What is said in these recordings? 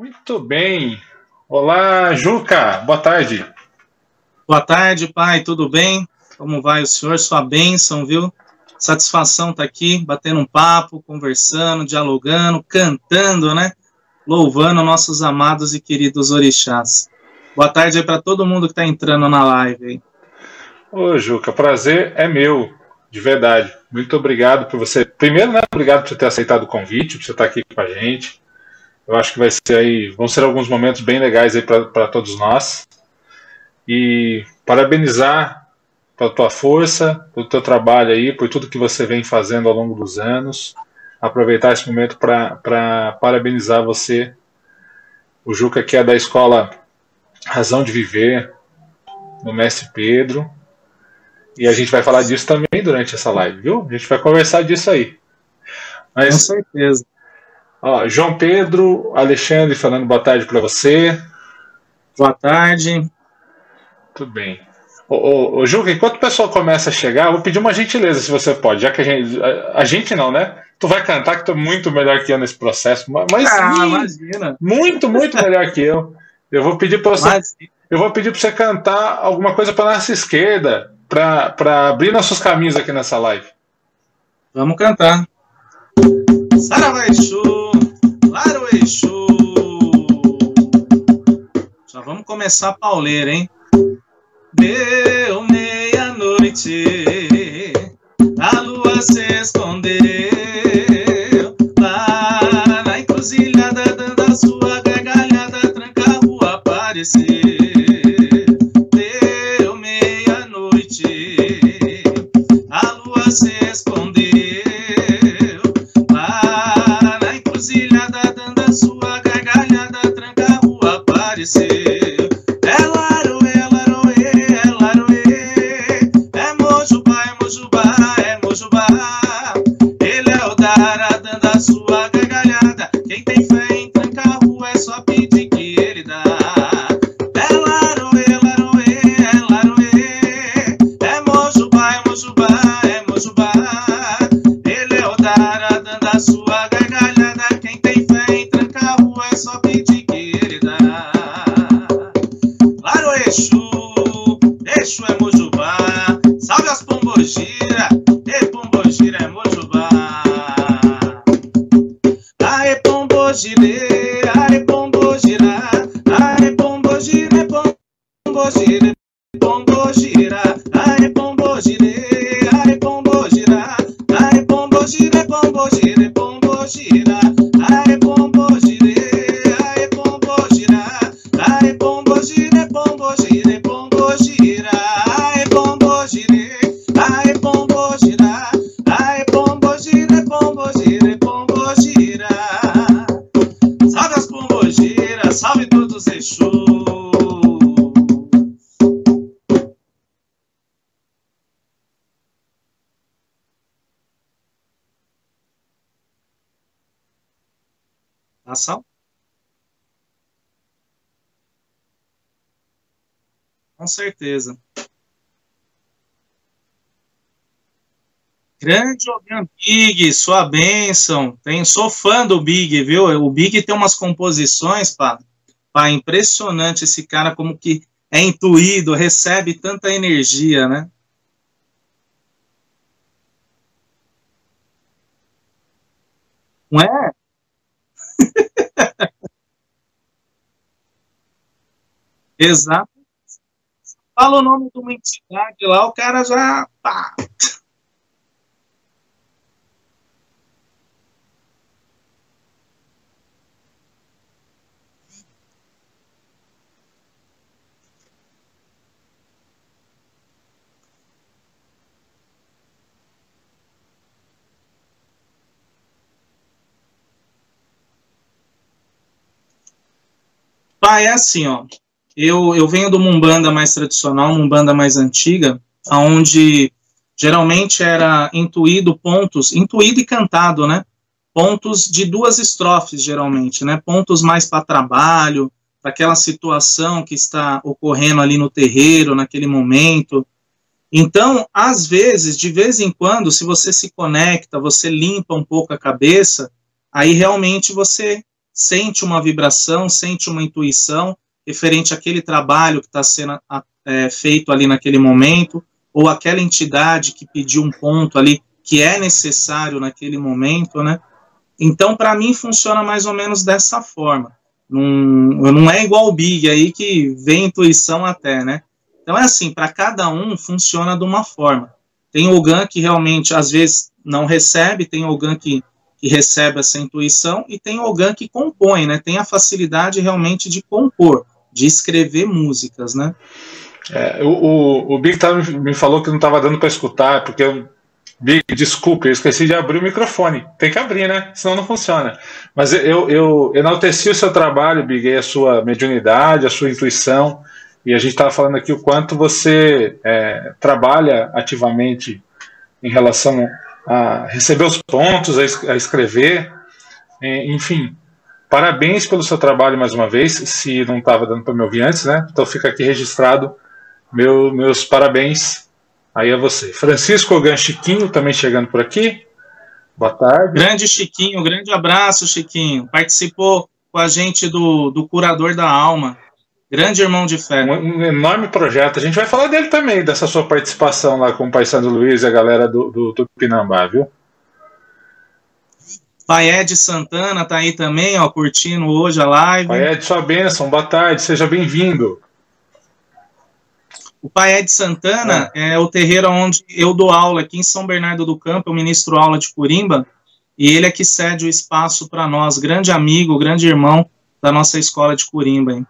Muito bem. Olá, Juca. Boa tarde. Boa tarde, pai. Tudo bem? Como vai o senhor? Sua bênção, viu? Satisfação estar tá aqui, batendo um papo, conversando, dialogando, cantando, né? Louvando nossos amados e queridos orixás. Boa tarde aí para todo mundo que está entrando na live aí. Ô, Juca, prazer é meu, de verdade. Muito obrigado por você. Primeiro, né, obrigado por você ter aceitado o convite, por você estar aqui com a gente. Eu acho que vai ser aí, vão ser alguns momentos bem legais aí para todos nós. E parabenizar pela tua força, pelo teu trabalho aí, por tudo que você vem fazendo ao longo dos anos. Aproveitar esse momento para parabenizar você, o Juca, que é da escola Razão de Viver, no Mestre Pedro. E a gente vai falar disso também durante essa live, viu? A gente vai conversar disso aí. Mas, Com certeza. Ó, João Pedro, Alexandre falando boa tarde para você. Boa tarde. Tudo bem. Ô, ô, ô, Juca, enquanto o pessoal começa a chegar, eu vou pedir uma gentileza, se você pode, já que a gente. A, a gente não, né? Tu vai cantar que tu é muito melhor que eu nesse processo. Mas ah, imagina. muito, muito melhor que eu. Eu vou pedir para você. Mas... Eu vou pedir para você cantar alguma coisa para nossa esquerda, para abrir nossos caminhos aqui nessa live. Vamos cantar. Saravá Exu, Exu. Já vamos começar a pauleira, hein? Deu meia-noite, a lua se escondeu lá na encruzilhada, dando a sua gargalhada, tranca a rua, aparecer. Certeza. Grande Ogan Big, sua bênção. Tem, sou fã do Big, viu? O Big tem umas composições, pá, pá, impressionante esse cara, como que é intuído, recebe tanta energia, né? Não é? Exato. Fala o nome de uma entidade lá, o cara já. Pá. Pai, é assim, ó. Eu, eu venho do Mumbanda mais tradicional, Mumbanda mais antiga, onde geralmente era intuído pontos, intuído e cantado, né? Pontos de duas estrofes, geralmente, né? Pontos mais para trabalho, para aquela situação que está ocorrendo ali no terreiro, naquele momento. Então, às vezes, de vez em quando, se você se conecta, você limpa um pouco a cabeça, aí realmente você sente uma vibração, sente uma intuição referente àquele trabalho que está sendo é, feito ali naquele momento, ou aquela entidade que pediu um ponto ali que é necessário naquele momento, né? Então, para mim, funciona mais ou menos dessa forma. Não, não é igual o Big aí que vem intuição até, né? Então é assim, para cada um funciona de uma forma. Tem o GAN que realmente às vezes não recebe, tem o GAN que, que recebe essa intuição e tem o GAN que compõe, né? Tem a facilidade realmente de compor, de escrever músicas, né? É, o, o, Big tá, me falou que não estava dando para escutar, porque eu Big, desculpe, eu esqueci de abrir o microfone. Tem que abrir, né? Senão não funciona. Mas eu, eu enalteci o seu trabalho, Big, a sua mediunidade, a sua intuição. E a gente estava falando aqui o quanto você é, trabalha ativamente em relação a receber os pontos, a, a escrever. É, enfim, parabéns pelo seu trabalho mais uma vez. Se não estava dando para me ouvir antes, né? Então fica aqui registrado meu, meus parabéns Aí é você. Francisco Ogan Chiquinho também chegando por aqui. Boa tarde. Grande Chiquinho, grande abraço, Chiquinho. Participou com a gente do, do Curador da Alma. Grande irmão de fé. Um, um, enorme projeto. A gente vai falar dele também, dessa sua participação lá com o Pai Santo Luiz e a galera do, do Tupinambá, viu? Pai Ed Santana tá aí também, ó, curtindo hoje a live. Pai Ed, sua bênção, boa tarde, seja bem-vindo. O Pai Ed Santana é. é. o terreiro onde eu dou aula aqui em São Bernardo do Campo, eu ministro aula de Curimba, e ele é que cede o espaço para nós, grande amigo, grande irmão da nossa escola de Curimba. Hein?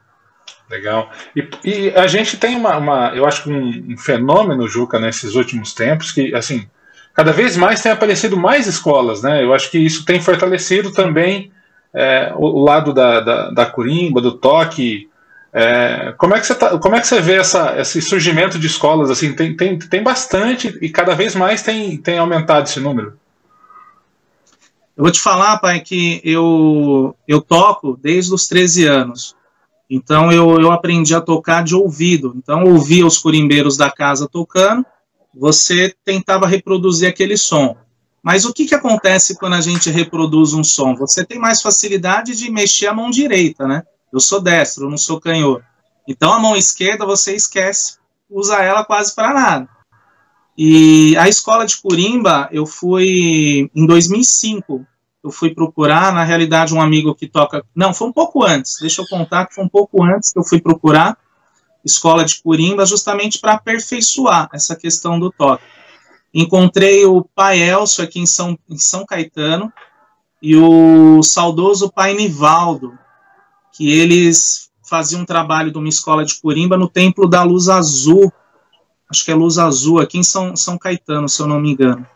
Legal. E, e, a gente tem uma, uma eu acho um, um, fenômeno, Juca, nesses últimos tempos, que, assim, cada vez mais tem aparecido mais escolas, né? Eu acho que isso tem fortalecido também é, o, o, lado da, da, da Curimba, do toque, é, como, é que você tá, como é que você vê essa, esse surgimento de escolas? Assim, tem, tem, tem bastante e cada vez mais tem, tem aumentado esse número. Eu vou te falar, pai, que eu, eu toco desde os 13 anos. Então eu, eu aprendi a tocar de ouvido. Então ouvia os curimbeiros da casa tocando, você tentava reproduzir aquele som. Mas o que, que acontece quando a gente reproduz um som? Você tem mais facilidade de mexer a mão direita, né? Eu sou destro, eu não sou canhoto. Então a mão esquerda você esquece, usa ela quase para nada. E a escola de Curimba, eu fui em 2005. Eu fui procurar, na realidade, um amigo que toca. Não, foi um pouco antes, deixa eu contar que foi um pouco antes que eu fui procurar escola de Curimba, justamente para aperfeiçoar essa questão do toque. Encontrei o pai Elcio aqui em São, em São Caetano e o saudoso pai Nivaldo, que eles faziam um trabalho de uma escola de Curimba no Templo da Luz Azul, acho que é Luz Azul, aqui em São, São Caetano, se eu não me engano.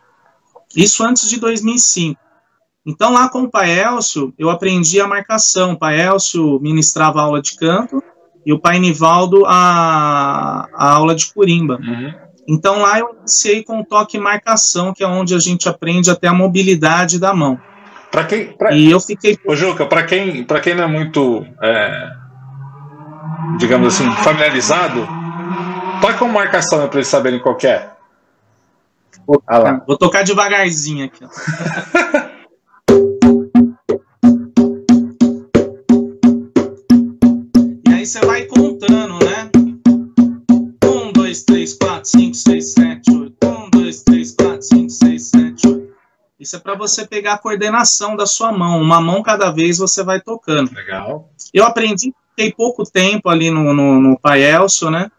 Isso antes de 2005. Então, lá com o Pai Elcio, eu aprendi a marcação. O Pai Elcio ministrava aula de canto e o Pai Nivaldo a, a aula de Curimba. Uhum. Então, lá eu iniciei com o toque marcação, que é onde a gente aprende até a mobilidade da mão. Para quem, pra... E eu fiquei. Ô, Juca, para quem, quem não é muito, é, digamos assim, familiarizado, toca uma marcação para eles saberem qual é. Vou, ah vou tocar devagarzinho aqui. para você pegar a coordenação da sua mão. Uma mão cada vez você vai tocando. Legal. Eu aprendi, fiquei pouco tempo ali no, no, no Pai Elcio, né?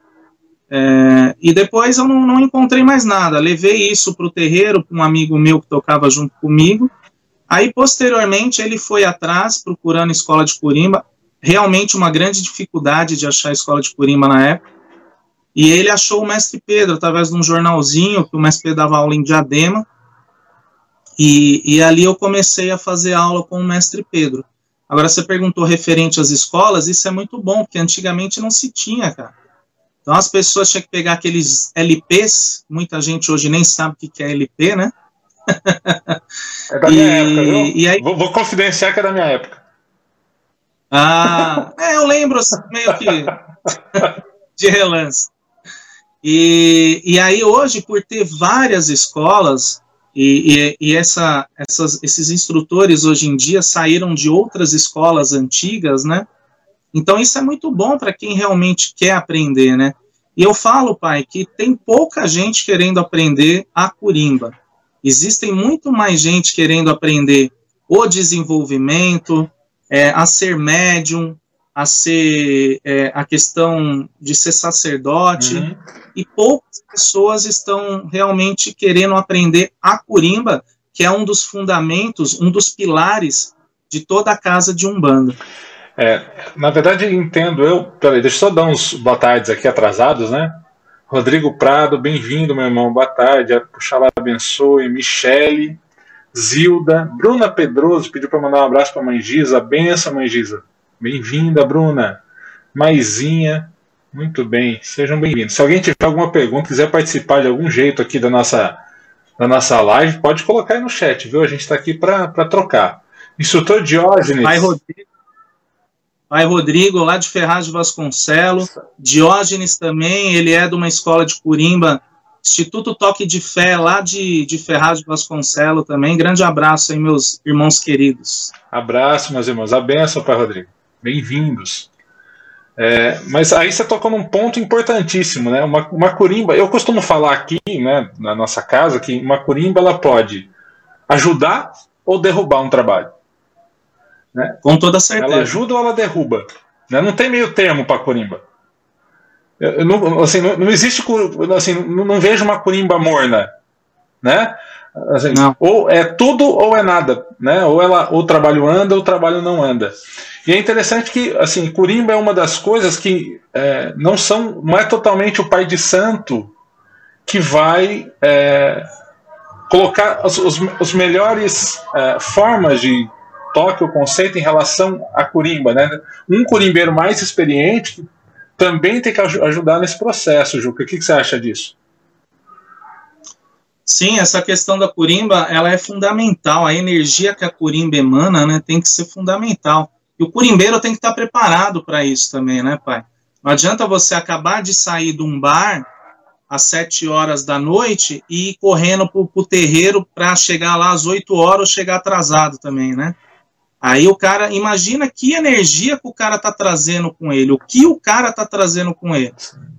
É, e depois eu não, não, encontrei mais nada. Levei isso para o terreiro, para um amigo meu que tocava junto comigo. Aí, posteriormente, ele foi atrás, procurando escola de Curimba. Realmente uma grande dificuldade de achar escola de Curimba na época. E ele achou o mestre Pedro, através de um jornalzinho que o mestre Pedro dava aula em Diadema. E, e ali eu comecei a fazer aula com o mestre Pedro. Agora, você perguntou referente às escolas, isso é muito bom, porque antigamente não se tinha, cara. Então as pessoas tinham que pegar aqueles LPs, muita gente hoje nem sabe o que é LP, né? É da minha e, época, viu? E aí... vou, vou confidenciar que é da minha época. Ah, é, eu lembro assim, meio que de relance. E, e aí hoje, por ter várias escolas, E, e, e essa, essas, esses instrutores hoje em dia saíram de outras escolas antigas, né? Então isso é muito bom para quem realmente quer aprender, né? E eu falo, pai, que tem pouca gente querendo aprender a curimba. Existem muito mais gente querendo aprender o desenvolvimento, é, a ser médium, a ser é, a questão de ser sacerdote, uhum. e poucas pessoas estão realmente querendo aprender a curimba, que é um dos fundamentos, um dos pilares de toda a casa de Umbanda. É, na verdade, entendo eu. Peraí, deixa eu só dar uns boa tardes aqui atrasados, né? Rodrigo Prado, bem-vindo, meu irmão, boa tarde. Puxalá abençoe. Michele, Zilda, Bruna Pedroso pediu para mandar um abraço para a mãe Giza. Benção, mãe Giza. Bem-vinda, Bruna. Maisinha, muito bem, sejam bem-vindos. Se alguém tiver alguma pergunta, quiser participar de algum jeito aqui da nossa, da nossa live, pode colocar aí no chat, viu? A gente está aqui para trocar. Instrutor Diógenes. Pai Rodrigo. Pai Rodrigo, lá de Ferraz de Vasconcelos. Diógenes também, ele é de uma escola de Curimba, Instituto Toque de Fé, lá de, de Ferraz de Vasconcelos também. Grande abraço aí, meus irmãos queridos. Abraço, meus irmãos. A benção, Pai Rodrigo bem-vindos. É, mas aí você tocou num ponto importantíssimo, né? Uma, uma curimba, eu costumo falar aqui, né, na nossa casa, que uma curimba ela pode ajudar ou derrubar um trabalho. Né? Com toda certeza. Ela ajuda ou ela derruba. Né? Não tem meio termo para curimba. Eu não, assim, não, não existe, assim, não, não vejo uma curimba morna, né? Assim, ou é tudo ou é nada, né? Ou ela, ou o trabalho anda ou o trabalho não anda. E é interessante que, assim, Curimba é uma das coisas que é, não são, não é totalmente o pai de santo que vai é, colocar os, os, os melhores é, formas de toque o conceito em relação a Curimba, né? Um curimbeiro mais experiente também tem que ajudar nesse processo, Juca. O que, que você acha disso? Sim, essa questão da curimba, ela é fundamental. A energia que a curimba emana, né, tem que ser fundamental. E o curimbeiro tem que estar preparado para isso também, né, pai? Não adianta você acabar de sair de um bar às sete horas da noite e ir correndo para o terreiro para chegar lá às oito horas ou chegar atrasado também, né? Aí o cara, imagina que energia que o cara tá trazendo com ele, o que o cara tá trazendo com ele.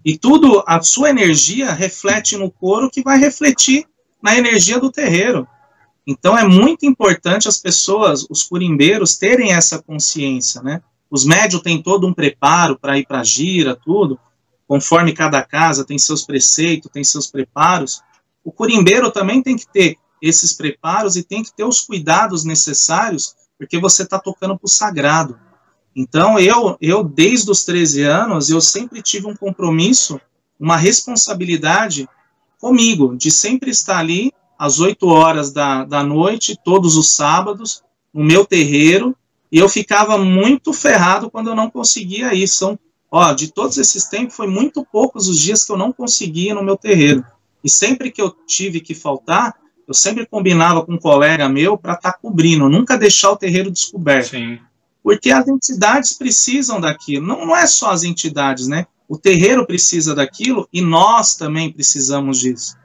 E tudo, a sua energia reflete no couro que vai refletir na energia do terreiro. Então é muito importante as pessoas, os curimbeiros, terem essa consciência, né? Os médios têm todo um preparo para ir para a gira, tudo, conforme cada casa tem seus preceitos, tem seus preparos. O curimbeiro também tem que ter esses preparos e tem que ter os cuidados necessários, porque você está tocando para o sagrado. Então, eu, eu, desde os 13 anos, eu sempre tive um compromisso, uma responsabilidade comigo, de sempre estar ali às 8 horas da, da noite, todos os sábados, no meu terreiro, e eu ficava muito ferrado quando eu não conseguia ir. São, ó, de todos esses tempos, foi muito poucos os dias que eu não conseguia no meu terreiro. E sempre que eu tive que faltar, eu sempre combinava com um colega meu para estar tá cobrindo, nunca deixar o terreiro descoberto. Sim. Porque as entidades precisam daquilo. Não, não é só as entidades, né? O terreiro precisa daquilo e nós também precisamos disso.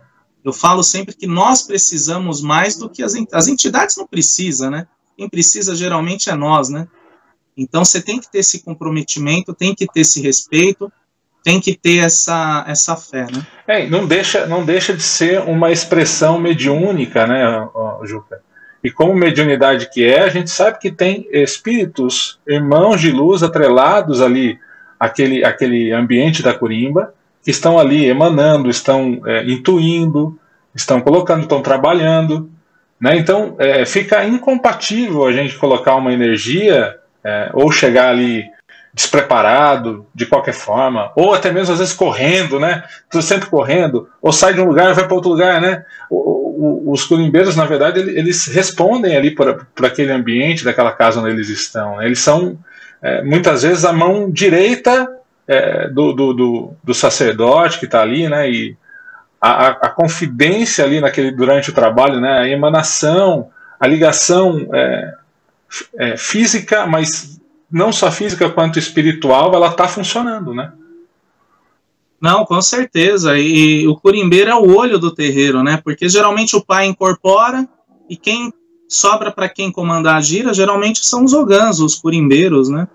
Eu falo sempre que nós precisamos mais do que as, as entidades não precisam, né? Quem precisa geralmente é nós, né? Então você tem que ter esse comprometimento, tem que ter esse respeito, tem que ter essa, essa fé, né? É, não deixa, não deixa de ser uma expressão mediúnica, né, Juca? E como mediunidade que é, a gente sabe que tem espíritos, irmãos de luz atrelados ali aquele, aquele ambiente da curimba, que estão ali emanando, estão é, intuindo, estão colocando, estão trabalhando. Né? Então, é, fica incompatível a gente colocar uma energia é, ou chegar ali despreparado, de qualquer forma, ou até mesmo às vezes correndo, né? Sempre correndo, ou sai de um lugar e vai para outro lugar, né? O, o, os curimbeiros, na verdade, eles respondem ali por aquele ambiente daquela casa onde eles estão. Né? Eles são é, muitas vezes a mão direita é, do, do, do, do, sacerdote que está ali, né? E a, a, confidência ali naquele durante o trabalho, né? A emanação, a ligação é, é física, mas não só física quanto espiritual, ela está funcionando, né? Não, com certeza. E o curimbeiro é o olho do terreiro, né? Porque geralmente o pai incorpora e quem sobra para quem comandar a gira geralmente são os ogãs, os curimbeiros, né?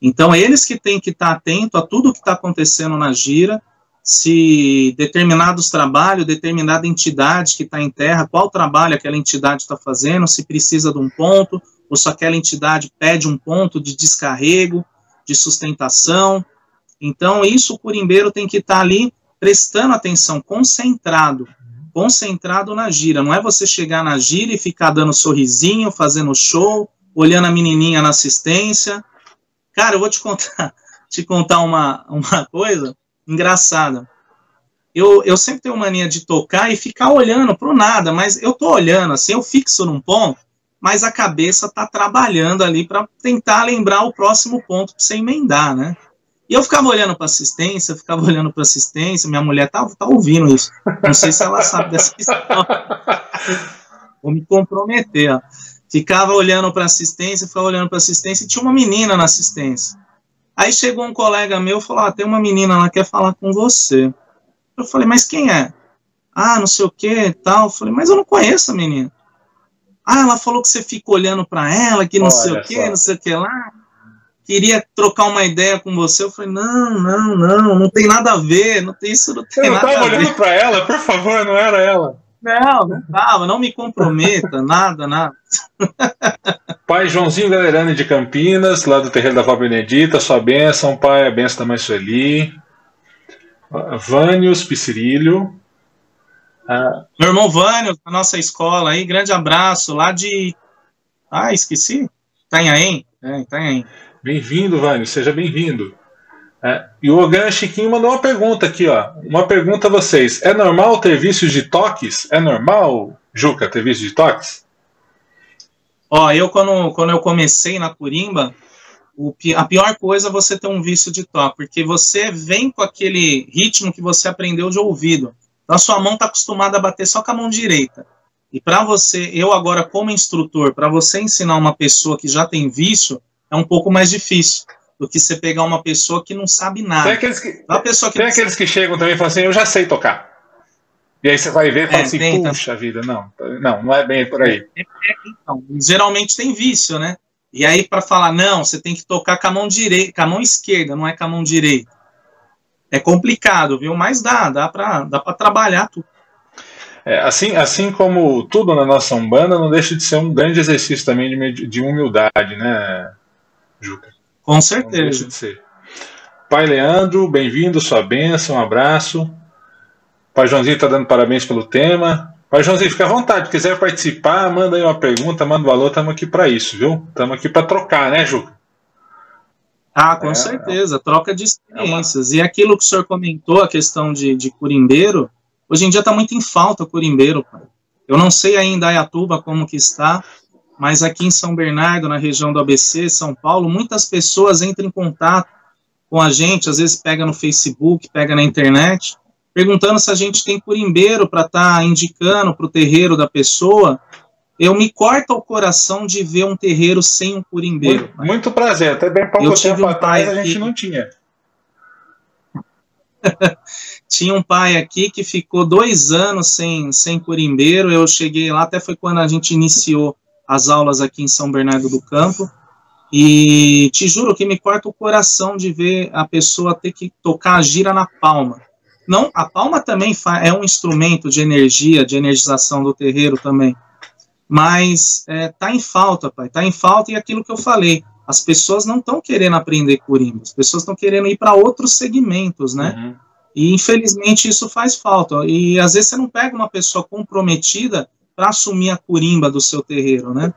Então eles que têm que estar tá atento a tudo que está acontecendo na gira, se determinados trabalhos, determinada entidade que está em terra, qual trabalho aquela entidade está fazendo, se precisa de um ponto, ou se aquela entidade pede um ponto de descarrego, de sustentação, então, isso o curimbeiro tem que estar tá ali prestando atenção, concentrado, concentrado na gira. Não é você chegar na gira e ficar dando sorrisinho, fazendo show, olhando a menininha na assistência. Cara, eu vou te contar, te contar uma, uma coisa engraçada. Eu, eu sempre tenho mania de tocar e ficar olhando para o nada, mas eu tô olhando assim, eu fixo num ponto, mas a cabeça tá trabalhando ali para tentar lembrar o próximo ponto para você emendar, né? E eu ficava olhando para assistência, ficava olhando para assistência, minha mulher tá, tá ouvindo isso. Não sei se ela sabe dessa história. Vou me comprometer, ó. Ficava olhando para assistência, ficava olhando para assistência e tinha uma menina na assistência. Aí chegou um colega meu e falou: ah, tem uma menina lá que quer falar com você. Eu falei, mas quem é? Ah, não sei o que tal. Eu falei, mas eu não conheço a menina. Ah, ela falou que você fica olhando para ela, que não Olha sei o que, não sei o que lá queria trocar uma ideia com você. Eu falei, não, não, não, não tem nada a ver, não tem isso, não tem eu nada a ver. Eu tava olhando para ela, por favor, não era ela. Não, não tava, não me comprometa, nada, nada. Pai Joãozinho Galerani de Campinas, lá do terreiro da Vó Benedita, sua bênção, pai, a bênção da mãe Sueli. Vânios Piscirilho. Ah. Meu irmão Vânio, da nossa escola aí, grande abraço, lá de. Ah, esqueci? Itanhaém? É, Itanhaém. Bem-vindo, Vânio, seja bem-vindo. É, e o Ogan Chiquinho mandou uma pergunta aqui, ó. Uma pergunta a vocês. É normal ter vícios de toques? É normal, Juca, ter vícios de toques? Ó, eu quando, quando eu comecei na Curimba, o, a pior coisa é você ter um vício de toque, porque você vem com aquele ritmo que você aprendeu de ouvido. Então a sua mão está acostumada a bater só com a mão direita. E para você, eu agora como instrutor, para você ensinar uma pessoa que já tem vício, é um pouco mais difícil do que você pegar uma pessoa que não sabe nada. Tem aqueles que, uma pessoa que tem aqueles que chegam também e falam assim, eu já sei tocar. E aí você vai ver e fala é, assim, tem, puxa vida, não, não, não é bem por aí. É, é, então, geralmente tem vício, né? E aí para falar, não, você tem que tocar com a mão direita, com a mão esquerda, não é com a mão direita. É complicado, viu? Mas dá, dá para dá trabalhar tudo. É, assim, assim como tudo na nossa Umbanda, não deixa de ser um grande exercício também de, de humildade, né, Juca. Com certeza. de ser. Pai Leandro, bem-vindo, sua bênção, um abraço. Pai Joãozinho está dando parabéns pelo tema. Pai Joãozinho, fica à vontade, se quiser participar, manda aí uma pergunta, manda um valor, estamos aqui para isso, viu? Estamos aqui para trocar, né, Juca? Ah, com é, certeza, troca de experiências. É uma... E aquilo que o senhor comentou, a questão de, de curimbeiro, hoje em dia está muito em falta o curimbeiro, pai. Eu não sei ainda a Ayatuba como que está, mas aqui em São Bernardo, na região do ABC, São Paulo, muitas pessoas entram em contato com a gente, às vezes pega no Facebook, pega na internet, perguntando se a gente tem curimbeiro para estar tá indicando para o terreiro da pessoa. Eu me corta o coração de ver um terreiro sem um curimbeiro. Muito, muito prazer, até bem pouco eu tempo um atrás a gente não tinha. tinha um pai aqui que ficou dois anos sem, sem curimbeiro. Eu cheguei lá, até foi quando a gente iniciou as aulas aqui em São Bernardo do Campo. E te juro que me corta o coração de ver a pessoa ter que tocar a gira na palma. Não, a palma também é um instrumento de energia, de energização do terreiro também. Mas é, tá em falta, pai, tá em falta e aquilo que eu falei, as pessoas não estão querendo aprender curimba, as pessoas estão querendo ir para outros segmentos, né? Uhum. E infelizmente isso faz falta. E às vezes você não pega uma pessoa comprometida para assumir a curimba do seu terreiro, né?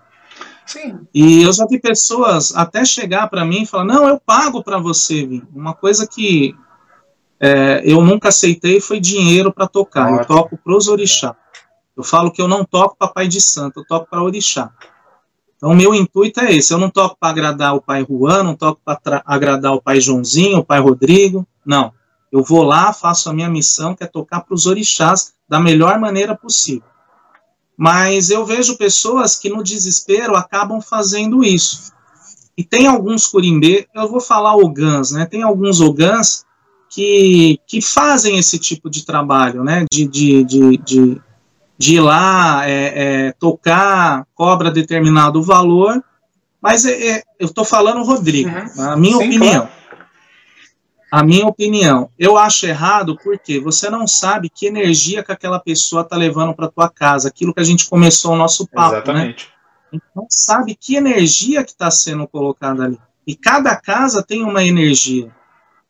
Sim. E eu já vi pessoas até chegar para mim e falar: não, eu pago para você vir. Uma coisa que é, eu nunca aceitei foi dinheiro para tocar. Ótimo. Eu toco para os orixá. Eu falo que eu não toco para pai de santo, eu toco para orixá. Então, o meu intuito é esse. Eu não toco para agradar o pai Juan, não toco para agradar o pai Joãozinho, o pai Rodrigo. Não. Eu vou lá, faço a minha missão, que é tocar para os orixás da melhor maneira possível. Mas eu vejo pessoas que no desespero acabam fazendo isso. E tem alguns curimbê, eu vou falar ogãs, né? Tem alguns ogãs que, que fazem esse tipo de trabalho, né? De, de, de, de, de ir lá, é, é, tocar, cobra determinado valor, mas é, é eu estou falando, Rodrigo, uhum. a minha Sim, opinião. Claro. A minha opinião, eu acho errado porque você não sabe que energia que aquela pessoa está levando para tua casa, aquilo que a gente começou o nosso papo, né? Exatamente. né? Não sabe que energia que está sendo colocada ali. E cada casa tem uma energia.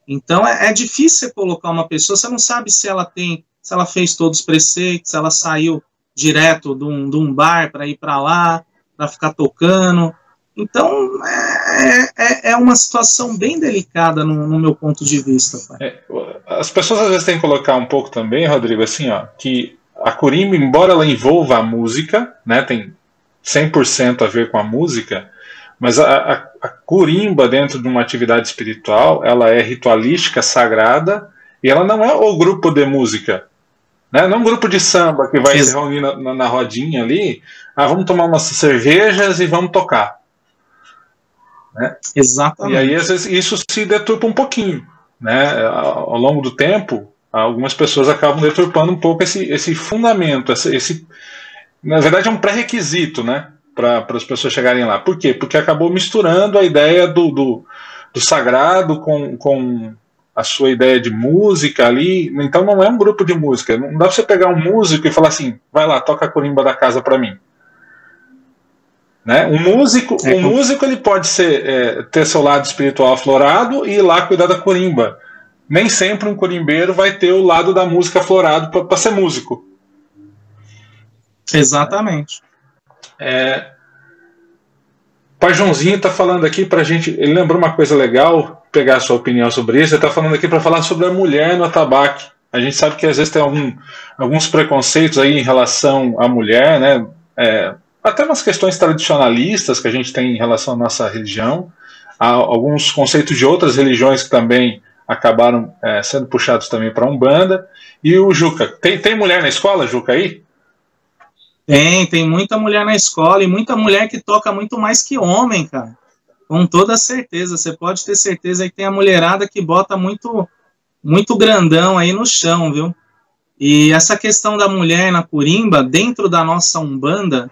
Então é, é difícil você colocar uma pessoa, você não sabe se ela tem, se ela fez todos os preceitos, se ela saiu direto de um, de um bar para ir para lá, para ficar tocando. Então é, é, é, uma situação bem delicada no, no meu ponto de vista. É, as pessoas às vezes têm que colocar um pouco também, Rodrigo, assim, ó, que a Corimba, embora ela envolva a música, né, tem 100% a ver com a música, mas a, a, a curimba dentro de uma atividade espiritual, ela é ritualística, sagrada, e ela não é o grupo de música. Né? Não é um grupo de samba que vai se reunir na, na, na, rodinha ali, ah, vamos tomar umas cervejas e vamos tocar. Né? Exatamente. E aí, às vezes, isso se deturpa um pouquinho. Né? Ao longo do tempo, algumas pessoas acabam deturpando um pouco esse, esse fundamento, esse, esse na verdade é um pré-requisito, né? para as pessoas chegarem lá. Por quê? Porque acabou misturando a ideia do, do, do, sagrado com, com a sua ideia de música ali. Então não é um grupo de música. Não dá para você pegar um músico e falar assim, vai lá, toca a corimba da casa para mim. Né? Um músico, é, um músico ele pode ser, é, ter seu lado espiritual aflorado e ir lá cuidar da corimba. Nem sempre um corimbeiro vai ter o lado da música aflorado para ser músico. Exatamente. É, Pai Joãozinho está falando aqui para a gente. Ele lembrou uma coisa legal, pegar a sua opinião sobre isso. Ele está falando aqui para falar sobre a mulher no atabaque. A gente sabe que às vezes tem algum, alguns preconceitos aí em relação à mulher, né? É, até umas questões tradicionalistas que a gente tem em relação à nossa religião. Há alguns conceitos de outras religiões que também acabaram é, sendo puxados também para a Umbanda. E o Juca, tem, tem mulher na escola, Juca, aí? Tem, tem muita mulher na escola e muita mulher que toca muito mais que homem, cara. Com toda certeza, você pode ter certeza que tem a mulherada que bota muito muito grandão aí no chão, viu? E essa questão da mulher na curimba, dentro da nossa Umbanda,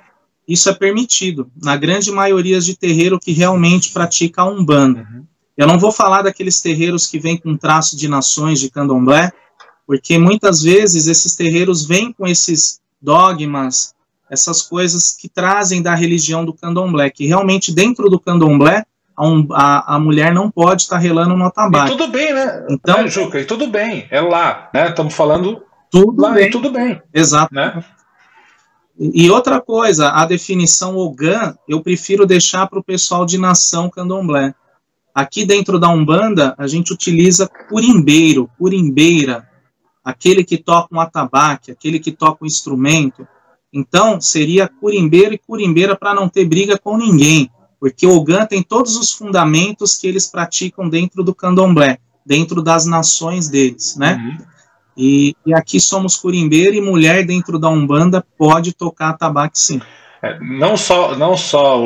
isso é permitido, na grande maioria de terreiro que realmente pratica a Umbanda. Uhum. Eu não vou falar daqueles terreiros que vêm com traço de nações de candomblé, porque muitas vezes esses terreiros vêm com esses dogmas, essas coisas que trazem da religião do candomblé, que realmente dentro do candomblé a, um, a, a mulher não pode estar tá relando no atabaque. E tudo bem, né? Então, é, Juca, e tudo bem, é lá, né? Estamos falando tudo lá, bem. tudo bem. Exato. Né? E outra coisa, a definição Ogã, eu prefiro deixar para o pessoal de nação candomblé. Aqui dentro da Umbanda, a gente utiliza curimbeiro, curimbeira, aquele que toca um atabaque, aquele que toca um instrumento, então, seria curimbeiro e curimbeira para não ter briga com ninguém, porque o Ogã tem todos os fundamentos que eles praticam dentro do candomblé, dentro das nações deles, né? Uhum. E, e, aqui somos curimbeiro e mulher dentro da Umbanda pode tocar tabaco sim. É, não só não só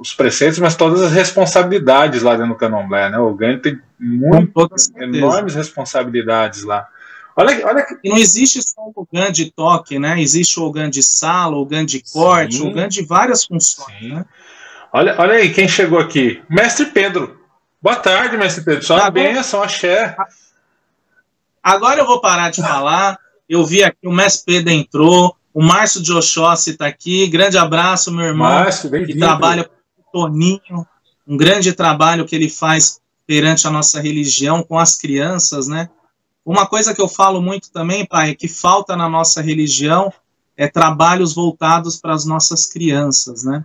os preceitos, mas todas as responsabilidades lá dentro do candomblé, né? O Ogã tem muito, enormes responsabilidades lá. Olha, olha que... E não existe só o GAN de toque, né? Existe o GAN de sala, o GAN de corte, Sim. o GAN de várias funções. Né? Olha, olha aí quem chegou aqui. Mestre Pedro. Boa tarde, mestre Pedro. Só tá benção, axé. Agora eu vou parar de falar. Eu vi aqui, o mestre Pedro entrou, o Márcio de Oxóssi está aqui. Grande abraço, meu irmão. Márcio, que trabalha com o Toninho. Um grande trabalho que ele faz perante a nossa religião com as crianças, né? Uma coisa que eu falo muito também, pai, é que falta na nossa religião é trabalhos voltados para as nossas crianças, né?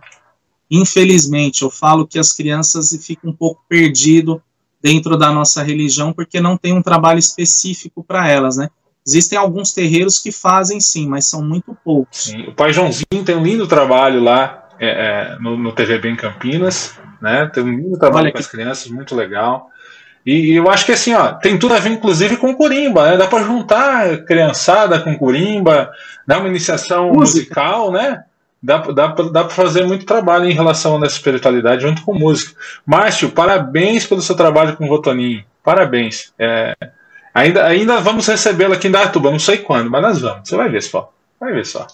Infelizmente, eu falo que as crianças ficam um pouco perdido dentro da nossa religião porque não tem um trabalho específico para elas, né? Existem alguns terreiros que fazem sim, mas são muito poucos. Sim. O pai Joãozinho tem um lindo trabalho lá é, é, no, no TVB em Campinas, né? Tem um lindo trabalho com as crianças, muito legal. E, eu acho que assim, ó, tem tudo a ver, inclusive, com Corimba, né? Dá para juntar criançada com Corimba, dar uma iniciação música. musical, né? Dá, dá, dá para fazer muito trabalho em relação a essa espiritualidade junto com música. Márcio, parabéns pelo seu trabalho com o Votoninho. Parabéns. É, Ainda, ainda vamos recebê-la aqui em Datuba, não sei quando, mas nós vamos. Você vai ver só. Vai ver só.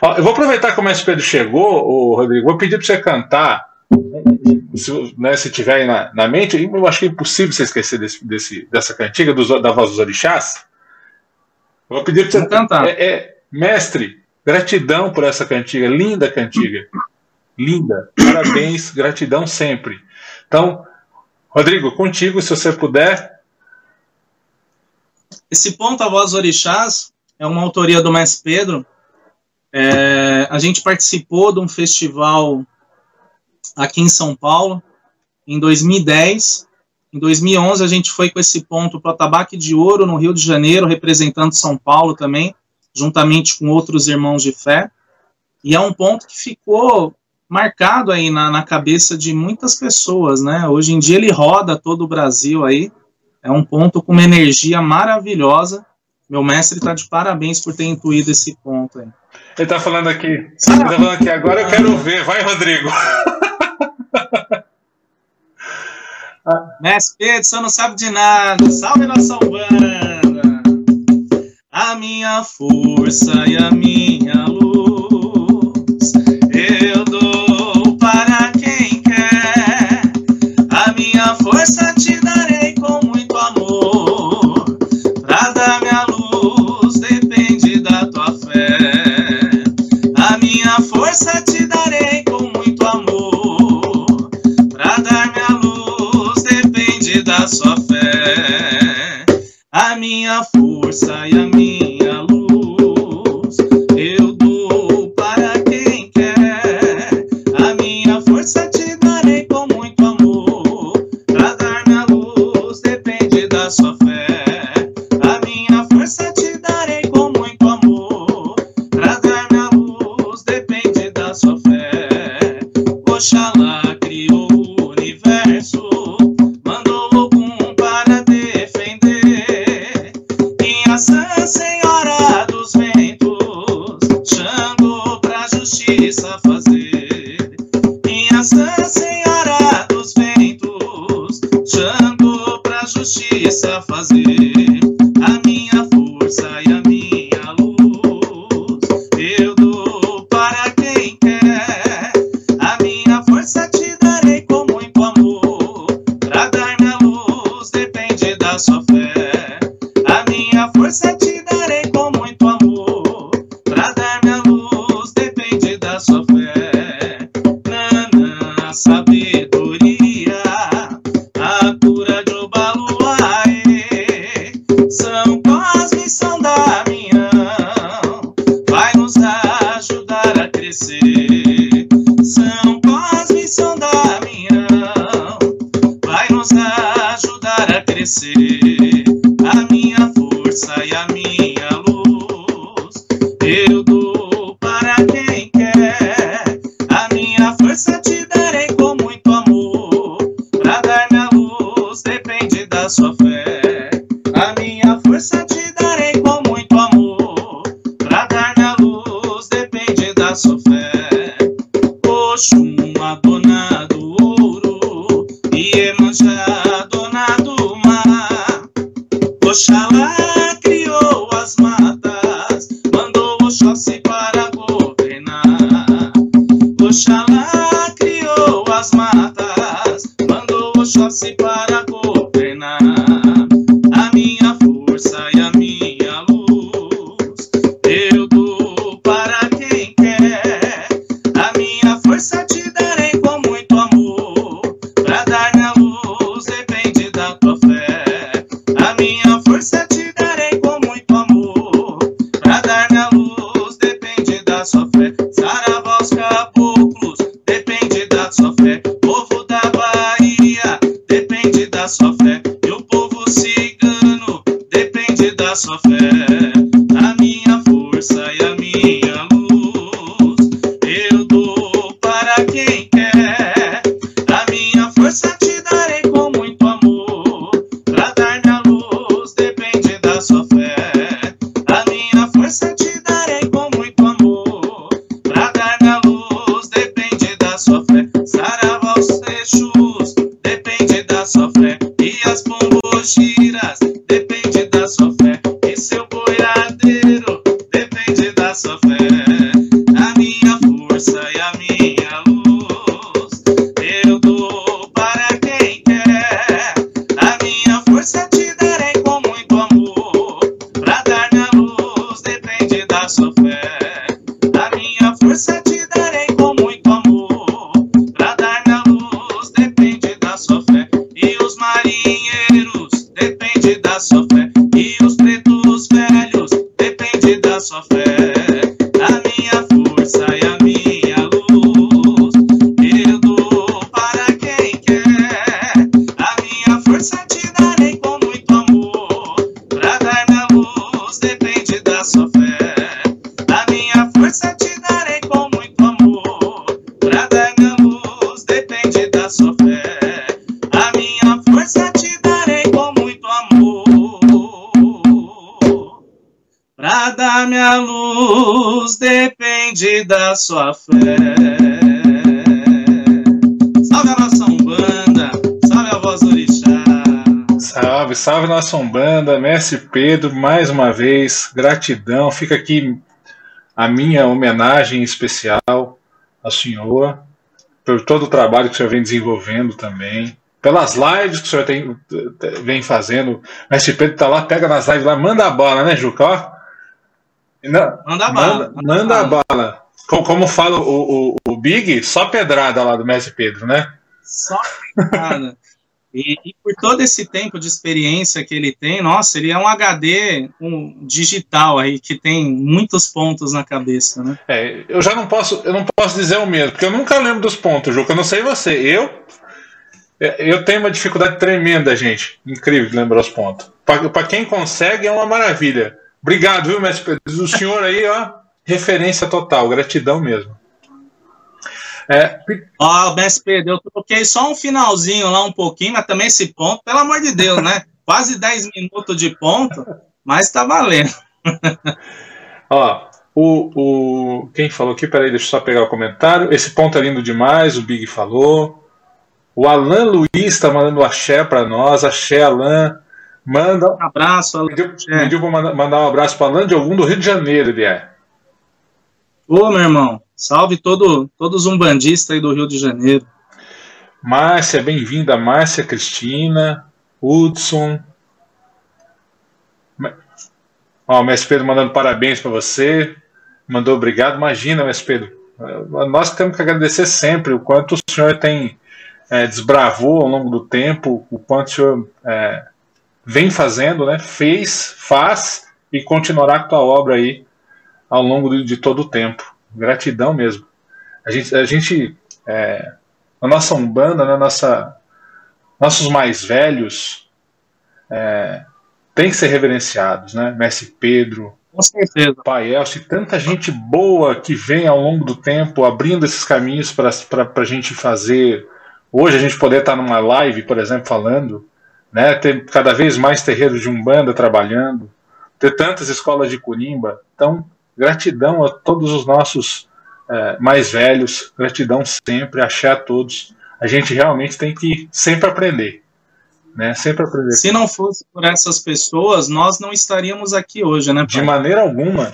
Ó, eu vou aproveitar que o Mestre Pedro chegou, o Rodrigo, vou pedir para você cantar, se, né, se tiver aí na, na, mente, eu acho que é impossível você esquecer desse, desse, dessa cantiga dos, da voz dos orixás. Vou pedir para você vou cantar. É, é, mestre, gratidão por essa cantiga, linda cantiga. Linda. Parabéns, gratidão sempre. Então, Rodrigo, contigo, se você puder. Esse ponto a voz orixás é uma autoria do Mestre Pedro. É, a gente participou de um festival aqui em São Paulo em 2010. Em 2011 a gente foi com esse ponto para o Tabaque de Ouro no Rio de Janeiro, representando São Paulo também, juntamente com outros irmãos de fé. E é um ponto que ficou marcado aí na, na cabeça de muitas pessoas, né? Hoje em dia ele roda todo o Brasil aí. É um ponto com uma energia maravilhosa. Meu mestre está de parabéns por ter intuído esse ponto aí. Ele está falando aqui. Ele tá falando aqui agora, eu quero ver. Vai, Rodrigo. Mestre Pedro, você não sabe de nada. Salve nossa Umbanda. Força e a minha da sua fé. Salve a nossa Umbanda, salve a voz do Orixá. Salve, salve nossa Umbanda, Mestre Pedro, mais uma vez, gratidão. Fica aqui a minha homenagem especial ao senhor, por todo o trabalho que o senhor vem desenvolvendo também pelas lives que o senhor tem, vem fazendo. Mestre Pedro tá lá, pega nas lives lá, manda a bola, né, Juca? Ó. Não, manda a bala. Manda, manda a bala. Como, fala o, o, o, Big, só pedrada lá do Mestre Pedro, né? Só pedrada. E, e, por todo esse tempo de experiência que ele tem, nossa, ele é um HD um digital aí que tem muitos pontos na cabeça, né? É, eu já não posso, eu não posso dizer o mesmo, porque eu nunca lembro dos pontos, Juca. Eu não sei você. Eu é, eu tenho uma dificuldade tremenda, gente. Incrível de lembrar os pontos. Para quem consegue, é uma maravilha. Obrigado, viu, mestre Pedro? O senhor aí, ó, referência total, gratidão mesmo. É... Ó, mestre Pedro, eu troquei só um finalzinho lá um pouquinho, mas também esse ponto, pelo amor de Deus, né? Quase 10 minutos de ponto, mas tá valendo. ó, o, o, quem falou aqui, peraí, deixa eu só pegar o comentário. Esse ponto é lindo demais, o Big falou. O Alan Luiz está mandando axé para nós. Axé, Alan. Manda. Um abraço, Alan. Pediu, pediu para mandar um abraço para Alan de algum do Rio de Janeiro, ele é. Ô, meu irmão. Salve todo, todos um bandista aí do Rio de Janeiro. Márcia, bem-vinda. Márcia Cristina. Hudson. Ó, o Mestre Pedro mandando parabéns para você. Mandou obrigado. Imagina, Mestre Pedro. Nós temos que agradecer sempre o quanto o senhor tem é, desbravou ao longo do tempo, o quanto o senhor é, vem fazendo, né, fez, faz e continuará com a obra aí ao longo de, todo o tempo. Gratidão mesmo. A gente, a gente é, a nossa Umbanda, né, nossa, nossos mais velhos é, têm que ser reverenciados, né? Mestre Pedro, com certeza. Pai Elcio, tanta gente boa que vem ao longo do tempo abrindo esses caminhos para a gente fazer Hoje a gente poder estar numa live, por exemplo, falando, né, ter cada vez mais terreiros de umbanda trabalhando, ter tantas escolas de curimba. Então, gratidão a todos os nossos é, mais velhos, gratidão sempre, axé a todos. A gente realmente tem que sempre aprender. Né? Sempre aprender. Se não fosse por essas pessoas, nós não estaríamos aqui hoje, né? Pai? De maneira alguma.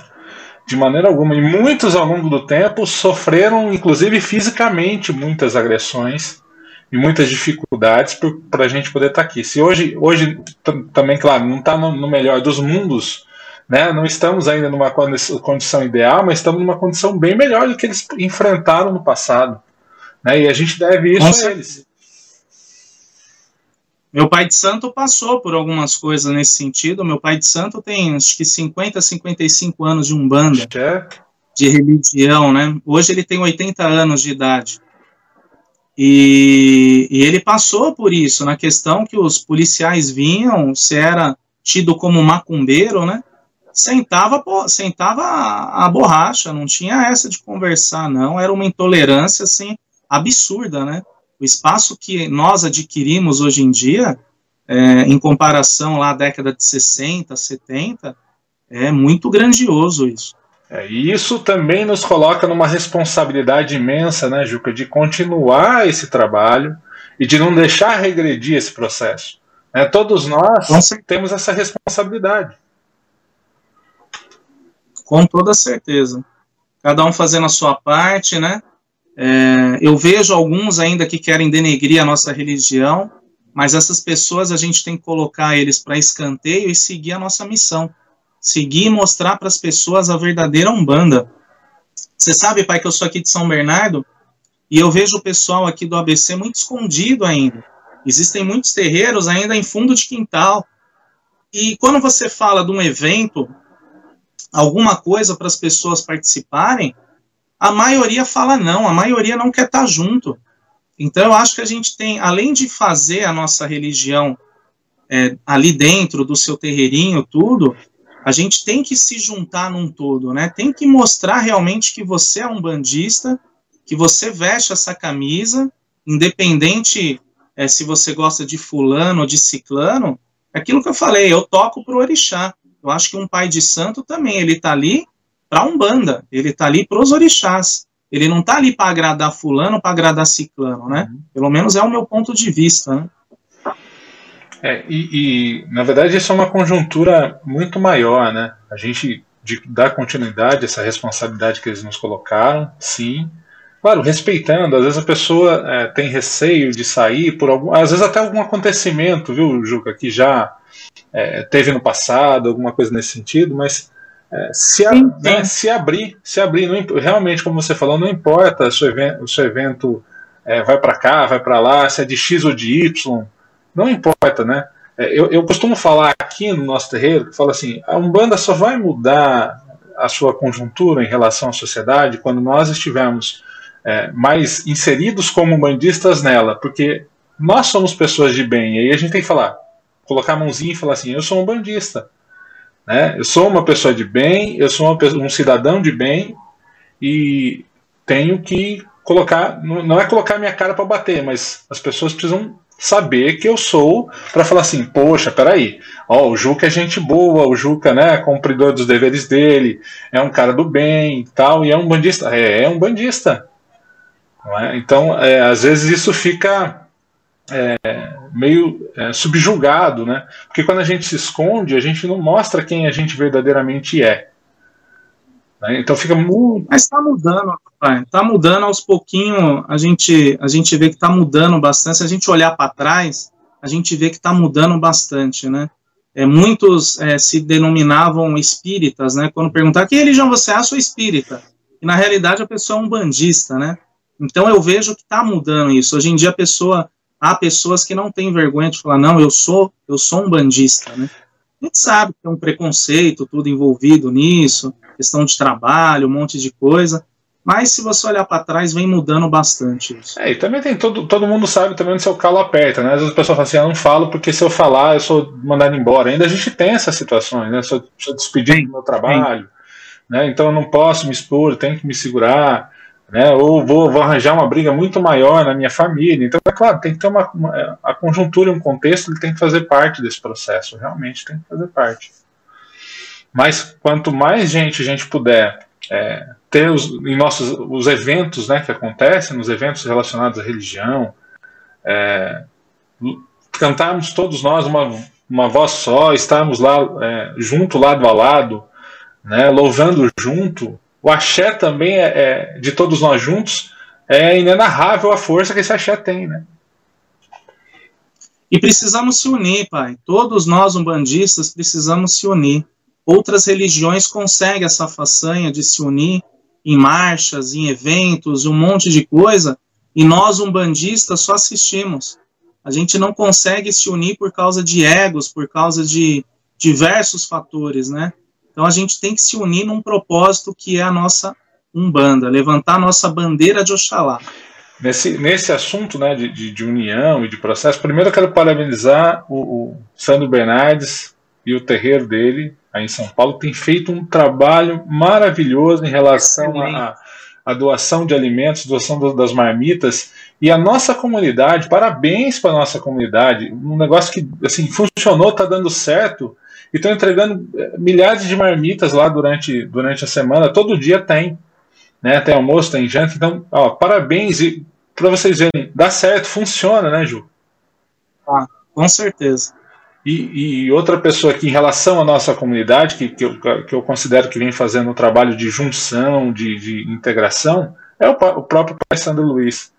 De maneira alguma. E muitos ao longo do tempo sofreram, inclusive fisicamente, muitas agressões e muitas dificuldades para a gente poder estar tá aqui. Se hoje, hoje também, claro, não está no, no, melhor dos mundos, né? não estamos ainda numa condição ideal, mas estamos numa condição bem melhor do que eles enfrentaram no passado. Né? E a gente deve isso Nossa. a eles. Meu pai de santo passou por algumas coisas nesse sentido. Meu pai de santo tem acho que 50, 55 anos de umbanda, é. de religião, né? Hoje ele tem 80 anos de idade. E, e, ele passou por isso, na questão que os policiais vinham, se era tido como macumbeiro, né? Sentava, sentava a, a borracha, não tinha essa de conversar, não. Era uma intolerância, assim, absurda, né? O espaço que nós adquirimos hoje em dia, é, em comparação lá à década de 60, 70, é muito grandioso isso. É, e isso também nos coloca numa responsabilidade imensa, né, Juca, de continuar esse trabalho e de não deixar regredir esse processo. É, todos nós temos essa responsabilidade. Com toda certeza. Cada um fazendo a sua parte, né? É, eu vejo alguns ainda que querem denegrir a nossa religião, mas essas pessoas a gente tem que colocar eles para escanteio e seguir a nossa missão seguir e mostrar para as pessoas a verdadeira Umbanda. Você sabe, pai, que eu sou aqui de São Bernardo e eu vejo o pessoal aqui do ABC muito escondido ainda. Existem muitos terreiros ainda em fundo de quintal. E quando você fala de um evento, alguma coisa para as pessoas participarem, a maioria fala não, a maioria não quer estar junto. Então eu acho que a gente tem, além de fazer a nossa religião é, ali dentro do seu terreirinho, tudo, a gente tem que se juntar num todo, né? Tem que mostrar realmente que você é um bandista, que você veste essa camisa, independente é, se você gosta de fulano ou de ciclano, é aquilo que eu falei, eu toco pro orixá. Eu acho que um pai de santo também, ele tá ali para Umbanda, ele está ali para os orixás. Ele não está ali para agradar fulano, para agradar ciclano, né? Uhum. Pelo menos é o meu ponto de vista, né? É, e, e, na verdade isso é uma conjuntura muito maior, né? A gente de dar continuidade a essa responsabilidade que eles nos colocaram, sim. Claro, respeitando, às vezes a pessoa é, tem receio de sair por algum. Às vezes até algum acontecimento, viu, Juca, que já é, teve no passado, alguma coisa nesse sentido, mas é, se, a, sim, né, se abrir, se abrir, não, realmente, como você falou, não importa se o evento, o seu evento é, vai para cá, vai para lá, se é de X ou de Y, não importa, né? É, eu, eu costumo falar aqui no nosso terreiro, que fala assim, a Umbanda só vai mudar a sua conjuntura em relação à sociedade quando nós estivermos é, mais inseridos como umbandistas nela, porque nós somos pessoas de bem, e aí a gente tem que falar, colocar a mãozinha e falar assim, eu sou um bandista, né? eu sou uma pessoa de bem, eu sou um cidadão de bem, e tenho que colocar, não é colocar minha cara para bater, mas as pessoas precisam saber que eu sou para falar assim, poxa, peraí, ó, o Juca é gente boa, o Juca, né, é cumpridor dos deveres dele, é um cara do bem, tal, e é um bandista, é, é um bandista. É? Então, é, às vezes isso fica é, meio é, subjugado, né? Porque quando a gente se esconde, a gente não mostra quem a gente verdadeiramente é. Né? Então fica muito. Mas está mudando, está mudando aos pouquinhos. A gente, a gente vê que está mudando bastante. Se a gente olhar para trás, a gente vê que está mudando bastante, né? É, muitos é, se denominavam espíritas, né? Quando perguntar que religião você é, eu sou espírita. E na realidade a pessoa é um bandista, né? Então eu vejo que está mudando isso. Hoje em dia a pessoa há pessoas que não têm vergonha de falar não, eu sou eu sou um bandista, né? A gente sabe que tem um preconceito tudo envolvido nisso questão de trabalho, um monte de coisa. Mas se você olhar para trás, vem mudando bastante isso. É, e também tem todo, todo mundo sabe também onde seu calo aperta, né? Às vezes a pessoa fala assim, eu não falo porque se eu falar eu sou mandado embora. Ainda a gente tem essas situações, né? Sou, sou despedido do meu trabalho, né? Então eu não posso me expor, tenho que me segurar, né? Ou vou, vou arranjar uma briga muito maior na minha família. Então, é claro, tem que ter uma, uma a conjuntura, um contexto, ele tem que fazer parte desse processo, realmente tem que fazer parte. Mas quanto mais gente a gente puder é, ter os, em nossos os eventos né, que acontecem, nos eventos relacionados à religião, é, cantarmos todos nós uma, uma voz só, estarmos lá é, junto, lado a lado, né, louvando junto. O axé também é, é, de todos nós juntos é inenarrável a força que esse axé tem, né? E precisamos se unir, pai. Todos nós umbandistas precisamos se unir. Outras religiões conseguem essa façanha de se unir em marchas, em eventos, um monte de coisa, e nós, umbandistas, só assistimos. A gente não consegue se unir por causa de egos, por causa de diversos fatores, né? Então a gente tem que se unir num propósito que é a nossa Umbanda, levantar a nossa bandeira de Oxalá. Nesse, nesse assunto né, de, de, de união e de processo, primeiro eu quero parabenizar o, o Sandro Bernardes e o terreiro dele aí em São Paulo, tem feito um trabalho maravilhoso em relação à, à doação de alimentos, doação das marmitas. E a nossa comunidade, parabéns para a nossa comunidade, um negócio que assim funcionou, está dando certo, e estão entregando eh, milhares de marmitas lá durante, durante a semana, todo dia tem. Né, tem almoço, tem janta, então, ó, parabéns, e para vocês verem, dá certo, funciona, né, Ju? Ah, com certeza. E, e, outra pessoa aqui em relação à nossa comunidade, que, que, eu, que eu considero que vem fazendo um trabalho de junção, de, de integração, é o, o, próprio Pai Sandro Luiz.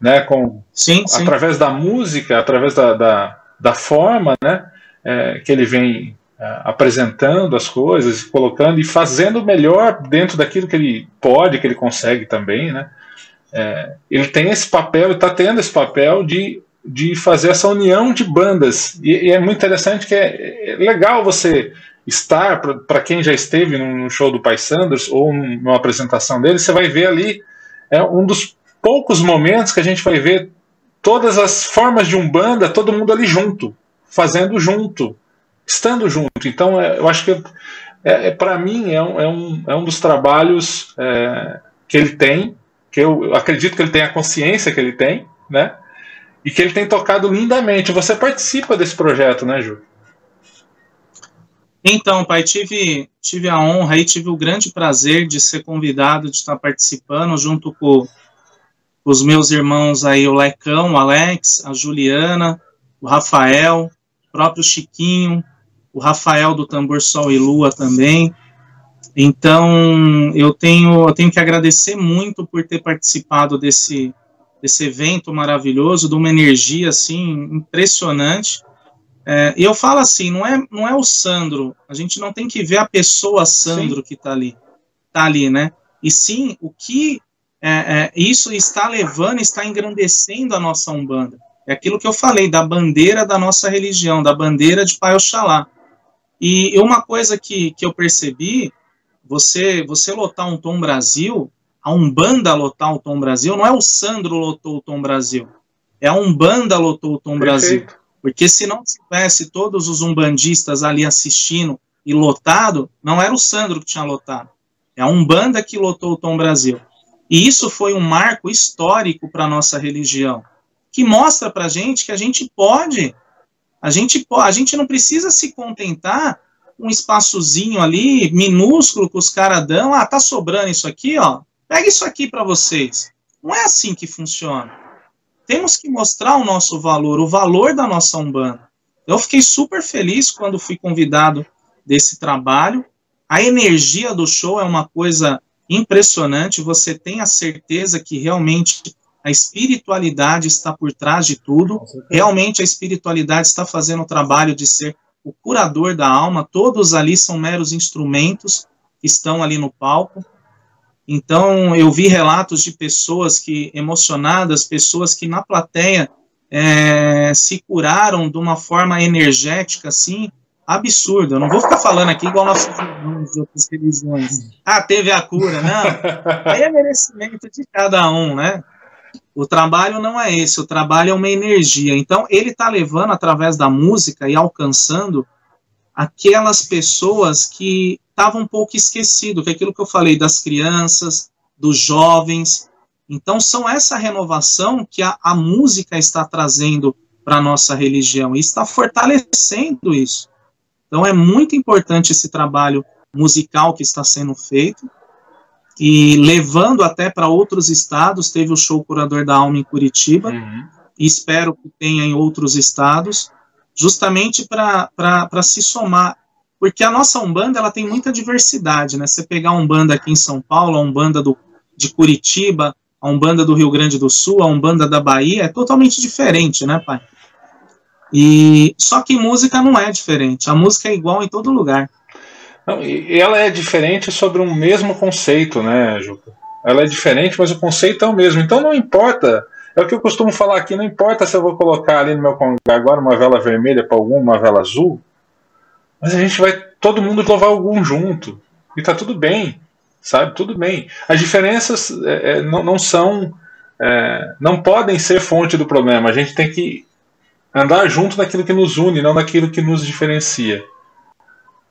Né, com, sim, sim. Através da música, através da, da, da forma né, é, que ele vem apresentando as coisas, colocando e fazendo o melhor dentro daquilo que ele pode, que ele consegue também. Né, é, ele tem esse papel, está tendo esse papel de de fazer essa união de bandas. E, e é muito interessante que é, é legal você estar, para quem já esteve no show do Pai Sanders ou numa apresentação dele, você vai ver ali é um dos poucos momentos que a gente vai ver todas as formas de umbanda, todo mundo ali junto, fazendo junto, estando junto. Então, é, eu acho que é, é para mim é um, é, um, é um dos trabalhos é, que ele tem, que eu acredito que ele tem a consciência que ele tem, né? e que ele tem tocado lindamente. Você participa desse projeto, né, Ju? Então, pai, tive, tive a honra e tive o grande prazer de ser convidado, de estar participando junto com os meus irmãos aí, o Lecão, o Alex, a Juliana, o Rafael, o próprio Chiquinho, o Rafael do Tambor Sol e Lua também. Então, eu tenho, eu tenho que agradecer muito por ter participado desse, desse evento maravilhoso, de uma energia assim impressionante. É, e eu falo assim, não é, não é o Sandro, a gente não tem que ver a pessoa Sandro sim. que está ali, tá ali, né? E sim o que é, é, isso está levando, está engrandecendo a nossa Umbanda. É aquilo que eu falei, da bandeira da nossa religião, da bandeira de Pai Oxalá. E uma coisa que, que eu percebi, você, você lotar um Tom Brasil, a Umbanda lotar o Tom Brasil, não é o Sandro lotou o Tom Brasil, é a Umbanda lotou o Tom Perfeito. Brasil. Porque se não tivesse todos os umbandistas ali assistindo e lotado, não era o Sandro que tinha lotado. É a Umbanda que lotou o Tom Brasil. E isso foi um marco histórico para a nossa religião, que mostra para a gente que a gente pode, a gente, a gente não precisa se contentar um espaçozinho ali, minúsculo, que os caras dão, ah, tá sobrando isso aqui, ó, pega isso aqui para vocês. Não é assim que funciona. Temos que mostrar o nosso valor, o valor da nossa Umbanda. Eu fiquei super feliz quando fui convidado desse trabalho. A energia do show é uma coisa impressionante, você tem a certeza que realmente a espiritualidade está por trás de tudo, realmente a espiritualidade está fazendo o trabalho de ser o curador da alma, todos ali são meros instrumentos que estão ali no palco. Então, eu vi relatos de pessoas que, emocionadas, pessoas que na plateia é, se curaram de uma forma energética, assim, absurdo. Eu não vou ficar falando aqui igual nossos irmãos de outras religiões. Ah, teve a cura. Não. Aí é merecimento de cada um, né? O trabalho não é esse, o trabalho é uma energia. Então, ele está levando através da música e alcançando aquelas pessoas que estavam um pouco esquecidas, que é aquilo que eu falei das crianças, dos jovens. Então, são essa renovação que a, a música está trazendo para a nossa religião e está fortalecendo isso. Então é muito importante esse trabalho musical que está sendo feito e levando até para outros estados. Teve o show Curador da Alma em Curitiba uhum. e espero que tenha em outros estados, justamente para se somar. Porque a nossa Umbanda ela tem muita diversidade, né? Você pegar a Umbanda aqui em São Paulo, a Umbanda do, de Curitiba, a Umbanda do Rio Grande do Sul, a Umbanda da Bahia, é totalmente diferente, né, pai? E só que música não é diferente. A música é igual em todo lugar. E ela é diferente sobre um mesmo conceito, né, Juca? Ela é diferente, mas o conceito é o mesmo. Então não importa. É o que eu costumo falar aqui, não importa se eu vou colocar ali no meu congresso agora uma vela vermelha para algum, uma vela azul, mas a gente vai todo mundo louvar algum junto. E tá tudo bem, sabe? Tudo bem. As diferenças é, é, não, não são. É, não podem ser fonte do problema. A gente tem que andar junto naquilo que nos une, não naquilo que nos diferencia.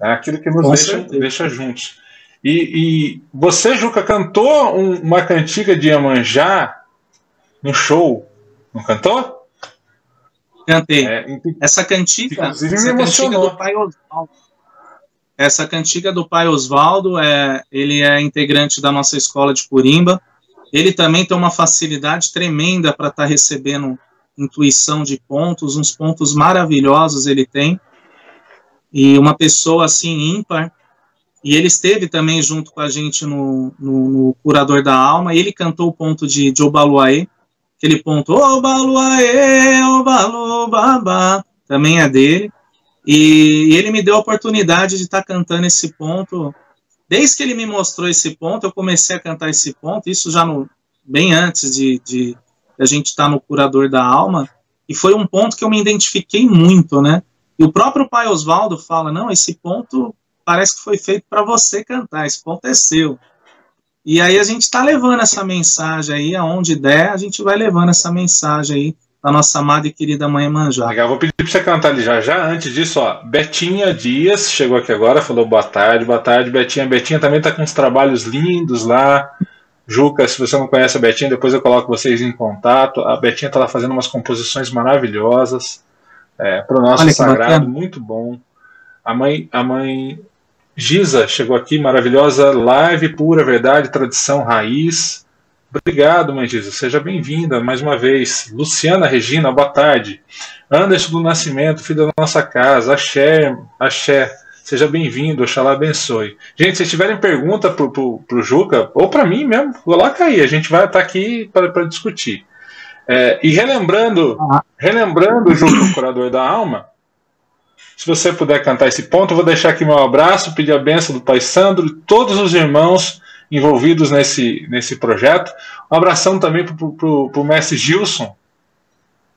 É aquilo que nos deixa, deixa, juntos. E, e, você, Juca, cantou um, uma cantiga de Iemanjá no show, não cantou? Cantei. É, essa cantiga, essa cantiga do pai Oswaldo. Essa cantiga do pai Oswaldo, é, ele é integrante da nossa escola de Curimba. Ele também tem uma facilidade tremenda para estar tá recebendo intuição de pontos, uns pontos maravilhosos ele tem, e uma pessoa assim ímpar, e ele esteve também junto com a gente no, no, no Curador da Alma, e ele cantou o ponto de, de Obaluaê, aquele ponto, Obaluaê, Obalubaba, também é dele, e, e, ele me deu a oportunidade de estar tá cantando esse ponto, desde que ele me mostrou esse ponto, eu comecei a cantar esse ponto, isso já no, bem antes de, de a gente estar tá no curador da alma, e foi um ponto que eu me identifiquei muito, né? E o próprio pai Oswaldo fala: não, esse ponto parece que foi feito para você cantar, esse ponto é seu. E aí a gente está levando essa mensagem aí, aonde der, a gente vai levando essa mensagem aí da nossa amada e querida mãe Manjá. Legal, vou pedir para você cantar ali já já. Antes disso, ó, Betinha Dias chegou aqui agora, falou boa tarde, boa tarde, Betinha. Betinha também está com uns trabalhos lindos lá Juca, se você não conhece a Betinha, depois eu coloco vocês em contato. A Betinha está lá fazendo umas composições maravilhosas é, para o nosso Olha, sagrado, muito bom. A mãe, a mãe Giza chegou aqui, maravilhosa live, pura verdade, tradição, raiz. Obrigado, mãe Giza, seja bem-vinda mais uma vez. Luciana Regina, boa tarde. Anderson do Nascimento, filho da nossa casa. Axé, axé. Seja bem-vindo, Oxalá abençoe. Gente, se tiverem pergunta pro, pro, pro Juca, ou para mim mesmo, coloca aí, a gente vai estar aqui para discutir. É, e relembrando, relembrando, Juca, o curador da alma, se você puder cantar esse ponto, vou deixar aqui meu abraço, pedir a benção do Pai Sandro e todos os irmãos envolvidos nesse, nesse projeto. Um abração também para o mestre Gilson,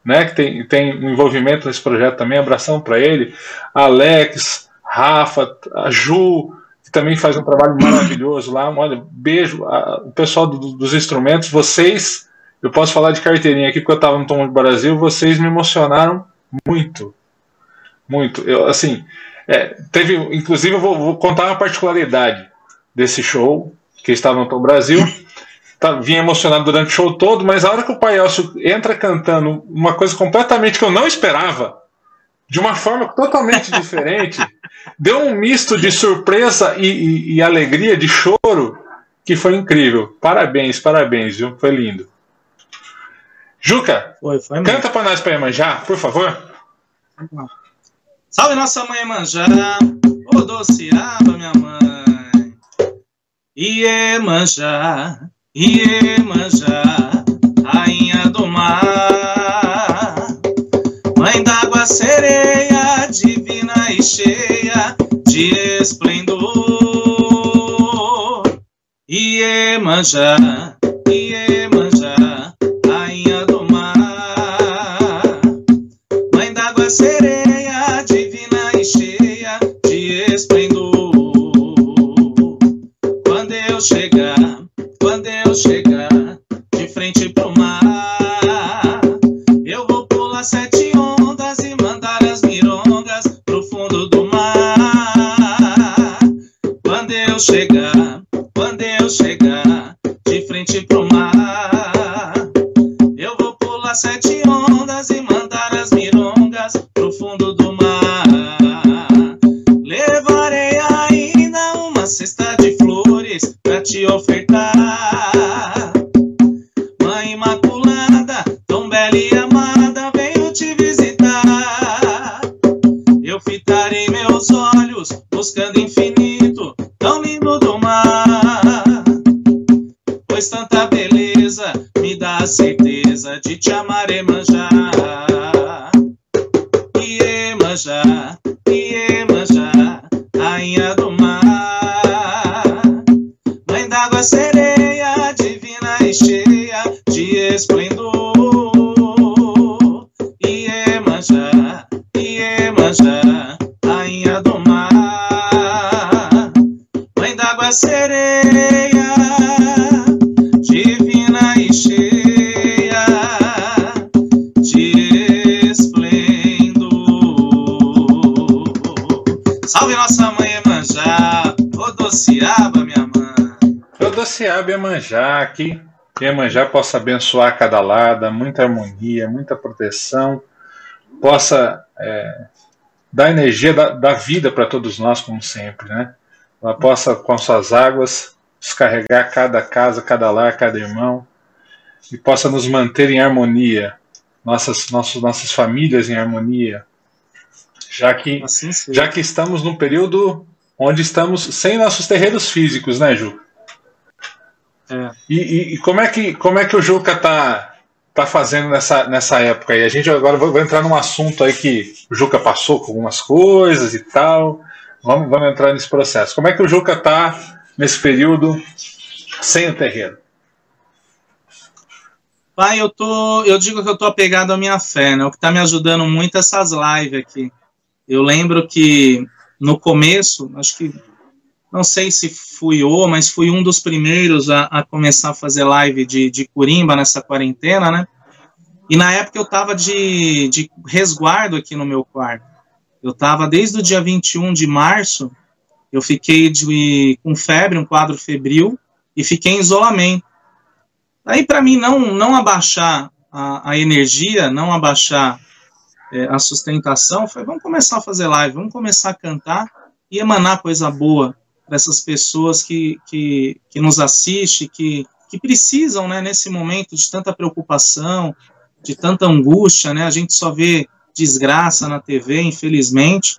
né, que tem, tem um envolvimento nesse projeto também. Abração para ele. Alex, Rafa, a Ju, que também faz um trabalho maravilhoso lá. Olha, beijo. A, o pessoal do, dos instrumentos, vocês, eu posso falar de carteirinha aqui porque eu estava no Tom Brasil, vocês me emocionaram muito muito. Eu, assim, é, teve, inclusive, eu vou, vou, contar uma particularidade desse show, que estava no Tom Brasil. Tá, vinha emocionado durante o show todo, mas a hora que o Pai Elcio entra cantando uma coisa completamente que eu não esperava, de uma forma totalmente diferente, deu um misto de surpresa e, e, e, alegria, de choro, que foi incrível. Parabéns, parabéns, viu? Foi lindo. Juca, foi, foi canta para nós para Iemanjá, por favor. Salve nossa mãe Manjá, ô Dociaba, minha mãe. Iemanjá, Iemanjá, rainha do mar. Mãe d'água sereia, divina e cheia de esplendor. Iemanjá, Iemanjá, Iemanjá, que Iemanjá possa abençoar cada lado, muita harmonia, muita proteção, possa é, dar energia da, da vida para todos nós, como sempre, né? Ela possa, com suas águas, descarregar cada casa, cada lar, cada irmão, e possa nos manter em harmonia, nossas, nossos, nossas famílias em harmonia, já que, assim já que estamos num período onde estamos sem nossos terreiros físicos, né, Ju? É. E, e, e, como, é que, como é que o Juca tá, tá fazendo nessa, nessa época aí? A gente agora vai, entrar num assunto aí que o Juca passou com algumas coisas e tal. Vamos, vamos entrar nesse processo. Como é que o Juca tá nesse período sem o terreiro? Pai, eu tô, eu digo que eu tô apegado à minha fé, né? O que tá me ajudando muito é essas lives aqui. Eu lembro que no começo, acho que não sei se fui eu, mas fui um dos primeiros a, a começar a fazer live de, de Curimba nessa quarentena, né? E na época eu estava de, de resguardo aqui no meu quarto. Eu estava desde o dia 21 de março, eu fiquei de, com febre, um quadro febril, e fiquei em isolamento. Aí, para mim, não, não abaixar a, a energia, não abaixar é, a sustentação, foi vamos começar a fazer live, vamos começar a cantar e emanar coisa boa para essas pessoas que, que, que nos assistem, que, que precisam, né, nesse momento de tanta preocupação, de tanta angústia, né, a gente só vê desgraça na TV, infelizmente,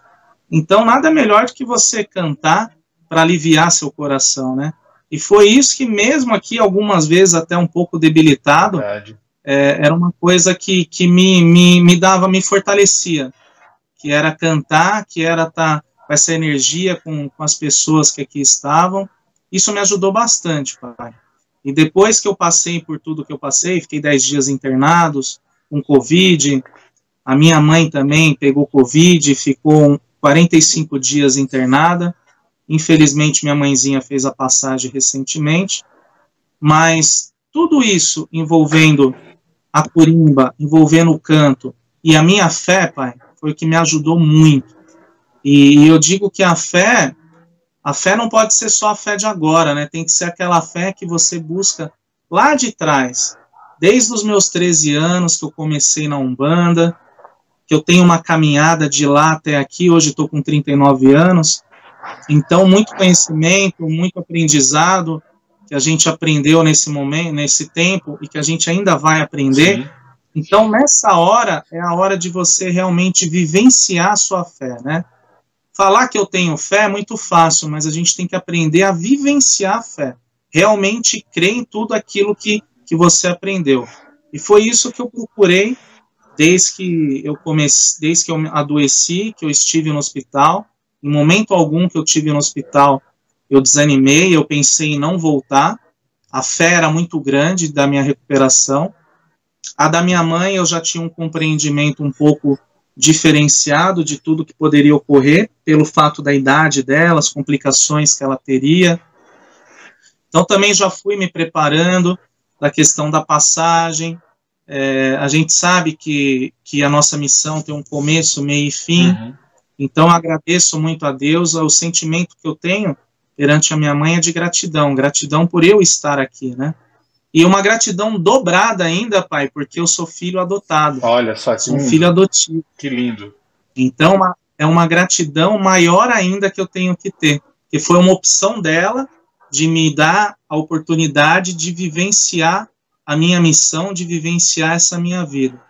então nada melhor do que você cantar para aliviar seu coração, né, e foi isso que mesmo aqui, algumas vezes até um pouco debilitado, é, era uma coisa que, que me, me, me dava, me fortalecia, que era cantar, que era estar tá com essa energia com, com as pessoas que aqui estavam. Isso me ajudou bastante, pai. E depois que eu passei por tudo que eu passei, fiquei 10 dias internados, com Covid, a minha mãe também pegou Covid, ficou 45 dias internada. Infelizmente, minha mãezinha fez a passagem recentemente. Mas tudo isso envolvendo a curimba, envolvendo o canto e a minha fé, pai, foi o que me ajudou muito. E, eu digo que a fé, a fé não pode ser só a fé de agora, né? Tem que ser aquela fé que você busca lá de trás. Desde os meus 13 anos que eu comecei na Umbanda, que eu tenho uma caminhada de lá até aqui, hoje estou com 39 anos. Então, muito conhecimento, muito aprendizado que a gente aprendeu nesse momento, nesse tempo e que a gente ainda vai aprender. Sim. Então, nessa hora é a hora de você realmente vivenciar a sua fé, né? Falar que eu tenho fé é muito fácil, mas a gente tem que aprender a vivenciar a fé. Realmente crer em tudo aquilo que, que você aprendeu. E foi isso que eu procurei desde que eu comecei, desde que eu adoeci, que eu estive no hospital. Em momento algum que eu tive no hospital, eu desanimei, eu pensei em não voltar. A fé era muito grande da minha recuperação. A da minha mãe eu já tinha um compreendimento um pouco diferenciado de tudo que poderia ocorrer, pelo fato da idade dela, as complicações que ela teria. Então, também já fui me preparando da questão da passagem. É, a gente sabe que, que a nossa missão tem um começo, meio e fim. Uhum. Então, agradeço muito a Deus. O sentimento que eu tenho perante a minha mãe é de gratidão gratidão por eu estar aqui, né? E uma gratidão dobrada ainda, pai, porque eu sou filho adotado. Olha só, que um filho adotivo. Que lindo. Então, é uma gratidão maior ainda que eu tenho que ter, que foi uma opção dela de me dar a oportunidade de vivenciar a minha missão, de vivenciar essa minha vida,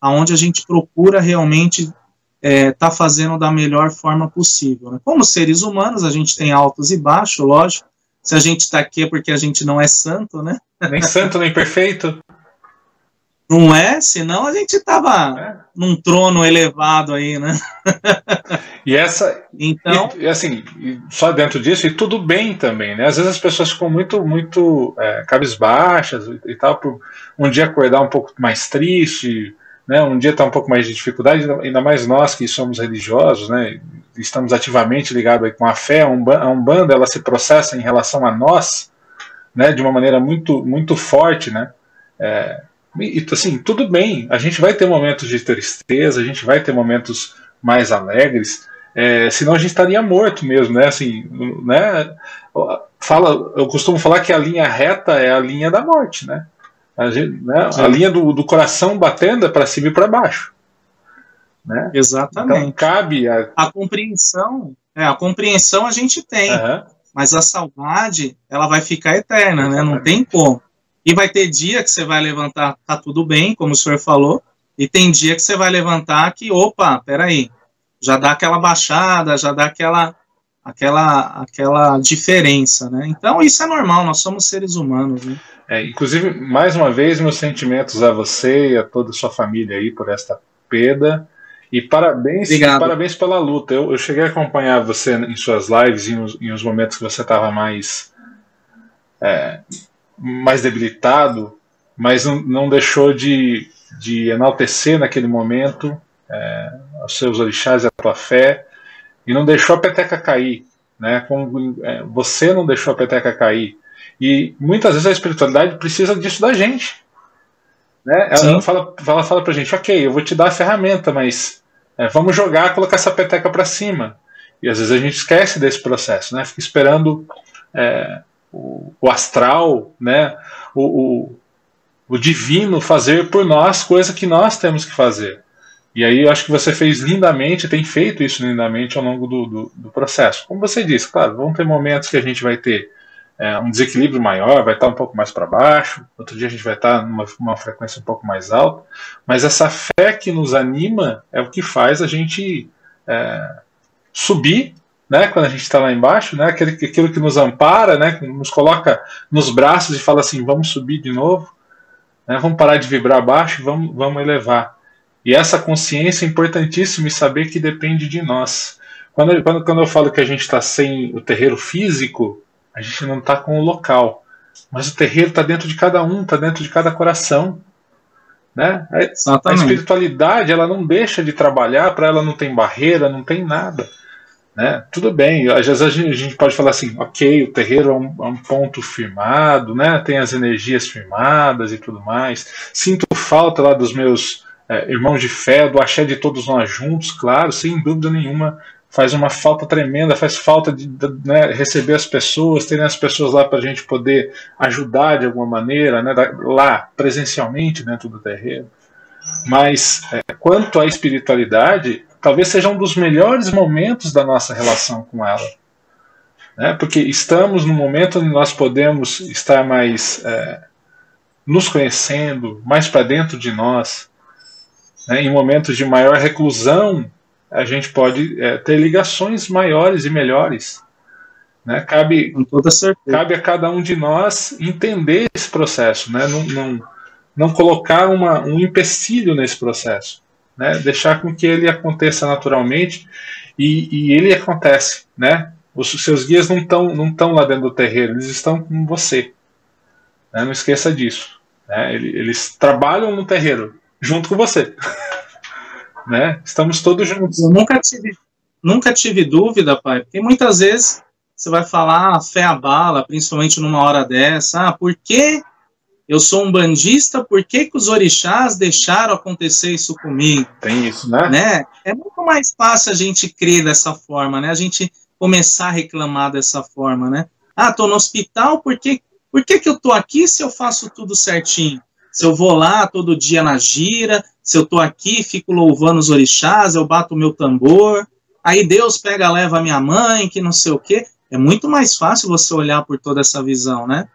aonde a gente procura realmente estar é, tá fazendo da melhor forma possível. Né? Como seres humanos, a gente tem altos e baixos, lógico, se a gente está aqui é porque a gente não é santo, né? Nem santo, nem perfeito. Não é? Senão a gente tava é. num trono elevado aí, né? E essa. Então. E, assim, só dentro disso, e tudo bem também, né? Às vezes as pessoas ficam muito, muito é, cabisbaixas e tal, por um dia acordar um pouco mais triste, né, um dia está um pouco mais de dificuldade, ainda mais nós que somos religiosos, né, estamos ativamente ligados com a fé, a Umbanda, ela se processa em relação a nós, né, de uma maneira muito, muito forte, né, é, e assim, tudo bem, a gente vai ter momentos de tristeza, a gente vai ter momentos mais alegres, é, senão a gente estaria morto mesmo, né, assim, né, fala, eu costumo falar que a linha reta é a linha da morte, né, a, gente, né, a linha do, do coração batendo é para cima e para baixo. Né? Exatamente. Então, cabe a... a compreensão. É, a compreensão a gente tem, uhum. Mas a saudade ela vai ficar eterna, né? Não tem como. E vai ter dia que você vai levantar, tá tudo bem, como o senhor falou, e tem dia que você vai levantar que, opa, peraí, já dá aquela baixada, já dá aquela aquela aquela diferença, né? Então isso é normal, nós somos seres humanos, né? É, inclusive, mais uma vez, meus sentimentos a você e a toda a sua família aí por esta perda. E parabéns, parabéns pela luta. Eu, eu, cheguei a acompanhar você em suas lives em os, em os momentos que você estava mais, é, mais debilitado, mas não, não deixou de, de enaltecer naquele momento é, os seus orixás e a tua fé, e não deixou a peteca cair. Né? Como, é, você não deixou a peteca cair. E muitas vezes a espiritualidade precisa disso da gente. Né? Ela, fala, ela fala pra gente, ok, eu vou te dar a ferramenta, mas é, vamos jogar, colocar essa peteca para cima. E às vezes a gente esquece desse processo, né? Fica esperando é, o, o, astral, né? O, o, o, divino fazer por nós coisa que nós temos que fazer. E aí eu acho que você fez lindamente, tem feito isso lindamente ao longo do, do, do processo. Como você disse, claro, vão ter momentos que a gente vai ter é, um desequilíbrio maior, vai estar um pouco mais para baixo, outro dia a gente vai estar numa uma frequência um pouco mais alta, mas essa fé que nos anima é o que faz a gente é, subir, né, quando a gente está lá embaixo, né, aquele, aquilo que nos ampara, né, nos coloca nos braços e fala assim, vamos subir de novo, né, vamos parar de vibrar abaixo, vamos, vamos elevar. E essa consciência é importantíssima e saber que depende de nós. Quando, quando, quando eu falo que a gente está sem o terreiro físico, a gente não está com o local. Mas o terreiro está dentro de cada um, está dentro de cada coração. Né? A, a espiritualidade ela não deixa de trabalhar, para ela não tem barreira, não tem nada. Né? Tudo bem, às vezes a gente, a gente pode falar assim, ok, o terreiro é um, é um, ponto firmado, né? tem as energias firmadas e tudo mais. Sinto falta lá dos meus é, irmãos de fé, do axé de todos nós juntos, claro, sem dúvida nenhuma, faz uma falta tremenda, faz falta de, de né, receber as pessoas, ter as pessoas lá para a gente poder ajudar de alguma maneira, né, lá presencialmente dentro do terreiro. Mas é, quanto à espiritualidade, talvez seja um dos melhores momentos da nossa relação com ela. Né, porque estamos no momento onde nós podemos estar mais é, nos conhecendo, mais para dentro de nós, né, em momentos de maior reclusão, a gente pode é, ter ligações maiores e melhores. Né? Cabe, cabe a cada um de nós entender esse processo, né? não, não, não colocar uma, um empecilho nesse processo, né? deixar com que ele aconteça naturalmente e, e ele acontece. Né? Os seus guias não estão não tão lá dentro do terreiro, eles estão com você. Né? Não esqueça disso. Né? Eles trabalham no terreiro, junto com você. né? Estamos todos juntos. Eu nunca tive, nunca tive dúvida, pai, porque muitas vezes você vai falar a ah, fé abala, principalmente numa hora dessa, ah, por que eu sou um bandista, por que, que os orixás deixaram acontecer isso comigo? Tem isso, né? né? É muito mais fácil a gente crer dessa forma, né? A gente começar a reclamar dessa forma, né? Ah, tô no hospital, por que, por que, que eu tô aqui se eu faço tudo certinho? Se eu vou lá todo dia na gira, se eu estou aqui, fico louvando os orixás, eu bato o meu tambor, aí Deus pega, leva a minha mãe, que não sei o quê. É muito mais fácil você olhar por toda essa visão, né?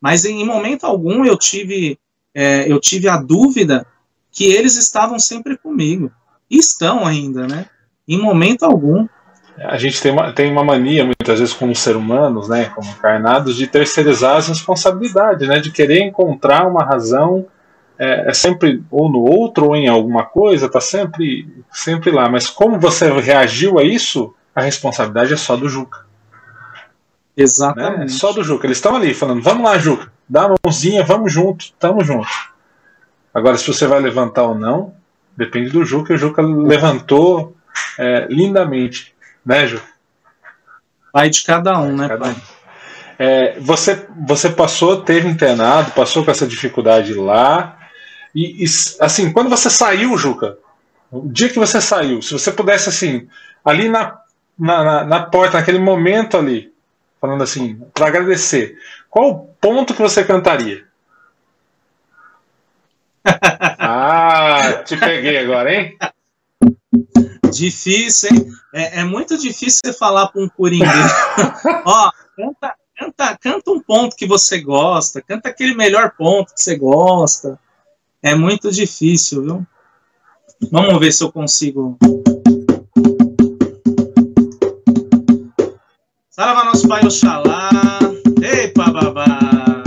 Mas em momento algum eu tive, é, eu tive a dúvida que eles estavam sempre comigo. E estão ainda, né? Em momento algum. A gente tem uma, tem uma mania, muitas vezes, como seres humanos, né, como encarnados, de terceirizar as responsabilidades, né, de querer encontrar uma razão é, é, sempre ou no outro ou em alguma coisa, está sempre, sempre lá. Mas como você reagiu a isso, a responsabilidade é só do Juca. Exatamente. Né? É só do Juca. Eles estão ali falando: vamos lá, Juca, dá a mãozinha, vamos junto, estamos juntos. Agora, se você vai levantar ou não, depende do Juca. O Juca levantou é, lindamente, né, Juca? Vai de cada um, né, cada pai? Um. É, você, você passou, teve internado, passou com essa dificuldade lá, e, e, assim, quando você saiu, Juca, o dia que você saiu, se você pudesse, assim, ali na, na, na, porta, naquele momento ali, falando assim, para agradecer, qual o ponto que você cantaria? ah, te peguei agora, hein? Difícil, hein? É, é muito difícil você falar para um coringa. Ó, canta, canta, canta um ponto que você gosta, canta aquele melhor ponto que você gosta. É muito difícil, viu? Vamos ver se eu consigo. Salva nosso Pai Oxalá. Ei, babá.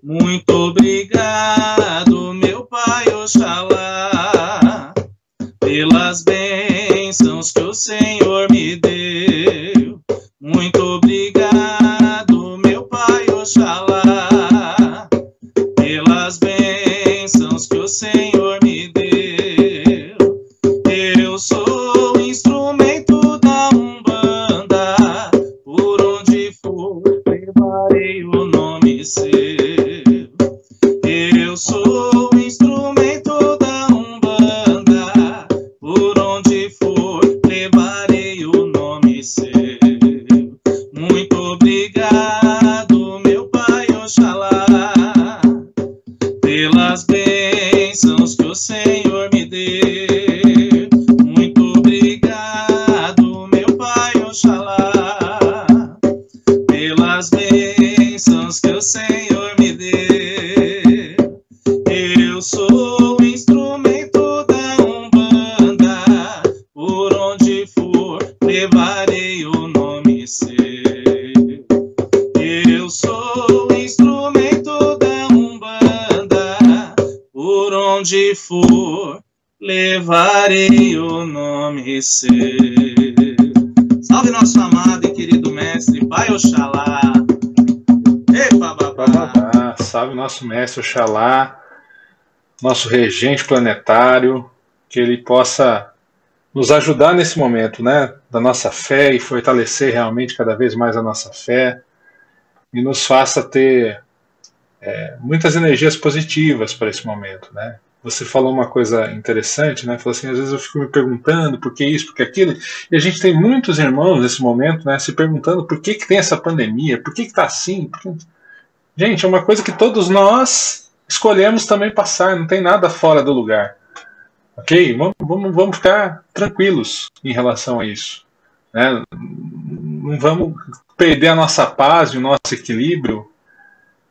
Muito obrigado, meu Pai Oxalá, pelas bênçãos que o Senhor deu. Muito obrigado, nosso mestre Oxalá, nosso regente planetário, que ele possa nos ajudar nesse momento, né, da nossa fé e fortalecer realmente cada vez mais a nossa fé e nos faça ter é, muitas energias positivas para esse momento, né? Você falou uma coisa interessante, né? Falou assim, às vezes eu fico me perguntando por que isso, por que aquilo, e a gente tem muitos irmãos nesse momento, né, se perguntando por que, que tem essa pandemia, por que está assim, por que... Gente, é uma coisa que todos nós escolhemos também passar, não tem nada fora do lugar. Ok? Vamos, vamos, vamos ficar tranquilos em relação a isso. Né? Não vamos perder a nossa paz e o nosso equilíbrio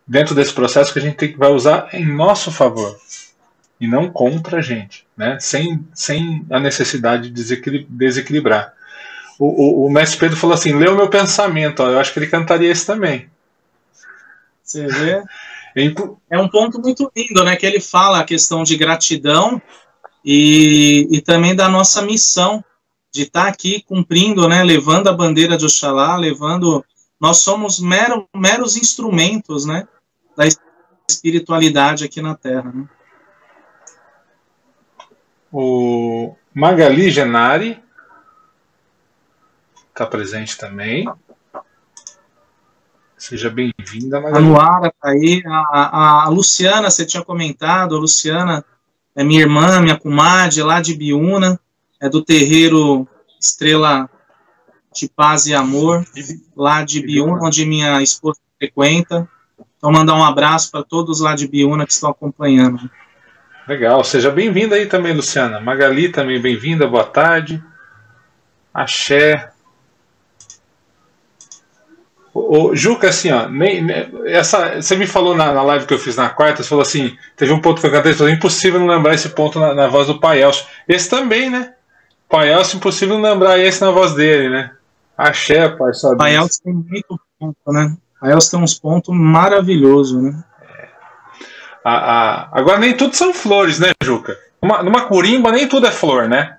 dentro desse processo que a gente tem, vai usar em nosso favor e não contra a gente, né? sem, sem a necessidade de desequil- desequilibrar. O, o, o mestre Pedro falou assim: o meu pensamento. Ó, eu acho que ele cantaria esse também. Você vê? É É um ponto muito lindo, né? Que ele fala a questão de gratidão e, e também da nossa missão de estar aqui cumprindo, né? Levando a bandeira de Oxalá, levando. Nós somos mero, meros instrumentos, né? Da espiritualidade aqui na Terra. Né? O Magali Genari está presente também. Seja bem-vinda, A Magali. Luara tá aí, a, a, a Luciana, você tinha comentado, a Luciana é minha irmã, minha comadre, lá de Biúna, é do terreiro Estrela de Paz e Amor, lá de Biúna, onde minha esposa frequenta. Então, mandar um abraço para todos lá de Biúna que estão acompanhando. Legal, seja bem-vinda aí também, Luciana. Magali também bem-vinda, boa tarde. Axé. Ô, Juca, assim, ó, nem, nem- essa, você me falou na, na live que eu fiz na quarta, você falou assim, teve um ponto que eu cantei, falou, impossível não lembrar esse ponto na, na voz do Pai Elcio. Esse também, né? Pai Elcio, impossível não lembrar esse na voz dele, né? Axé, Pai Sabe. Paels tem muito ponto, né? Paels tem uns pontos maravilhosos, né? A- a- agora nem tudo são flores, né, Juca? Uma- numa curimba nem tudo é flor, né?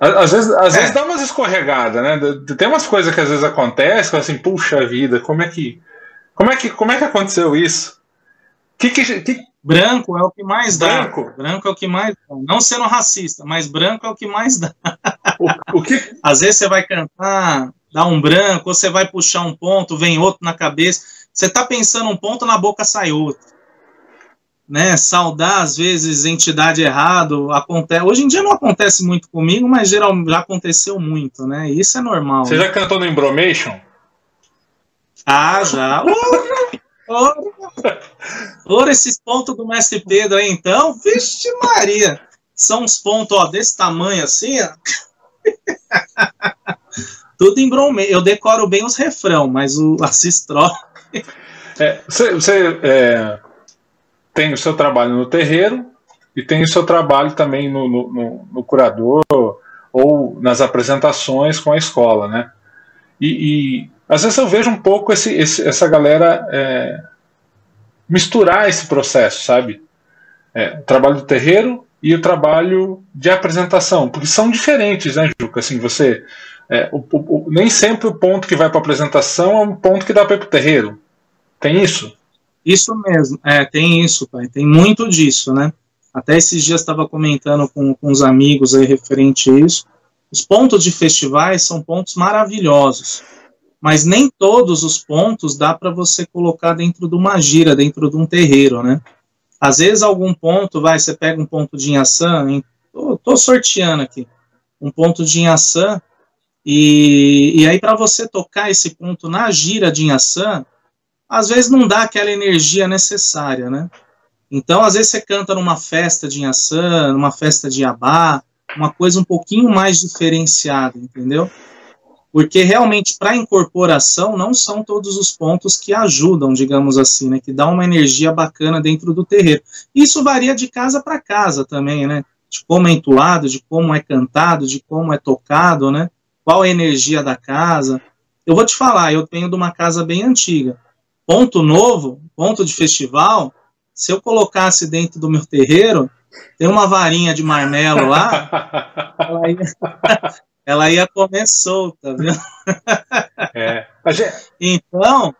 Às vezes, às É. vezes dá umas escorregadas, né? Tem umas coisas que às vezes acontecem, assim, puxa vida, como é que. Como é que, como é que aconteceu isso? Que, que, que Branco é o que mais dá. branco? Branco é o que mais dá. Não sendo racista, mas branco é o que mais dá. O, o que, Às vezes você vai cantar, dá um branco, ou você vai puxar um ponto, vem outro na cabeça. Você tá pensando um ponto, na boca sai outro. Né? Saudar, às vezes, entidade errado. Acontece. Hoje em dia não acontece muito comigo, mas geral, já aconteceu muito, né? Isso é normal. você né? já cantou no Embromation? Ah, já. Ora, esses pontos do mestre Pedro aí, então, vixe Maria. São uns pontos, ó, desse tamanho assim, ó. Tudo em bromê. Eu decoro bem os refrão, mas o assistró. É, você você, é, tem o seu trabalho no terreiro e tem o seu trabalho também no, no- no- curador ou nas apresentações com a escola, né? E, e, às vezes eu vejo um pouco esse, esse- essa galera é, misturar esse processo, sabe? É, o trabalho do terreiro e o trabalho de apresentação, porque são diferentes, né, Juca? Assim, você é, o- o- nem sempre o ponto que vai para apresentação é um ponto que dá para o terreiro. Tem isso? Isso mesmo, é, tem isso, pai, tem muito disso, né? Até esses dias estava comentando com, com os amigos aí referente a isso. Os pontos de festivais são pontos maravilhosos, mas nem todos os pontos dá para você colocar dentro de uma gira, dentro de um terreiro, né? Às vezes algum ponto, vai, você pega um ponto de Inhaçã, hein? tô, tô sorteando aqui, um ponto de Inhaçã, e, e aí para você tocar esse ponto na gira de Inhaçã, às vezes não dá aquela energia necessária, né? Então, às vezes você canta numa festa de Inhaçã, numa festa de Abá, uma coisa um pouquinho mais diferenciada, entendeu? Porque realmente para incorporação não são todos os pontos que ajudam, digamos assim, né, que dá uma energia bacana dentro do terreiro. Isso varia de casa para casa também, né? De como é entoado, de como é cantado, de como é tocado, né? Qual é a energia da casa. Eu vou te falar, eu tenho de uma casa bem antiga. Ponto novo, ponto de festival, se eu colocasse dentro do meu terreiro, tem uma varinha de marmelo lá, ela ia, ela ia comer solta, viu? É. Então,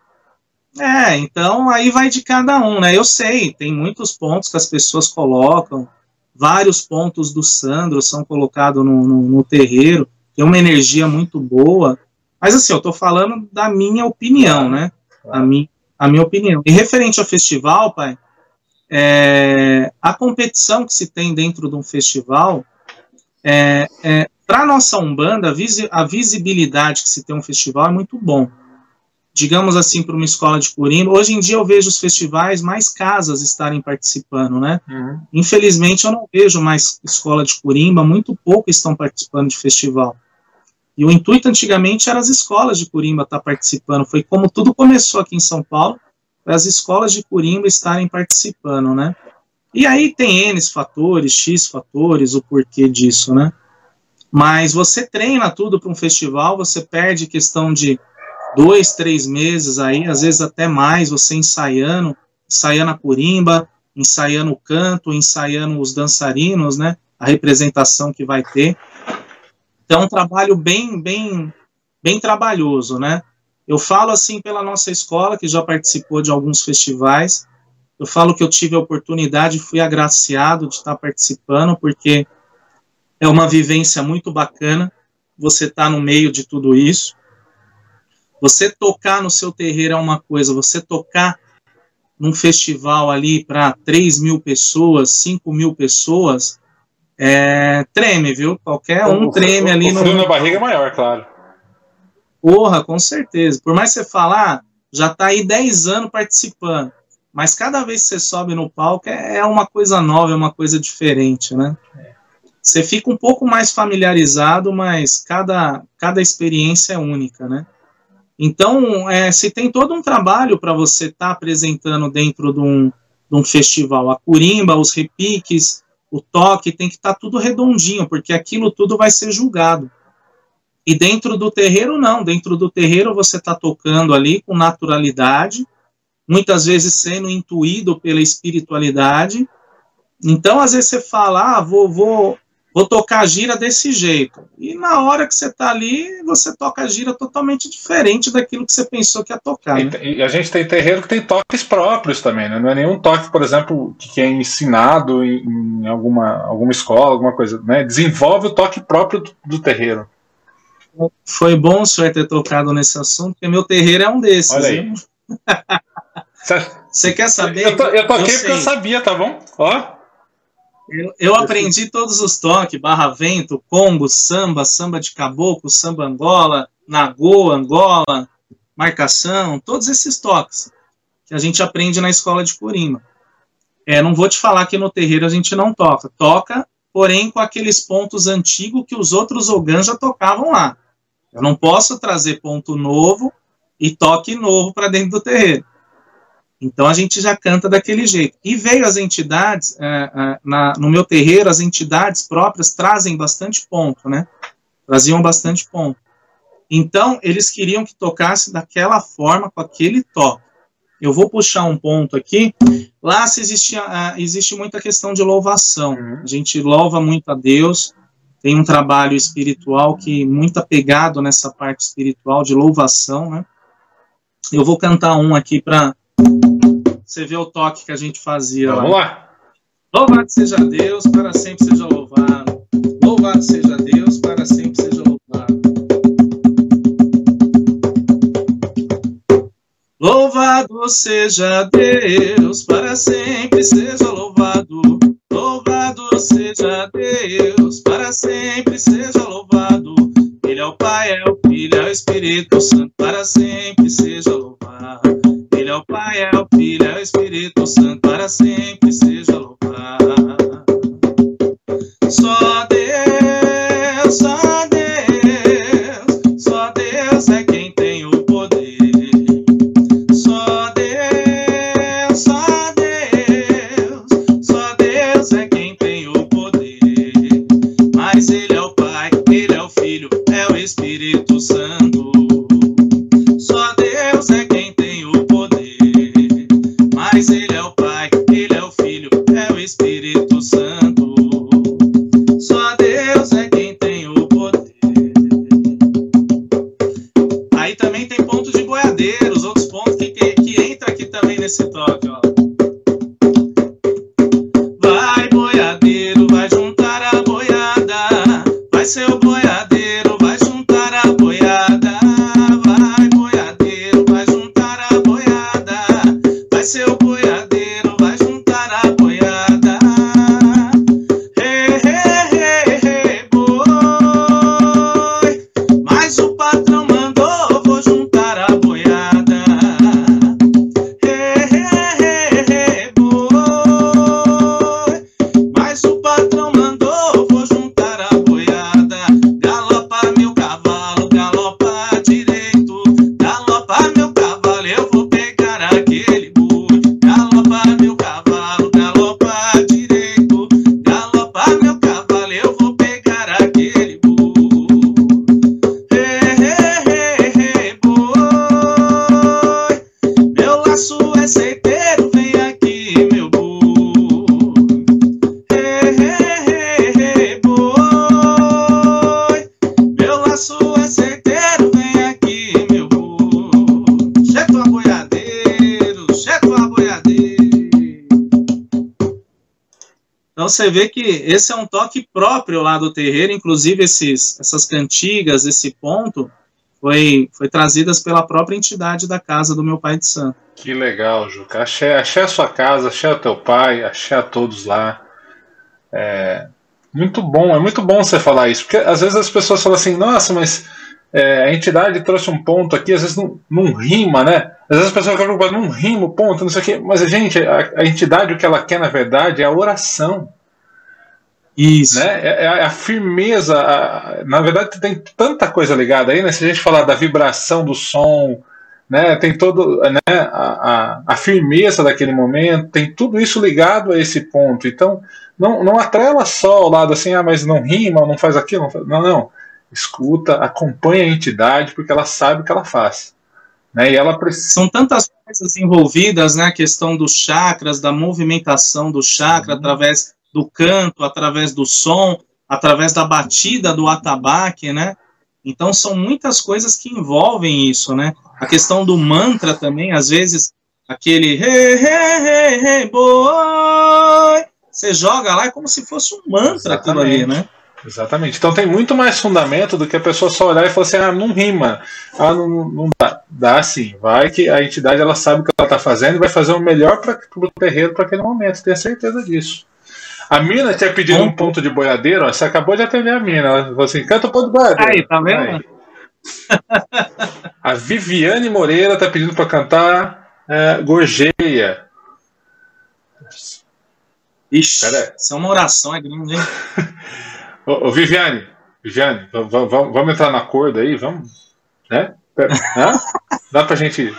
é, então aí vai de cada um, né? Eu sei, tem muitos pontos que as pessoas colocam, vários pontos do Sandro são colocados no, no, no terreiro, tem uma energia muito boa, mas assim, eu tô falando da minha opinião, né? A, mi, a minha opinião. E referente ao festival, pai, é, a competição que se tem dentro de um festival, é, é para a nossa Umbanda, a visibilidade que se tem um festival é muito bom. Digamos assim, para uma escola de Corimba, hoje em dia eu vejo os festivais mais casas estarem participando, né? Uhum. Infelizmente eu não vejo mais escola de Corimba, muito pouco estão participando de festival. E o intuito antigamente era as escolas de Corimba estar participando, foi como tudo começou aqui em São Paulo, as escolas de Corimba estarem participando, né? E aí tem N fatores, X fatores, o porquê disso, né? Mas você treina tudo para um festival, você perde questão de dois, três meses aí, às vezes até mais, você ensaiando, ensaiando a Corimba, ensaiando o canto, ensaiando os dançarinos, né? A representação que vai ter. Então, é um trabalho bem, bem, bem trabalhoso, né? Eu falo assim pela nossa escola, que já participou de alguns festivais. Eu falo que eu tive a oportunidade, fui agraciado de estar participando, porque é uma vivência muito bacana. Você está no meio de tudo isso. Você tocar no seu terreiro é uma coisa, você tocar num festival ali para 3 mil pessoas, 5 mil pessoas, é, treme, viu? Qualquer um o, treme o, ali. O frio no... na barriga é maior, claro. Porra, com certeza. Por mais que você falar, já está aí 10 anos participando. Mas cada vez que você sobe no palco é, é uma coisa nova, é uma coisa diferente, né? Você fica um pouco mais familiarizado, mas cada, cada experiência é única, né? Então, é, se tem todo um trabalho para você estar tá apresentando dentro de um, de um festival, a curimba, os repiques, o toque, tem que estar tá tudo redondinho, porque aquilo tudo vai ser julgado. E dentro do terreiro, não. Dentro do terreiro, você está tocando ali com naturalidade, muitas vezes sendo intuído pela espiritualidade. Então, às vezes você fala, ah, vou, vou, vou tocar a gira desse jeito. E na hora que você está ali, você toca a gira totalmente diferente daquilo que você pensou que ia tocar. Né? E, a gente tem terreiro que tem toques próprios também, né? Não é nenhum toque, por exemplo, que é ensinado em, em alguma, alguma escola, alguma coisa, né? Desenvolve o toque próprio do, do terreiro. Foi bom o senhor ter tocado nesse assunto, porque meu terreiro é um desses. Olha aí. Você quer saber? Eu, to, eu toquei eu porque eu sabia, tá bom? Ó. Eu, eu aprendi todos os toques, barra vento, congo, samba, samba de caboclo, samba angola, nagô, angola, marcação, todos esses toques que a gente aprende na escola de Corimba. É, não vou te falar que no terreiro a gente não toca. Toca, porém com aqueles pontos antigos que os outros ogãs já tocavam lá. Eu não posso trazer ponto novo e toque novo para dentro do terreiro. Então a gente já canta daquele jeito. E veio as entidades, é, é, na, no meu terreiro, as entidades próprias trazem bastante ponto, né? Traziam bastante ponto. Então eles queriam que tocasse daquela forma, com aquele toque. Eu vou puxar um ponto aqui. Lá se existe, uh, existe muita questão de louvação. Uhum. A gente louva muito a Deus tem um trabalho espiritual que muito apegado nessa parte espiritual de louvação, né? Eu vou cantar um aqui para você ver o toque que a gente fazia Vamos lá. lá. Louvado seja Deus, para sempre seja louvado. Louvado seja Deus, para sempre seja louvado. Louvado seja Deus, para sempre seja louvado. Louvado seja Deus, para sempre seja louvado. Ele é o Pai, é o Filho, é o Espírito Santo, para sempre seja louvado. É o Pai, é o Filho, é o Espírito Santo, para sempre seja você vê que esse é um toque próprio lá do terreiro, inclusive esses, essas cantigas, esse ponto, foi, foi trazidas pela própria entidade da casa do meu pai de santo. Que legal, Juca. Achei, achei a sua casa, achei o teu pai, achei a todos lá. É, muito bom, é muito bom você falar isso, porque às vezes as pessoas falam assim, nossa, mas é, a entidade trouxe um ponto aqui, às vezes não, não rima, né? Às vezes as pessoas falam, não rima o ponto, não sei o quê. Mas, gente, a, a entidade, o que ela quer, na verdade, é a oração. Isso. Né? É, é a firmeza. a- na verdade, tem tanta coisa ligada aí, né? Se a gente falar da vibração do som, né? Tem todo, né? A, a, a firmeza daquele momento, tem tudo isso ligado a esse ponto. Então, não, não atrela só ao lado assim, ah, mas não rima, não faz aquilo, não, faz... não, não. Escuta, acompanha a entidade, porque ela sabe o que ela faz. Né? E ela precisa. São tantas coisas envolvidas, né? A questão dos chakras, da movimentação do chakra Uhum. através do canto, através do som, através da batida do atabaque, né? Então são muitas coisas que envolvem isso, né? A questão do mantra também, às vezes, aquele hey, hey, hey, hey, boy, você joga lá é como se fosse um mantra aquilo ali, Exatamente. né? Exatamente. Então tem muito mais fundamento do que a pessoa só olhar e falar assim, ah, não rima. Ah, não, não dá. Dá sim. Vai que a entidade ela sabe o que ela está fazendo e vai fazer o melhor para o terreiro para aquele momento. Tenha certeza disso. A mina tinha pedido um ponto de boiadeiro, ó, você acabou de atender a mina. Ela falou assim, canta o ponto de boiadeiro. Aí, tá vendo? Aí. A Viviane Moreira está pedindo para cantar é, Gorjeia. Ixi, Pera aí. isso é uma oração, é grande, hein? Ô, ô, Viviane, Viviane, vamos entrar na acordo aí, vamos, né? Pera- Hã? Dá pra gente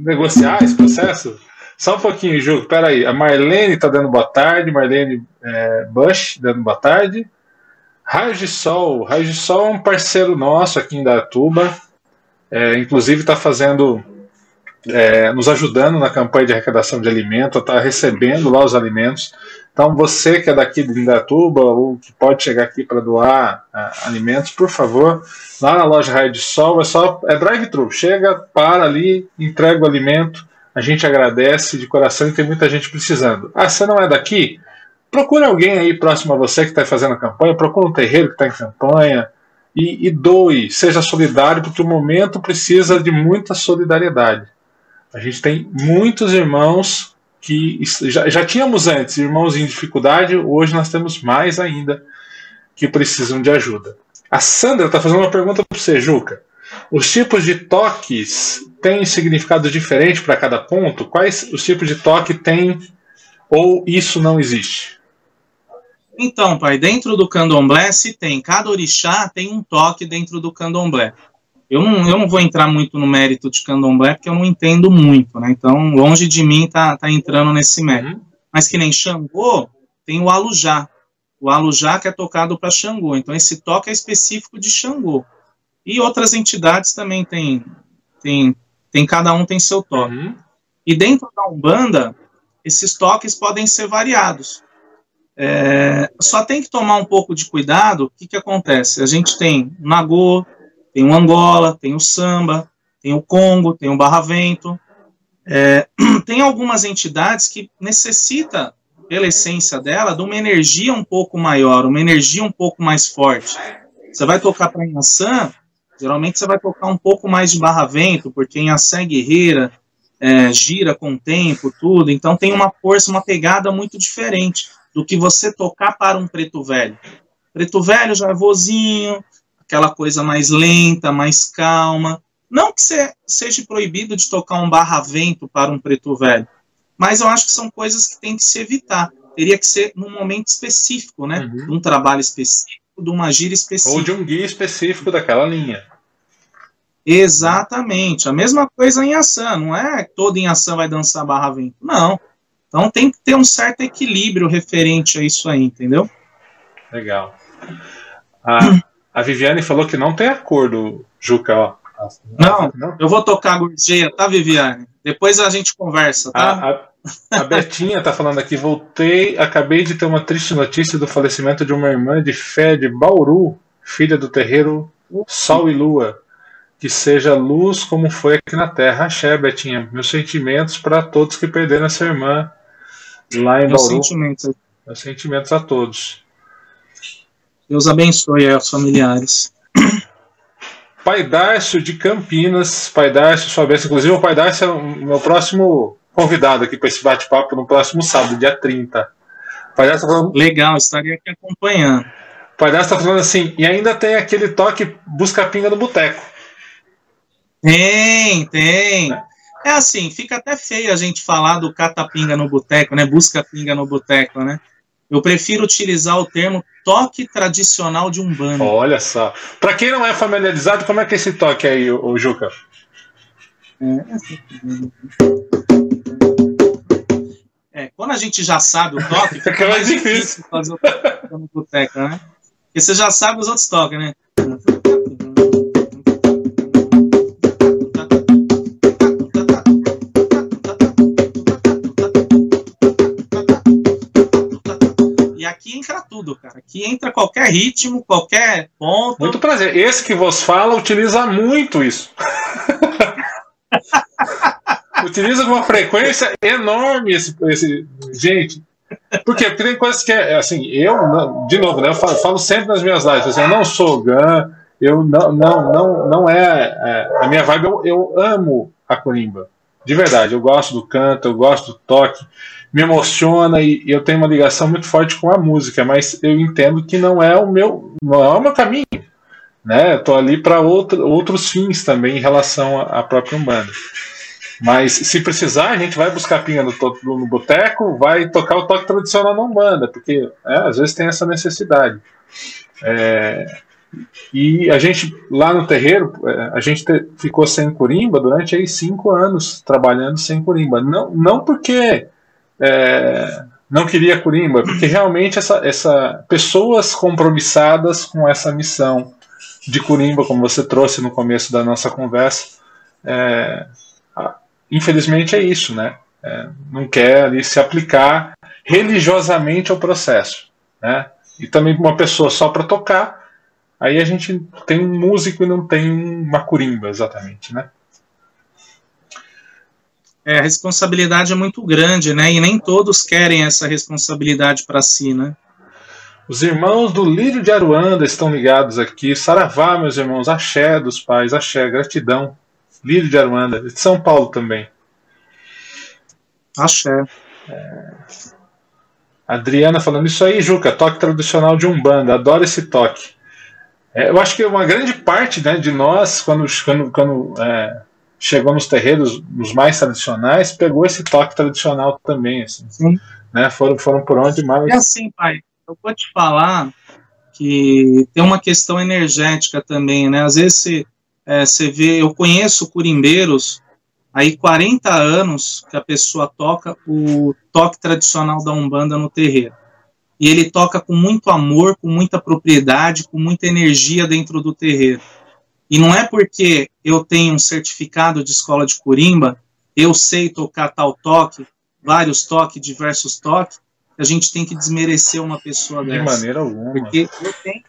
negociar esse processo? Só um pouquinho, Ju, peraí. A Marlene tá dando boa tarde, Marlene é, Bush dando boa tarde. Raio de Sol, Raio de Sol é um parceiro nosso aqui em Datuba, é, inclusive está fazendo, é, nos ajudando na campanha de arrecadação de alimento, está recebendo lá os alimentos. Então, você que é daqui de Indatuba ou que pode chegar aqui para doar alimentos, por favor, lá na loja Raio de Sol, é só é drive-thru. Chega, para ali, entrega o alimento. A gente agradece de coração e tem muita gente precisando. Ah, você não é daqui? Procure alguém aí próximo a você que está fazendo campanha, procure um terreiro que está em campanha e, e doe, seja solidário, porque o momento precisa de muita solidariedade. A gente tem muitos irmãos que já, já tínhamos antes irmãos em dificuldade, hoje nós temos mais ainda que precisam de ajuda. A Sandra está fazendo uma pergunta para você, Juca. Os tipos de toques têm significado diferente para cada ponto? Quais os tipos de toque têm ou isso não existe? Então, pai, dentro do candomblé se tem, cada orixá tem um toque dentro do candomblé. Eu não, eu não vou entrar muito no mérito de candomblé, porque eu não entendo muito, né? Então, longe de mim tá, tá entrando nesse mérito. Uhum. Mas que nem Xangô, tem o alujá. O alujá que é tocado para Xangô. Então, esse toque é específico de Xangô. E outras entidades também tem, tem, tem cada um tem seu toque. Uhum. E dentro da Umbanda, esses toques podem ser variados. É, só tem que tomar um pouco de cuidado. O que, que acontece? A gente tem o Nagô, tem o Angola, tem o Samba, tem o Congo, tem o Barravento. É, tem algumas entidades que necessita, pela essência dela, de uma energia um pouco maior, uma energia um pouco mais forte. Você vai tocar para Inhaçã, geralmente você vai tocar um pouco mais de Barravento, porque Inhaçã é guerreira, é, gira com o tempo, tudo. Então tem uma força, uma pegada muito diferente do que você tocar para um preto velho. Preto velho já é vozinho, aquela coisa mais lenta, mais calma. Não que seja proibido de tocar um barra-vento para um preto velho, mas eu acho que são coisas que tem que se evitar. Teria que ser num momento específico, né? Uhum. Um trabalho específico, de uma gira específica. Ou de um guia específico daquela linha. Exatamente. A mesma coisa em ação. Não é todo em ação vai dançar barra-vento. Não. Então tem que ter um certo equilíbrio referente a isso aí, entendeu? Legal. A, a Viviane falou que não tem acordo, Juca, ó. Não, não, eu vou tocar gorjeia, tá, Viviane? Depois a gente conversa, tá? A, a, a Betinha tá falando aqui, voltei, acabei de ter uma triste notícia do falecimento de uma irmã de fé de Bauru, filha do terreiro Sol e Lua. Que seja luz como foi aqui na Terra. Axé, Betinha. Meus sentimentos para todos que perderam essa irmã lá em Meus Bauru. Sentimentos. Meus sentimentos a todos. Deus abençoe aos familiares. Pai Darcio de Campinas. Pai Darcio, sua bênção. Inclusive, o Pai Darcio é o meu próximo convidado aqui para esse bate-papo no próximo sábado, dia 30. Pai Darcio tá falando... Legal, estaria aqui acompanhando. O Pai Darcio está falando assim, e ainda tem aquele toque busca-pinga no boteco. Tem, tem. É. É assim, fica até feio a gente falar do catapinga no boteco, né? Busca pinga no boteco, né? Eu prefiro utilizar o termo toque tradicional de Umbanda. Olha só. Para quem não é familiarizado, como é que é esse toque aí, o, Juca? É, quando a gente já sabe o toque, fica é mais difícil fazer o toque no boteco, né? Porque você já sabe os outros toques, né? tudo, cara. Aqui entra qualquer ritmo, qualquer ponto. Muito prazer. Esse que vos fala utiliza muito isso. utiliza com uma frequência enorme esse, esse gente. Por quê? Porque tem coisas que é assim, eu, de novo, né, eu falo, falo sempre nas minhas lives, assim, eu não sou GAN, eu não, não, não, não é, é a minha vibe, eu, eu amo a corimba. De verdade, eu gosto do canto, eu gosto do toque me emociona e, eu tenho uma ligação muito forte com a música, mas eu entendo que não é o meu, não é o meu caminho, né? Eu tô ali para outros fins também em relação à própria Umbanda. Mas se precisar, a gente vai buscar pinga no, no, boteco, vai tocar o toque tradicional na Umbanda, porque é, às vezes tem essa necessidade. É, e a gente, lá no terreiro, é, a gente te, ficou sem curimba durante aí cinco anos trabalhando sem curimba. Não, não porque é, não queria Corimba, porque realmente essa, essa pessoas compromissadas com essa missão de Corimba, como você trouxe no começo da nossa conversa, é, infelizmente é isso, né? É, não quer ali se aplicar religiosamente ao processo, né? E também uma pessoa só para tocar, aí a gente tem um músico e não tem uma curimba exatamente, né? é, a responsabilidade é muito grande, né? E nem todos querem essa responsabilidade para si, né? Os irmãos do Lírio de Aruanda estão ligados aqui. Saravá, meus irmãos. Axé dos pais. Axé, gratidão. Lírio de Aruanda. De São Paulo também. Axé. É... Adriana falando isso aí, Juca. Toque tradicional de Umbanda. Adoro esse toque. É, eu acho que uma grande parte né, de nós, quando, quando, quando é, chegou nos terreiros, nos mais tradicionais, pegou esse toque tradicional também, assim, Sim. né? Foram, foram por onde mais. É assim, pai. Eu vou te falar que tem uma questão energética também, né? Às vezes você, é, você vê, eu conheço curimbeiros aí 40 anos que a pessoa toca o toque tradicional da Umbanda no terreiro. E ele toca com muito amor, com muita propriedade, com muita energia dentro do terreiro. E não é porque eu tenho um certificado de escola de Corimba eu sei tocar tal toque, vários toques, diversos toques, a gente tem que desmerecer uma pessoa De dessa. maneira alguma. Porque eu tenho,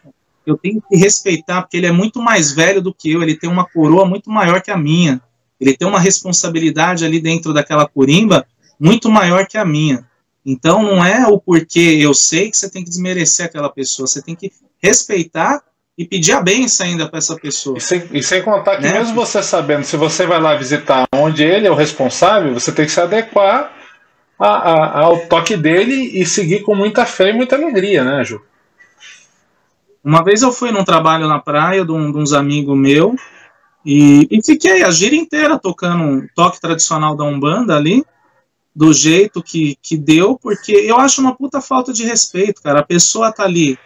eu tenho que respeitar, porque ele é muito mais velho do que eu, ele tem uma coroa muito maior que a minha. Ele tem uma responsabilidade ali dentro daquela corimba muito maior que a minha. Então não é o porquê eu sei que você tem que desmerecer aquela pessoa, você tem que respeitar e pedir a benção ainda para essa pessoa. E sem, e sem contar que Né? mesmo você sabendo, se você vai lá visitar onde ele é o responsável, você tem que se adequar a- a- ao toque dele e seguir com muita fé e muita alegria, né, Ju? Uma vez eu fui num trabalho na praia de, um- de uns amigos meus e, e fiquei a gira inteira tocando um toque tradicional da Umbanda ali, do jeito que, que deu, porque eu acho uma puta falta de respeito, cara. A pessoa tá ali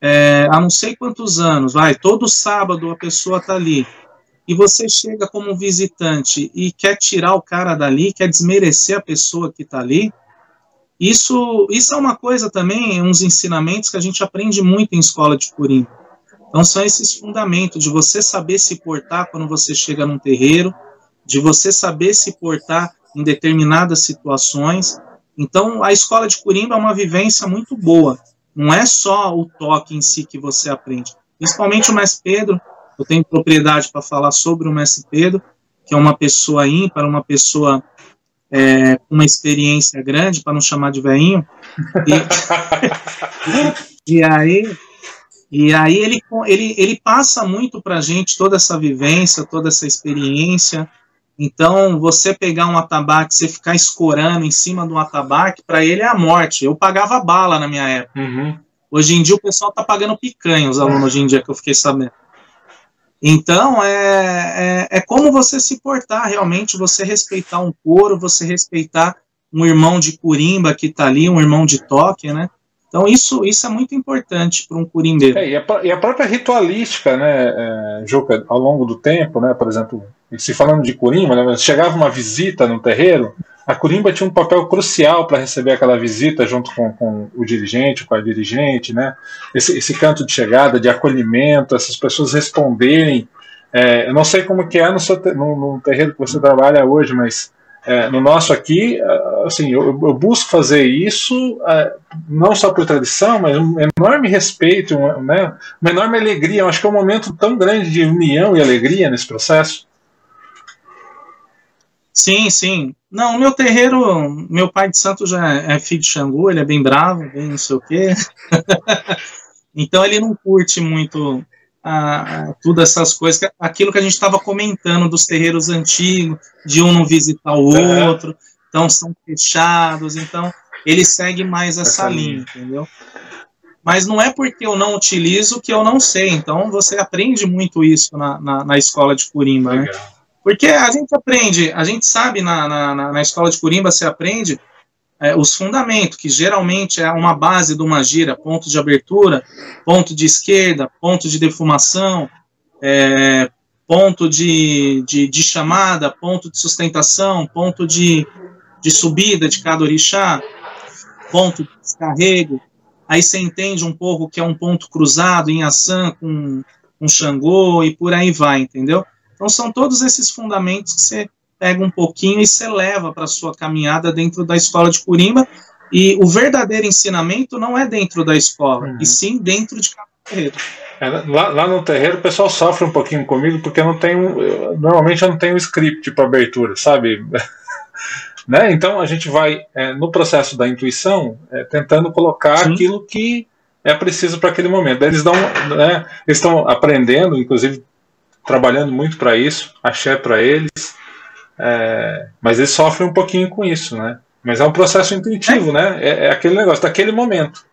é, há não sei quantos anos, vai, todo sábado a pessoa tá ali. E você chega como visitante e quer tirar o cara dali, quer desmerecer a pessoa que tá ali. Isso, isso é uma coisa também, uns ensinamentos que a gente aprende muito em escola de Purim. Então são esses fundamentos de você saber se portar quando você chega num terreiro, de você saber se portar em determinadas situações. Então a escola de Curimba é uma vivência muito boa. Não é só o toque em si que você aprende. Principalmente o mestre Pedro, eu tenho propriedade para falar sobre o mestre Pedro, que é uma pessoa ímpar, uma pessoa é, uma experiência grande, para não chamar de veinho. E, e aí, e aí ele, ele, ele passa muito para a gente toda essa vivência, toda essa experiência. Então, você pegar um atabaque, você ficar escorando em cima de um atabaque, para ele é a morte. Eu pagava bala na minha época. Uhum. Hoje em dia o pessoal está pagando picanha, os alunos hoje em dia que eu fiquei sabendo. Então, é, é, é como você se portar realmente, você respeitar um coro, você respeitar um irmão de curimba que está ali, um irmão de toque, né? Então, isso, isso é muito importante para um curimbeiro. É, e, a, e, a, própria ritualística, né, é, Juca, ao longo do tempo, né, por exemplo, se falando de curimba, né, chegava uma visita no terreiro, a curimba tinha um papel crucial para receber aquela visita junto com, com, o dirigente, com a dirigente, né, esse, esse, canto de chegada, de acolhimento, essas pessoas responderem. É, eu não sei como que é no, seu, no, no terreiro que você trabalha hoje, mas é, no nosso aqui, assim, eu, eu busco fazer isso é, não só por tradição, mas um enorme respeito, uma, né, uma enorme alegria. Eu acho que é um momento tão grande de união e alegria nesse processo. Sim, sim. Não, meu terreiro, meu pai de santo já é filho de Xangu, ele é bem bravo, bem não sei o quê. então ele não curte muito a, a, tudo essas coisas, aquilo que a gente estava comentando dos terreiros antigos, de um não visitar o outro, então são fechados, então ele segue mais essa, essa linha, linha, entendeu? Mas não é porque eu não utilizo que eu não sei, então você aprende muito isso na, na, na escola de Curimba, né? Porque a gente aprende, a gente sabe na, na, na escola de Curimba, você aprende é, os fundamentos, que geralmente é uma base de uma gira, ponto de abertura, ponto de esquerda, ponto de defumação, é, ponto de, de, de, chamada, ponto de sustentação, ponto de, de subida de cada orixá, ponto de descarrego. Aí você entende um pouco que é um ponto cruzado em ação com, com Xangô e por aí vai, entendeu? Então são todos esses fundamentos que você pega um pouquinho e você leva para a sua caminhada dentro da escola de Curimba. E o verdadeiro ensinamento não é dentro da escola, uhum. e sim dentro de cada terreiro. É, lá, lá, no terreiro o pessoal sofre um pouquinho comigo, porque eu não tenho. Eu, normalmente eu não tenho script para abertura, sabe? né? Então a gente vai, é, no processo da intuição, é, tentando colocar sim. aquilo que é preciso para aquele momento. Eles dão, né, eles estão aprendendo, inclusive trabalhando muito para isso, axé para eles, é, mas eles sofrem um pouquinho com isso, né? Mas é um processo intuitivo, é. né? É, é, aquele negócio, daquele momento.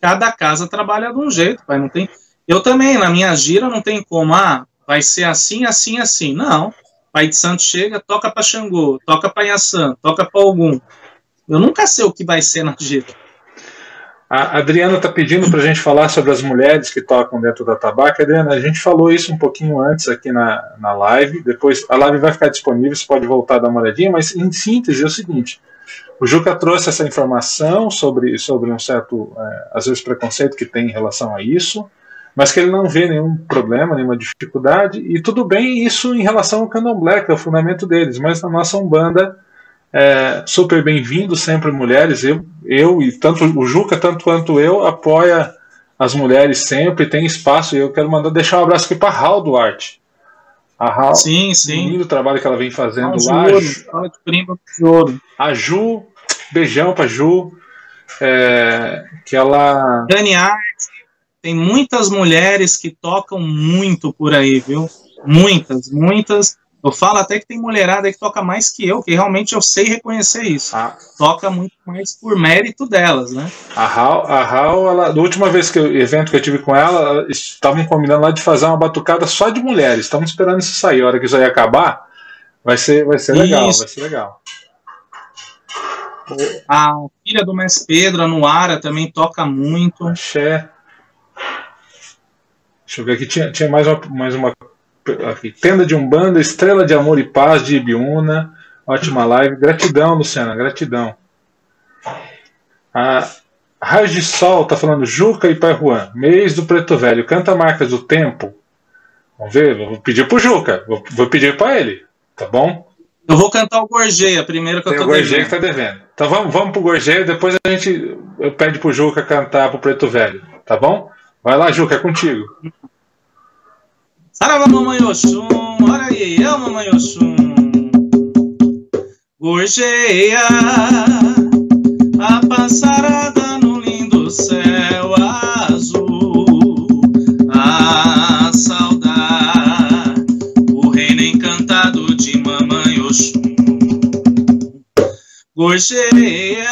Cada casa trabalha de um jeito, pai. Não tem. Eu também, na minha gira, não tem como, ah, vai ser assim, assim, assim. Não. Pai de Santo chega, toca para Xangô, toca para Yassan, toca para algum. Eu nunca sei o que vai ser na gira. A Adriana está pedindo para a gente falar sobre as mulheres que tocam dentro da tabaca. Adriana, a gente falou isso um pouquinho antes aqui na, na live. Depois a live vai ficar disponível, você pode voltar a dar uma olhadinha. Mas em síntese é o seguinte: o Juca trouxe essa informação sobre, sobre um certo, é, às vezes, preconceito que tem em relação a isso. mas que ele não vê nenhum problema, nenhuma dificuldade, e tudo bem isso em relação ao candomblé, que é o fundamento deles, mas na nossa Umbanda é, super bem-vindo sempre mulheres. Eu, eu e tanto o Juca, tanto quanto eu, apoia as mulheres sempre, tem espaço. E eu quero mandar deixar um abraço aqui para a Raul Duarte. A Raul, sim, sim. lindo trabalho que ela vem fazendo ah, lá. Ouro. A Ju, beijão para Ju. É, que ela. Dani Arte, tem muitas mulheres que tocam muito por aí, viu? Muitas, muitas. Eu falo até que tem mulherada que toca mais que eu, que realmente eu sei reconhecer isso. Ah. Toca muito mais por mérito delas, né? A Hal, a Hal ela, da última vez que eu, evento que eu tive com ela, estavam combinando lá de fazer uma batucada só de mulheres. Estamos esperando isso sair. A hora que isso aí acabar, vai ser, vai ser legal, vai ser legal. A filha do Mestre Pedro, a Nuara, também toca muito. Axé. Deixa eu ver aqui, tinha, tinha mais, uma, mais uma aqui, Tenda de Umbanda, Estrela de Amor e Paz de Ibiúna. Ótima live. Gratidão, Luciana, gratidão. A Raios de Sol tá falando Juca e Pai Juan. Mês do Preto Velho. Canta Marcas do Tempo. Vamos ver, vou pedir pro Juca. Vou, vou pedir para ele, tá bom? Eu vou cantar o Gorjeia primeiro que Tem eu tô o Gorjeia devendo. que tá devendo. Então vamos, vamos pro Gorjeia, depois a gente eu pede pro Juca cantar pro Preto Velho, tá bom? Vai lá, Juca, é contigo. Saravá, mamãe Oxum, olha aí, eu, mamãe Oxum. Gorjeia, a passarada no lindo céu azul. A saudade, o reino encantado de mamãe Oxum. Gorjeia,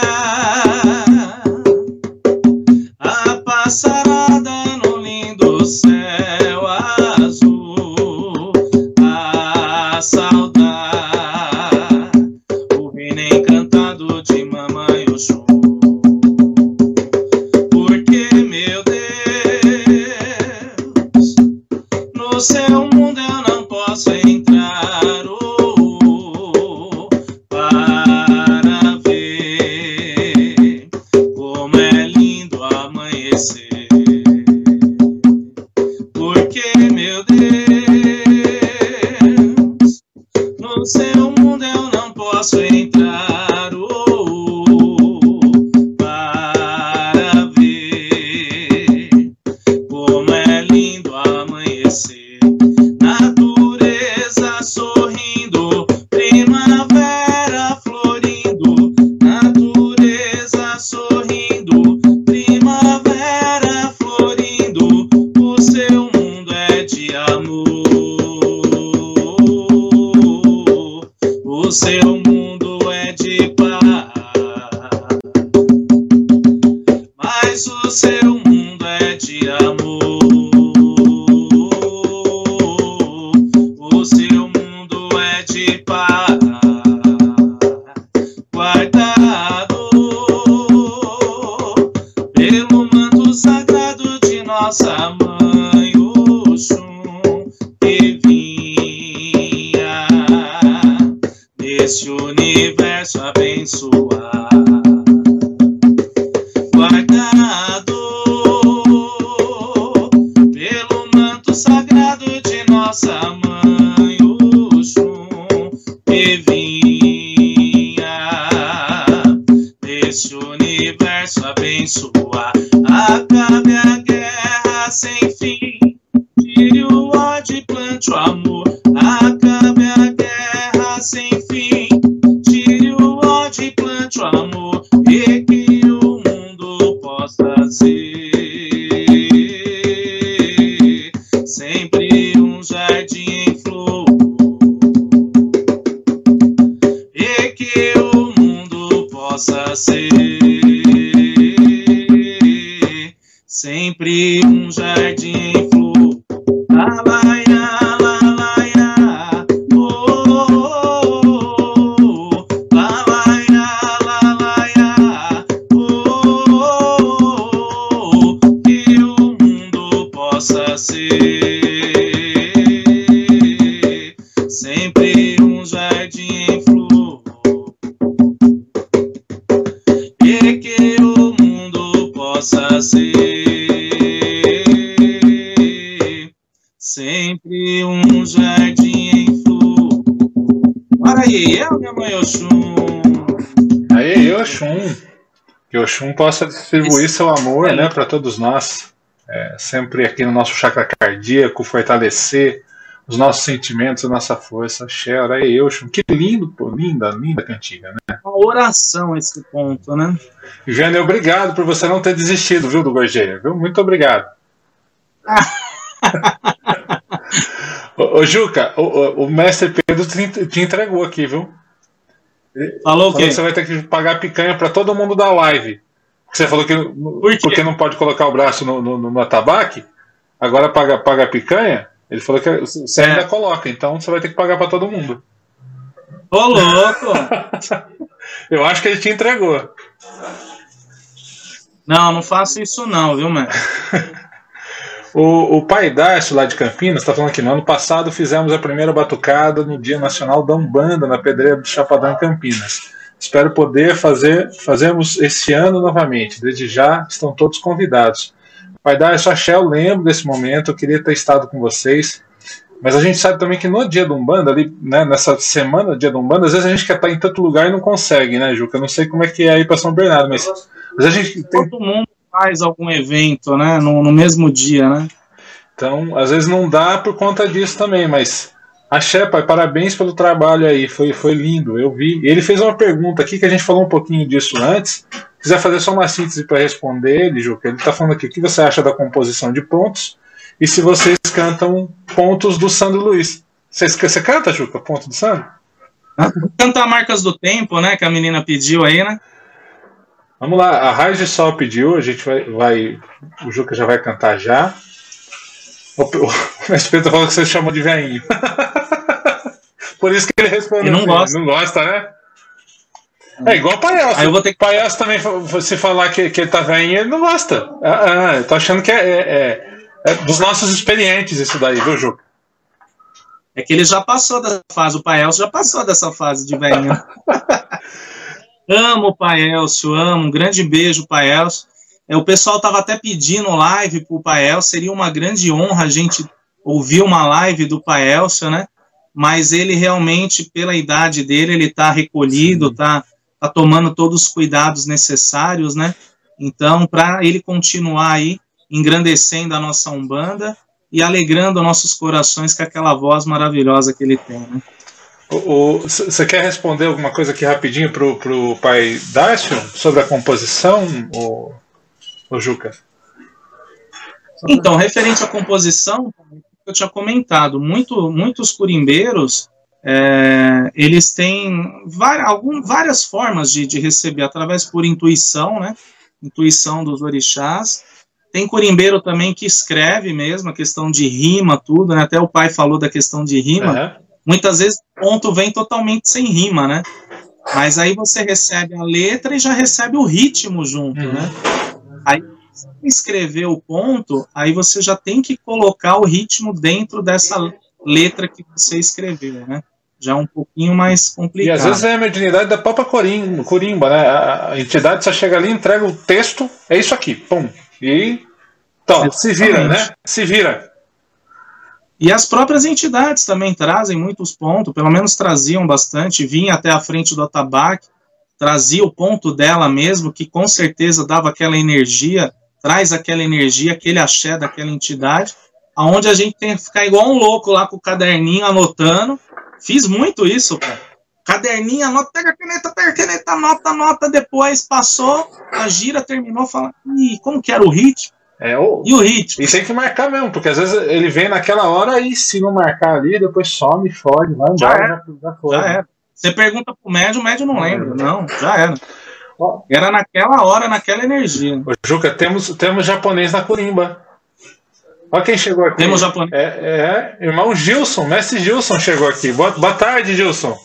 Sempre um jardim em flor. Ora aí, eu, minha mãe Oxum. Aí, Oxum. Que Oxum possa distribuir Esse... seu amor é. né, para todos nós. É, sempre aqui no nosso chakra cardíaco, fortalecer os nossos sentimentos, a nossa força. Xé, aí, Oxum. Que lindo, pô, linda, linda cantiga, né? Uma oração é esse ponto, né? Jânio, obrigado por você não ter desistido, viu, do Gorgeia, viu? Muito obrigado. ô, ô, Juca, o, o, mestre Pedro te, te entregou aqui, viu? Falou o quê? Você vai ter que pagar picanha para todo mundo da live. Você falou que Por porque não pode colocar o braço no, no, no atabaque, agora paga, paga picanha. Ele falou que você é. ainda coloca, então você vai ter que pagar para todo mundo. Ô, louco! Eu acho que ele te entregou. Não, não faço isso não, viu, mano? O, o pai Dácio, lá de Campinas, está falando que no ano passado fizemos a primeira batucada no Dia Nacional da Umbanda, na Pedreira do Chapadão, em Campinas. Espero poder fazer, fazemos esse ano novamente. Desde já estão todos convidados. Pai Dácio, axé, eu lembro desse momento, eu queria ter estado com vocês. Mas a gente sabe também que no dia do Umbanda, ali, né, nessa semana dia do Umbanda, às vezes a gente quer estar em tanto lugar e não consegue, né, Juca? Eu não sei como é que é aí para São Bernardo, mas, mas a gente tem... Faz algum evento, né? No, no mesmo dia, né? Então, às vezes não dá por conta disso também, mas Axé, pai, parabéns pelo trabalho aí, foi, foi lindo, eu vi. Ele fez uma pergunta aqui que a gente falou um pouquinho disso antes. Se quiser fazer só uma síntese para responder ele, Juca, ele está falando aqui o que você acha da composição de pontos e se vocês cantam pontos do Sandro Luiz. Você, você canta, Juca, ponto do Sandro? Cantar Marcas do Tempo, né, que a menina pediu aí, né? Vamos lá, a Raiz de Sol pediu, a gente vai, vai. O Juca já vai cantar já. O, o, o Pedro falou que você chamou de veinho. Por isso que ele respondeu. Não gosta. Não gosta, né? É igual o Palhaço. Aí eu vou ter que... Palhaço também, se falar que, que ele tá veinho, ele não gosta. Ah, ah, eu tô achando que é, é, é, é, dos nossos experientes isso daí, viu, Juca? É que ele já passou dessa fase, o Paelso já passou dessa fase de velhinho. Amo o Paelcio, amo. Um grande beijo, Paelcio. É, o pessoal estava até pedindo live para o Paelcio. Seria uma grande honra a gente ouvir uma live do Paelcio, né? Mas ele realmente, pela idade dele, ele está recolhido, está tá tomando todos os cuidados necessários, né? Então, para ele continuar aí engrandecendo a nossa Umbanda e alegrando nossos corações com aquela voz maravilhosa que ele tem, né? Você quer responder alguma coisa aqui rapidinho para o pai Dácio sobre a composição, o, o Juca? Então, referente à composição, eu tinha comentado, muito, muitos curimbeiros é, eles têm várias, algum, várias formas de, de receber, através por intuição, né? Intuição dos orixás. Tem curimbeiro também que escreve mesmo, a questão de rima, tudo, né? Até o pai falou da questão de rima. Uhum. Muitas vezes o ponto vem totalmente sem rima, né? Mas aí você recebe a letra e já recebe o ritmo junto, uhum. né? Aí escrever o ponto, aí você já tem que colocar o ritmo dentro dessa letra que você escreveu, né? Já é um pouquinho mais complicado. E às vezes é a mediunidade da própria corimba, né? A entidade só chega ali, entrega o texto, é isso aqui, pum. E então, se vira, né? Se vira. E as próprias entidades também trazem muitos pontos, pelo menos traziam bastante, vinha até a frente do atabaque, trazia o ponto dela mesmo, que com certeza dava aquela energia, traz aquela energia, aquele axé daquela entidade, aonde a gente tem que ficar igual um louco lá com o caderninho anotando. Fiz muito isso, cara. Caderninho, anota, pega a caneta, pega a caneta, anota, anota, depois passou, a gira terminou, fala, e como que era o ritmo? É, o... E o ritmo? E tem que marcar mesmo, porque às vezes ele vem naquela hora e se não marcar ali, depois some, fode, vai embora, já, já, já. Já era. Você pergunta pro médio, o médio não lembra. Não, já era. Era naquela hora, naquela energia. Ô, Juca, temos, temos japonês na Corimba. Olha quem chegou aqui. Temos japonês. É, é, irmão Gilson, mestre Gilson chegou aqui. Boa, boa tarde, Gilson.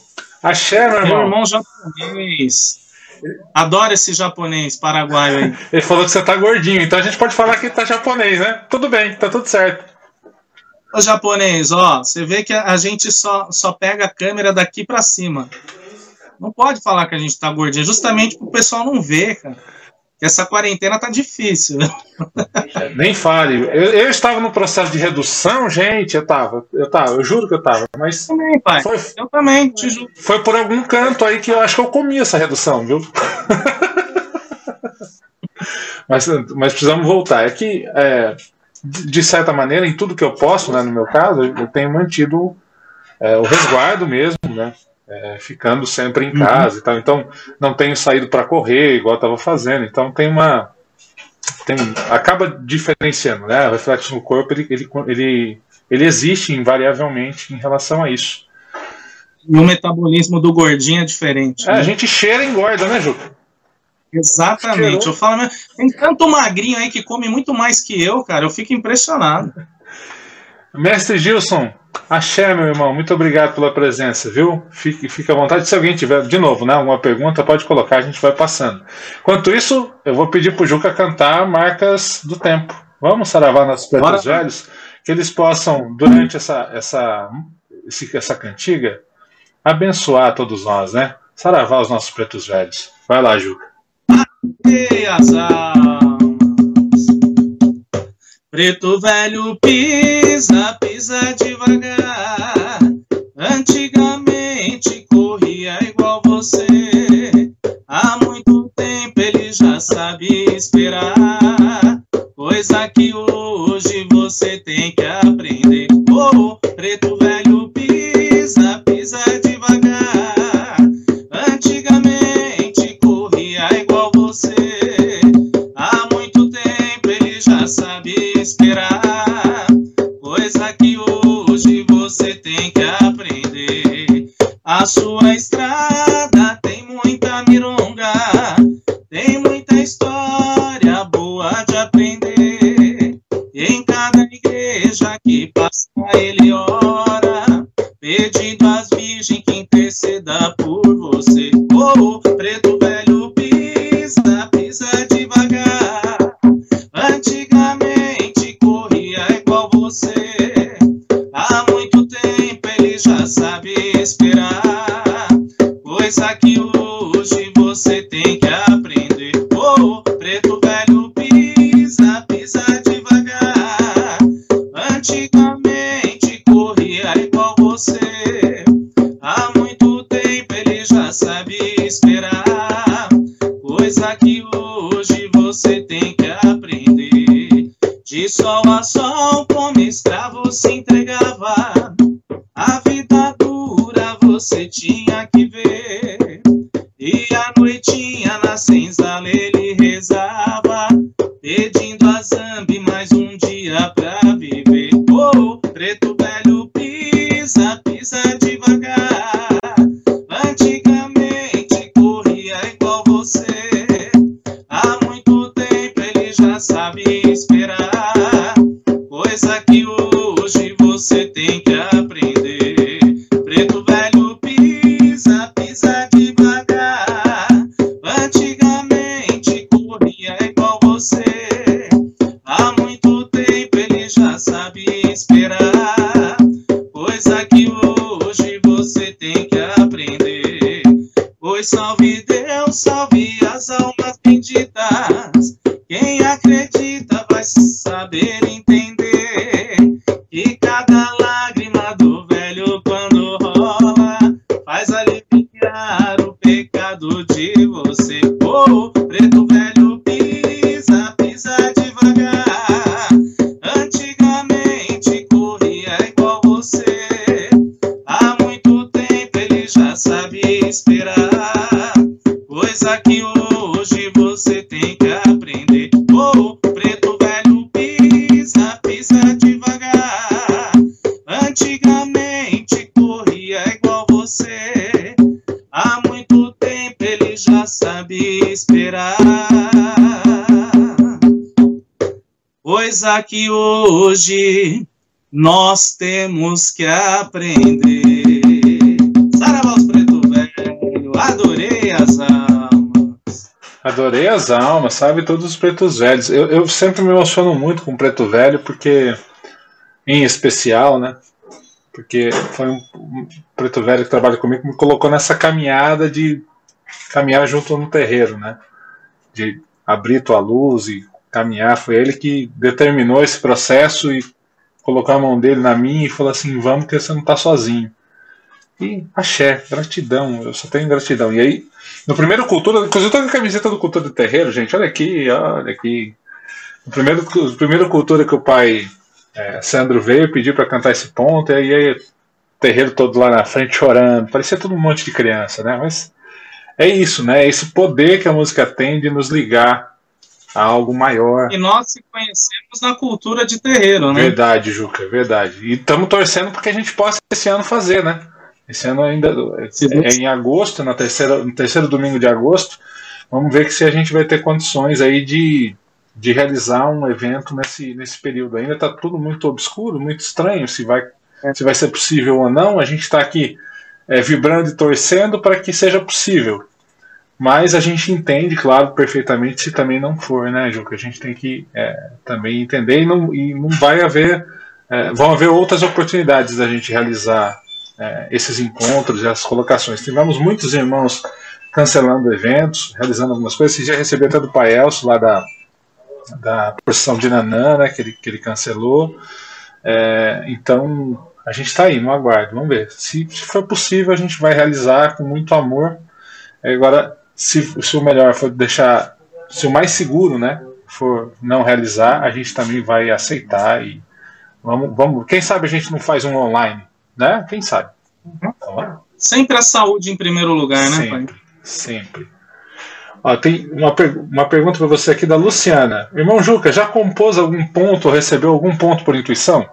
Axé, meu irmão. Meu irmão japonês. Adoro esse japonês paraguaio aí. Ele falou que você tá gordinho, então a gente pode falar que tá japonês, né? Tudo bem, tá tudo certo. Ô japonês, ó, você vê que a gente só, só pega a câmera daqui para cima. Não pode falar que a gente tá gordinho, justamente pro pessoal não ver, cara. Essa quarentena tá difícil. Nem fale. Eu, eu, estava no processo de redução, gente. Eu tava, eu tava, eu juro que eu tava. Mas eu também, pai. Foi, eu também, te juro. Foi por algum canto aí que eu acho que eu comi essa redução, viu? mas, mas precisamos voltar. É que, é, de certa maneira, em tudo que eu posso, né, no meu caso, eu tenho mantido é, o resguardo mesmo, né? É, ficando sempre em uhum. casa uhum. e tal. Então, não tenho saído para correr, igual estava fazendo. Então, tem uma. Tem, acaba diferenciando, né? O reflexo no corpo ele, ele, ele, ele existe invariavelmente em relação a isso. E o metabolismo do gordinho é diferente. É, né? A gente cheira e engorda, né, Juca? Exatamente. Eu falo, tem tanto magrinho aí que come muito mais que eu, cara. Eu fico impressionado. Mestre Gilson, axé, meu irmão, muito obrigado pela presença, viu? Fique, fique à vontade. Se alguém tiver, de novo, né, alguma pergunta, pode colocar, a gente vai passando. Enquanto isso, eu vou pedir pro Juca cantar marcas do tempo. Vamos saravar nossos pretos velhos, que eles possam, durante essa, essa, essa cantiga, abençoar todos nós, né? Saravar os nossos pretos velhos. Vai lá, Juca. as Preto velho pisa, pisa devagar. Antigamente corria igual você. Há muito tempo ele já sabe esperar. Coisa que hoje você tem que aprender. Oh, preto velho pisa, pisa esperar, coisa que hoje você tem que aprender. A sua estrada acredita vai nós temos que aprender. Saravós Preto Velho, adorei as almas. Adorei as almas, sabe? Todos os pretos velhos. Eu, eu sempre me emociono muito com preto velho, porque, em especial, né? porque foi um, um preto velho que trabalha comigo que me colocou nessa caminhada de caminhar junto no terreiro, né? De abrir tua luz e caminhar. Foi ele que determinou esse processo e colocou a mão dele na minha e falou assim: vamos, que você não está sozinho. E axé, gratidão, eu só tenho gratidão. E aí, no primeiro Cultura, inclusive eu tô com a camiseta do Cultura do Terreiro, gente, olha aqui, olha aqui. No primeiro, primeiro Cultura que o pai é, Sandro veio pedir para cantar esse ponto, e aí o terreiro todo lá na frente chorando, parecia todo um monte de criança, né? Mas é isso, né? É esse poder que a música tem de nos ligar a algo maior. E nós se conhecemos na cultura de terreiro, né? Verdade, Juca, verdade. E estamos torcendo para que a gente possa esse ano fazer, né? Esse ano ainda é, é em agosto, na terceira, no terceiro domingo de agosto. Vamos ver que se a gente vai ter condições aí de, de realizar um evento nesse, nesse período. Ainda está tudo muito obscuro, muito estranho se vai, é. se vai ser possível ou não. A gente está aqui é, vibrando e torcendo para que seja possível. Mas a gente entende, claro, perfeitamente se também não for, né, Juca? A gente tem que é, também entender e não, e não vai haver. É, vão haver outras oportunidades da gente realizar é, esses encontros e as colocações. Tivemos muitos irmãos cancelando eventos, realizando algumas coisas. Você já recebeu até do Pai Elcio, lá da, da procissão de Nanã, né, que, ele, que ele cancelou. É, então, a gente está aí no aguardo, vamos ver. Se, se, for possível, a gente vai realizar com muito amor. Agora, se, se o melhor for deixar, se o mais seguro, né, for não realizar, a gente também vai aceitar e vamos, vamos. Quem sabe a gente não faz um online né? Quem sabe? Então, sempre a saúde em primeiro lugar, né, sempre, pai? Sempre. Ó, tem uma, uma pergunta para você aqui da Luciana. Irmão Juca, já compôs algum ponto ou recebeu algum ponto por intuição?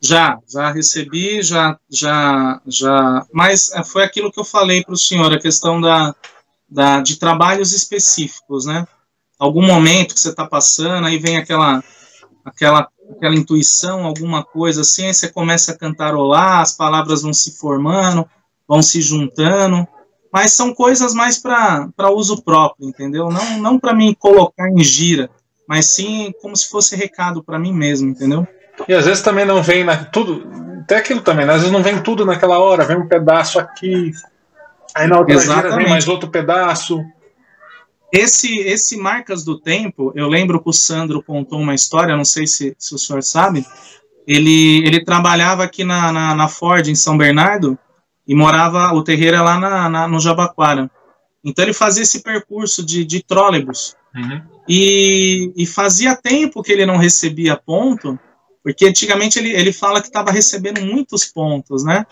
Já, já recebi, já, já, já. Mas é, foi aquilo que eu falei para o senhor, a questão da, da, de trabalhos específicos, né? Algum momento que você está passando, aí vem aquela, aquela aquela intuição, alguma coisa assim, aí você começa a cantarolar, as palavras vão se formando, vão se juntando, mas são coisas mais para uso próprio, entendeu? Não, não para mim colocar em gira, mas sim como se fosse recado para mim mesmo, entendeu? E às vezes também não vem na, tudo, até aquilo também, né? às vezes não vem tudo naquela hora, vem um pedaço aqui, aí na outra Exatamente. vem mais outro pedaço. Esse, esse Marcas do Tempo, eu lembro que o Sandro contou uma história, não sei se, se o senhor sabe. Ele, ele trabalhava aqui na, na, na Ford, em São Bernardo, e morava, o terreiro é lá na, na, no Jabaquara. Então ele fazia esse percurso de, de trólebus. Uhum. E, e fazia tempo que ele não recebia ponto, porque antigamente ele, ele fala que estava recebendo muitos pontos, né?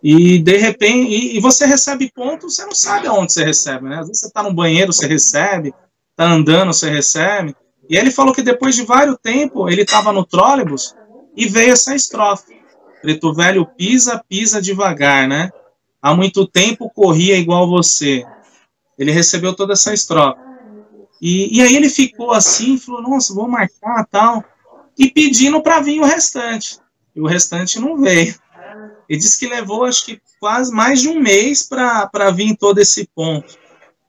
E de repente, e, e, você recebe pontos, você não sabe aonde você recebe, né? Às vezes você está no banheiro, você recebe, está andando, você recebe. E ele falou que depois de vários tempo, ele estava no trólebus e veio essa estrofe. Preto velho pisa, pisa devagar, né? Há muito tempo corria igual você. Ele recebeu toda essa estrofe. E, e aí ele ficou assim, falou, nossa, vou marcar tal. E pedindo para vir o restante. E o restante não veio. Ele disse que levou, acho que quase mais de um mês para vir todo esse ponto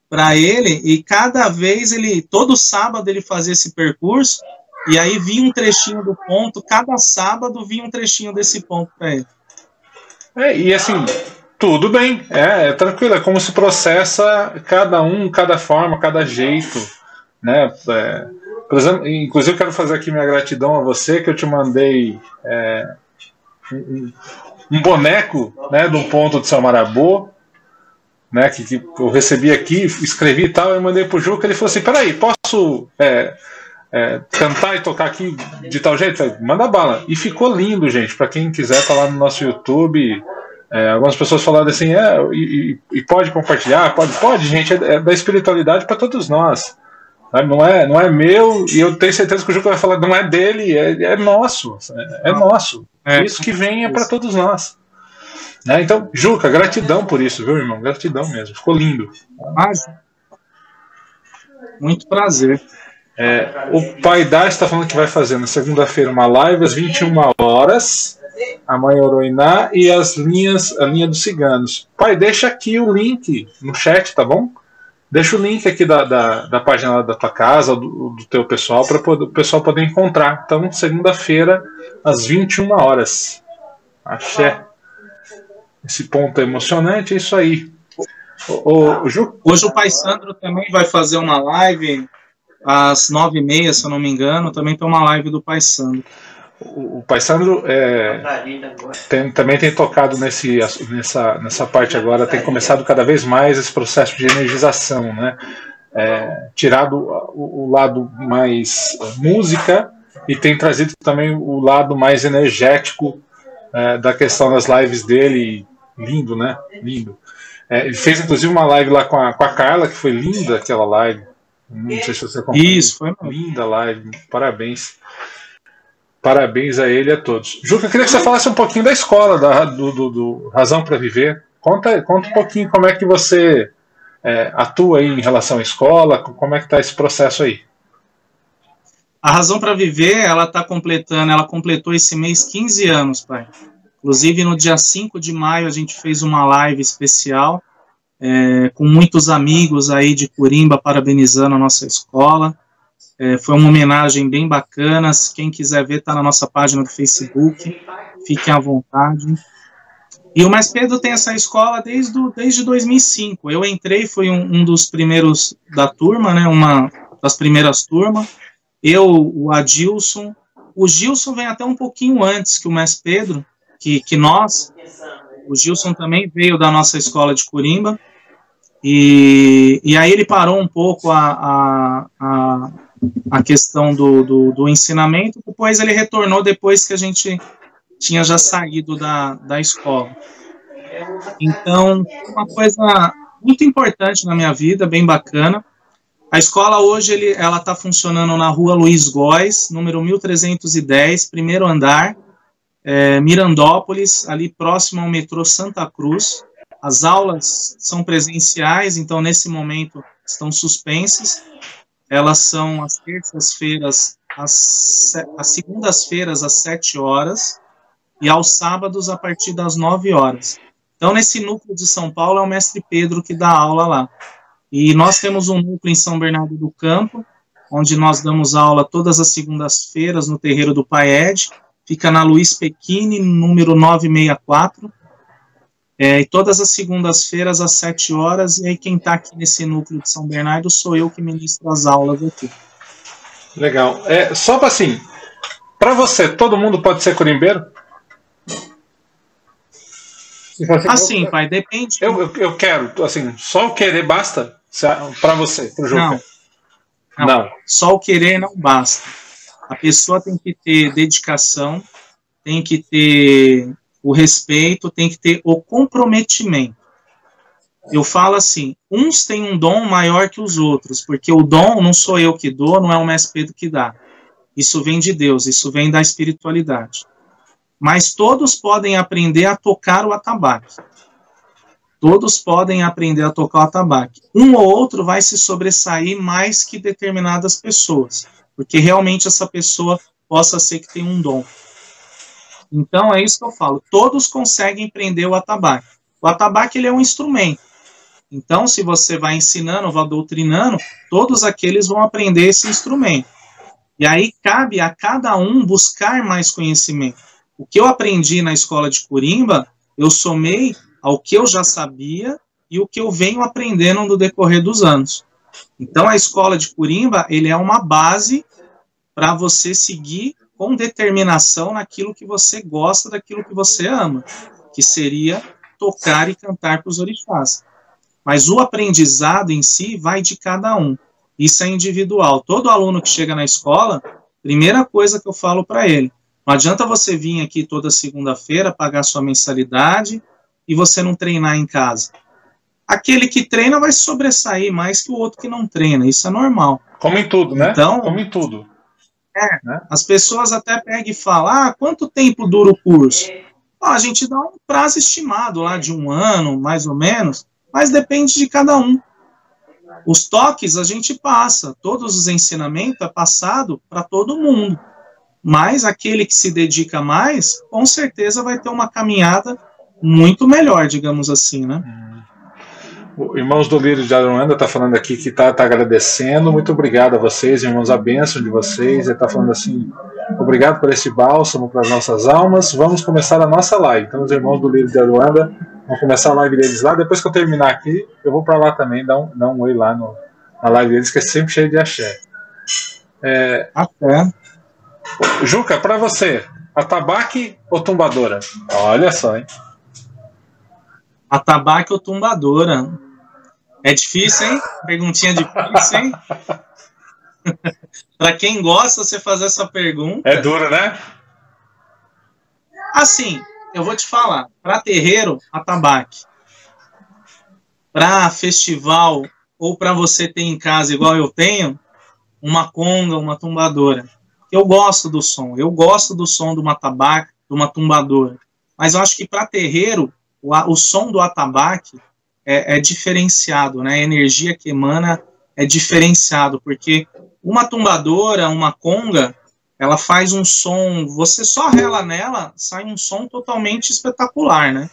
para ele. E cada vez ele, todo sábado ele fazia esse percurso. E aí vinha um trechinho do ponto, cada sábado vinha um trechinho desse ponto para ele. É, e assim, tudo bem, é, é, tranquilo, é como se processa cada um, cada forma, cada jeito, né? É, inclusive eu quero fazer aqui minha gratidão a você que eu te mandei é, um, um boneco né, do ponto de São Marabô, né, que, que, eu recebi aqui, escrevi e tal, eu mandei pro Juca, ele falou assim, peraí, posso é, é, cantar e tocar aqui de tal jeito? Falei, Manda bala. E ficou lindo, gente, para quem quiser tá lá no nosso YouTube, é, algumas pessoas falaram assim, é, e, e, pode compartilhar, pode, pode, gente, é, é da espiritualidade para todos nós. Não é, não é meu, e eu tenho certeza que o Juca vai falar, não é dele, é, é nosso. É, é nosso. É. Isso que venha para todos nós. Né? Então, Juca, gratidão por isso, viu, irmão? Gratidão mesmo. Ficou lindo. Muito prazer. É, o Pai da está falando que vai fazer na segunda-feira uma live às 21 horas. A mãe Oroiná e as linhas, a linha dos ciganos. Pai, deixa aqui o link no chat, tá bom? Deixa o link aqui da, da, da página da tua casa, do, do teu pessoal, para o pessoal poder encontrar. Então, segunda-feira, às 21 horas. Axé. Esse ponto é emocionante, é isso aí. O, o. Hoje o Pai Sandro também vai fazer uma live às nove e meia, se eu não me engano. Também tem uma live do Pai Sandro. O, o Pai Sandro é, tem, também tem tocado nesse, nessa, nessa parte agora, tem começado cada vez mais esse processo de energização, né? É, tirado o, o lado mais música e tem trazido também o lado mais energético é, da questão das lives dele. Lindo, né? Lindo. É, ele fez inclusive uma live lá com a, com a Carla, que foi linda aquela live. Não sei se você acompanhou. Isso, foi linda live. Parabéns. Parabéns a ele e a todos. Juca, eu queria que você falasse um pouquinho da escola, da, do, do, do Razão para Viver. Conta, conta um pouquinho como é que você é, atua aí em relação à escola, como é que está esse processo aí. A Razão para Viver, ela está completando, ela completou esse mês 15 anos, pai. Inclusive, no dia 5 de maio, a gente fez uma live especial é, com muitos amigos aí de Curimba parabenizando a nossa escola. É, foi uma homenagem bem bacana. Quem quiser ver, está na nossa página do Facebook. Fiquem à vontade. E o Mais Pedro tem essa escola desde, do, desde 2005. Eu entrei, fui um, um, dos primeiros da turma, né, uma das primeiras turmas. Eu, o Adilson. O Gilson vem até um pouquinho antes que o Mais Pedro, que, que nós. O Gilson também veio da nossa escola de Corimba. E, e aí ele parou um pouco a, a, a, a questão do, do, do, ensinamento, depois ele retornou depois que a gente tinha já saído da, da escola. Então, uma coisa muito importante na minha vida, bem bacana. A escola hoje ele, ela está funcionando na rua Luiz Góes, número 1310, primeiro andar, é, Mirandópolis, ali próximo ao metrô Santa Cruz. As aulas são presenciais, então nesse momento estão suspensas. Elas são às terças-feiras, às, segundas-feiras às 7 horas e aos sábados a partir das 9 horas. Então, nesse núcleo de São Paulo é o mestre Pedro que dá aula lá. E nós temos um núcleo em São Bernardo do Campo, onde nós damos aula todas as segundas-feiras no terreiro do Paed, fica na Luiz Pequini, número 964, é, e todas as segundas-feiras às 7 horas, e aí quem está aqui nesse núcleo de São Bernardo sou eu que ministro as aulas aqui. Legal. É, só para assim, para você, todo mundo pode ser corimbeiro? Assim, eu, pai, depende. Eu, eu, eu, quero, assim, só o querer basta para você, para o jogo. Não, não, não. Só o querer não basta. A pessoa tem que ter dedicação, tem que ter o respeito, tem que ter o comprometimento. Eu falo assim, uns têm um dom maior que os outros, porque o dom não sou eu que dou, não é o mestre Pedro que dá. Isso vem de Deus, isso vem da espiritualidade mas todos podem aprender a tocar o atabaque. Todos podem aprender a tocar o atabaque. Um ou outro vai se sobressair mais que determinadas pessoas, porque realmente essa pessoa possa ser que tenha um dom. Então é isso que eu falo. Todos conseguem aprender o atabaque. O atabaque ele é um instrumento. Então, se você vai ensinando, vai doutrinando, todos aqueles vão aprender esse instrumento. E aí cabe a cada um buscar mais conhecimento. O que eu aprendi na escola de Corimba, eu somei ao que eu já sabia e o que eu venho aprendendo no decorrer dos anos. Então, a escola de Corimba, ele é uma base para você seguir com determinação naquilo que você gosta, daquilo que você ama, que seria tocar e cantar para os orixás. Mas o aprendizado em si vai de cada um. Isso é individual. Todo aluno que chega na escola, primeira coisa que eu falo para ele, não adianta você vir aqui toda segunda-feira, pagar sua mensalidade e você não treinar em casa. Aquele que treina vai sobressair mais que o outro que não treina. Isso é normal. Como em tudo, né? Então, Como em tudo. É? As pessoas até pegam e falam: ah, quanto tempo dura o curso? Ah, a gente dá um prazo estimado lá de um ano, mais ou menos, mas depende de cada um. Os toques a gente passa, todos os ensinamentos é passado para todo mundo. Mas aquele que se dedica mais, com certeza vai ter uma caminhada muito melhor, digamos assim, né? O Irmãos do Lírio de Aruanda está falando aqui que está tá agradecendo. Muito obrigado a vocês, irmãos, a bênção de vocês. Ele está falando assim: obrigado por esse bálsamo para as nossas almas. Vamos começar a nossa live. Então, os irmãos do Lírio de Aruanda Vamos começar a live deles lá. Depois que eu terminar aqui, eu vou para lá também, dar um, dar um oi lá no, na live deles, que é sempre cheio de axé. É, Até. Juca, para você, atabaque ou tumbadora? Olha só, hein? Atabaque ou tumbadora? É difícil, hein? Perguntinha difícil, hein? para quem gosta, você fazer essa pergunta. É duro, né? Assim, eu vou te falar. Para terreiro, atabaque. Para festival ou para você ter em casa igual eu tenho, uma conga, uma tumbadora. Eu gosto do som. Eu gosto do som de uma atabaque, de uma tumbadora. Mas eu acho que para terreiro, o, o, som do atabaque é, é diferenciado, né? A energia que emana é diferenciado, porque uma tumbadora, uma conga, ela faz um som, você só rela nela, sai um som totalmente espetacular, né?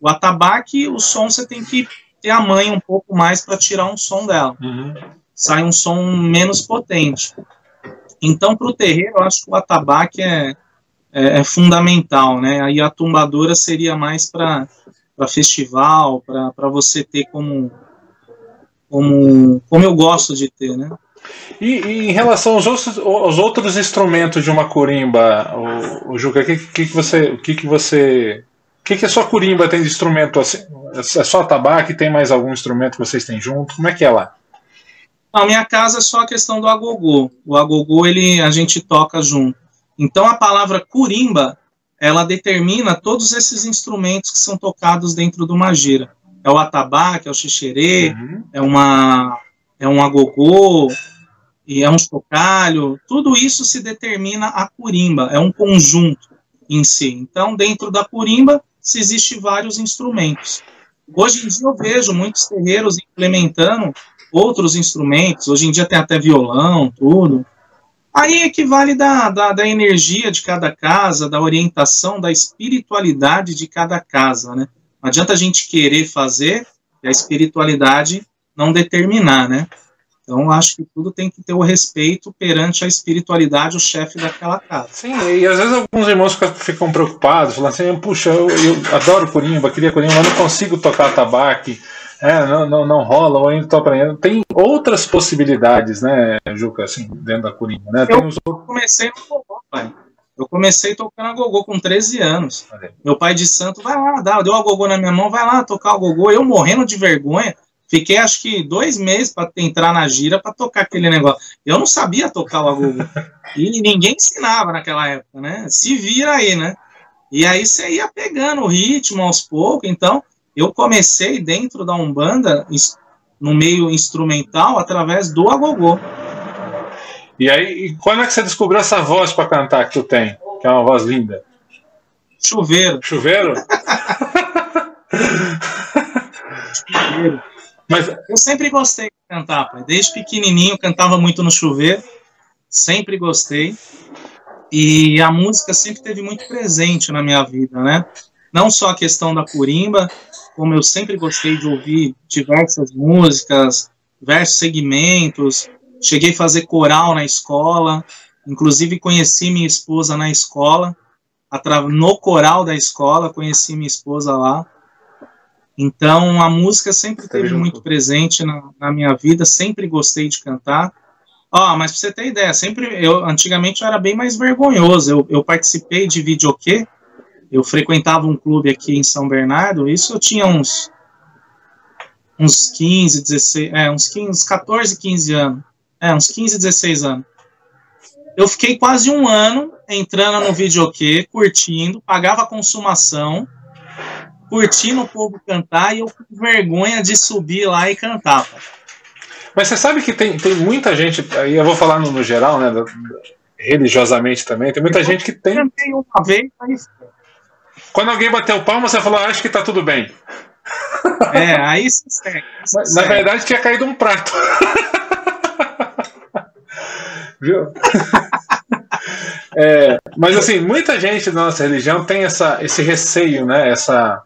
O atabaque, o som você tem que ter a mãe um pouco mais para tirar um som dela. Uhum. Sai um som menos potente. Então, para o terreiro, eu acho que o atabaque é, é, é, fundamental, né? Aí a tumbadora seria mais para festival, para você ter como, como, como eu gosto de ter, né? E, e, em relação aos outros, aos outros instrumentos de uma corimba, o, o Juca, o que, que, que, você, o que, que você, o que, que a sua corimba tem de instrumento assim? É só tabaco? Tem mais algum instrumento que vocês têm junto? Como é que é lá? Na minha casa é só a questão do agogô. O agogô ele a gente toca junto. Então a palavra curimba ela determina todos esses instrumentos que são tocados dentro de uma gira. É o atabaque, é o xixerê, uhum. é uma é um agogô, e é um chocalho, tudo isso se determina a curimba, é um conjunto em si. Então, dentro da curimba, se existe vários instrumentos. Hoje em dia eu vejo muitos terreiros implementando outros instrumentos, hoje em dia tem até violão, tudo. Aí equivale da, da, da energia de cada casa, da orientação, da espiritualidade de cada casa, né? Não adianta a gente querer fazer e a espiritualidade não determinar, né? Então, acho que tudo tem que ter o respeito perante a espiritualidade, o chefe daquela casa. Sim, e às vezes alguns irmãos ficam preocupados, falando assim: puxa, eu, eu adoro Corimba, queria Corimba, mas não consigo tocar tabaque, é, não, não, não rola, ou ainda estou aprendendo. Tem outras possibilidades, né, Juca, assim, dentro da Corimba, né? Eu comecei no gogô, pai. Eu comecei tocando a gogô com 13 anos. Meu pai de santo, vai lá, dá, deu a gogô na minha mão, vai lá tocar o gogô. Eu morrendo de vergonha, Fiquei acho que dois meses para entrar na gira para tocar aquele negócio. Eu não sabia tocar o agogô. E ninguém ensinava naquela época, né? Se vira aí, né? E aí você ia pegando o ritmo aos poucos. Então, eu comecei dentro da Umbanda, no meio instrumental, através do agogô. E aí, e quando é que você descobriu essa voz para cantar que tu tem? Que é uma voz linda. Chuveiro. Chuveiro? Chuveiro. Mas eu sempre gostei de cantar, pai. Desde pequenininho cantava muito no chuveiro, sempre gostei. E a música sempre teve muito presente na minha vida, né? Não só a questão da curimba, como eu sempre gostei de ouvir diversas músicas, diversos segmentos. Cheguei a fazer coral na escola, inclusive conheci minha esposa na escola, no coral da escola, conheci minha esposa lá. Então, a música sempre esteve muito presente na, na, minha vida, sempre gostei de cantar. Ó, oh, mas pra você ter ideia, sempre eu antigamente eu era bem mais vergonhoso. Eu, eu participei de videokê, eu frequentava um clube aqui em São Bernardo, isso eu tinha uns uns 15, 16, é, uns 15, uns 14, 15 anos. É, uns 15, 16 anos. Eu fiquei quase um ano entrando no videokê, curtindo, pagava a consumação, curtindo o povo cantar e eu com vergonha de subir lá e cantar. Mas você sabe que tem, tem muita gente, aí eu vou falar no, no geral, né, religiosamente também, tem muita eu gente que tem. Uma vez, mas... Quando alguém bateu palma, você falou, ah, acho que tá tudo bem. É, aí se segue, Na verdade, tinha caído um prato. Viu? É, mas assim, muita gente da nossa religião tem essa, esse receio, né? Essa,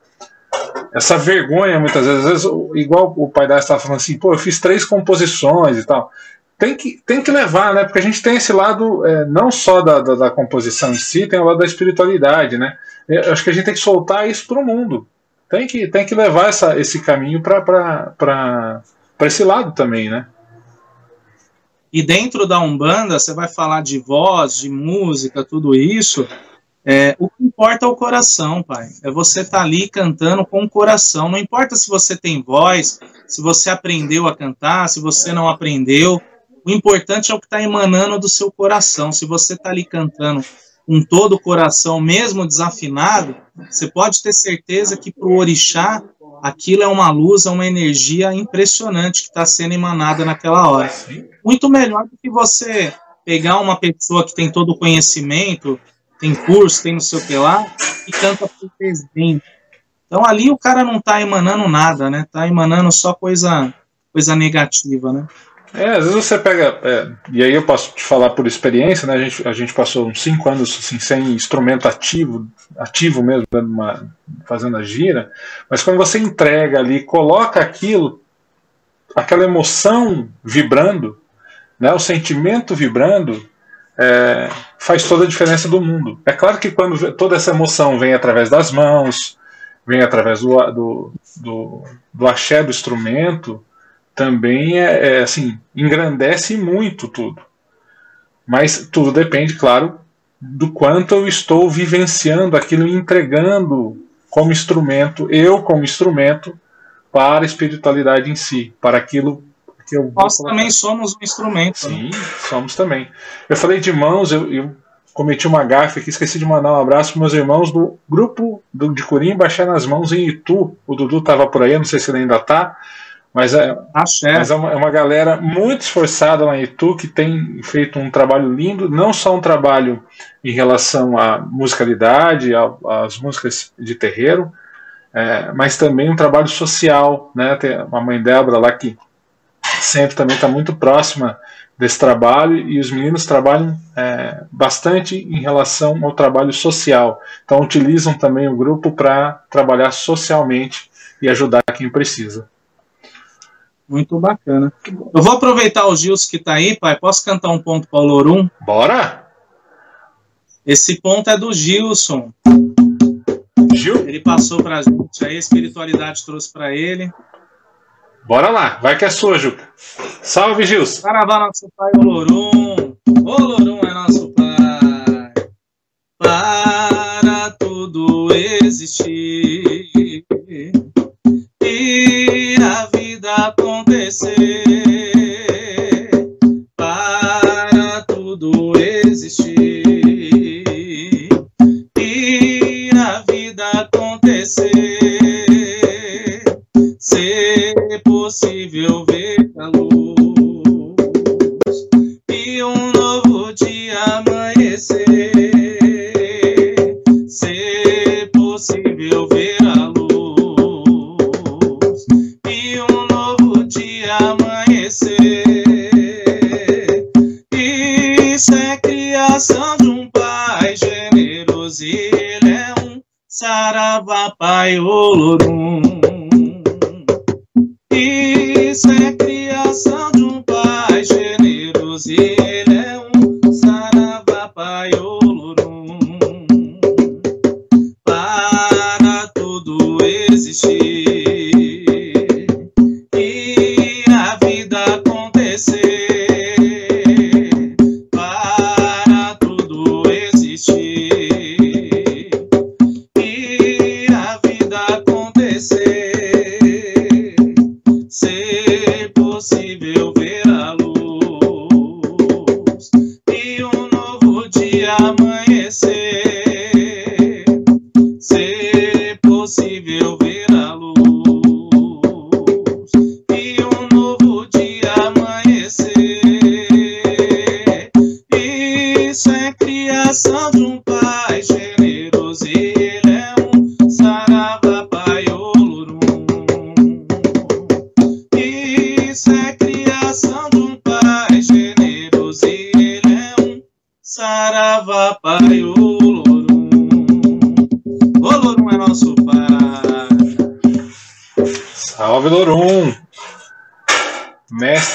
essa vergonha muitas vezes, às vezes igual o pai da estava falando assim, pô, eu fiz três composições e tal. Tem que, tem que levar, né? Porque a gente tem esse lado é, não só da, da, da, composição em si, tem o lado da espiritualidade, né? Eu acho que a gente tem que soltar isso para o mundo. tem que, tem que levar essa, esse caminho para esse lado também, né? E dentro da Umbanda, você vai falar de voz, de música, tudo isso. É, o que importa é o coração, pai. É você estar tá ali cantando com o coração. Não importa se você tem voz, se você aprendeu a cantar, se você não aprendeu. O importante é o que está emanando do seu coração. Se você está ali cantando com todo o coração, mesmo desafinado, você pode ter certeza que para o orixá aquilo é uma luz, é uma energia impressionante que está sendo emanada naquela hora. Muito melhor do que você pegar uma pessoa que tem todo o conhecimento, tem curso, tem não sei o que lá, e canta por presidente. Então ali o cara não está emanando nada, né? Está emanando só coisa, coisa negativa, né? É, às vezes você pega, é, e aí eu posso te falar por experiência, né? A gente, a gente passou uns cinco anos assim, sem instrumento ativo, ativo mesmo, uma, fazendo a gira, mas quando você entrega ali, coloca aquilo, aquela emoção vibrando, né? O sentimento vibrando, é, faz toda a diferença do mundo. É claro que quando toda essa emoção vem através das mãos, vem através do, do, do, do axé do instrumento, também é, é, assim engrandece muito tudo. Mas tudo depende, claro, do quanto eu estou vivenciando aquilo e entregando como instrumento, eu como instrumento, para a espiritualidade em si, para aquilo que eu. Nós também somos um instrumento. Né? Sim, né? somos também. Eu falei de mãos, eu, eu, cometi uma gafe aqui, esqueci de mandar um abraço para meus irmãos do grupo do, de Curim Baixar nas Mãos em Itu. O Dudu estava por aí, não sei se ele ainda está. Mas é, mas é uma, é uma, galera muito esforçada lá em Itu que tem feito um trabalho lindo, não só um trabalho em relação à musicalidade, às músicas de terreiro, é, mas também um trabalho social. Né? Tem a mãe Débora lá que sempre também está muito próxima desse trabalho e os meninos trabalham é, bastante em relação ao trabalho social. Então utilizam também o grupo para trabalhar socialmente e ajudar quem precisa. Muito bacana. Eu vou aproveitar o Gilson que está aí, pai. Posso cantar um ponto para o Lorum? Bora! Esse ponto é do Gilson. Gil? Ele passou para a gente, a espiritualidade trouxe para ele. Bora lá, vai que é sua, Juca. Salve, Gilson. Saravá, nosso pai, o Lorum. O Lorum é nosso pai. Para tudo existir acontecer Saravá Pai Olorum. Isso é criação de um Pai generoso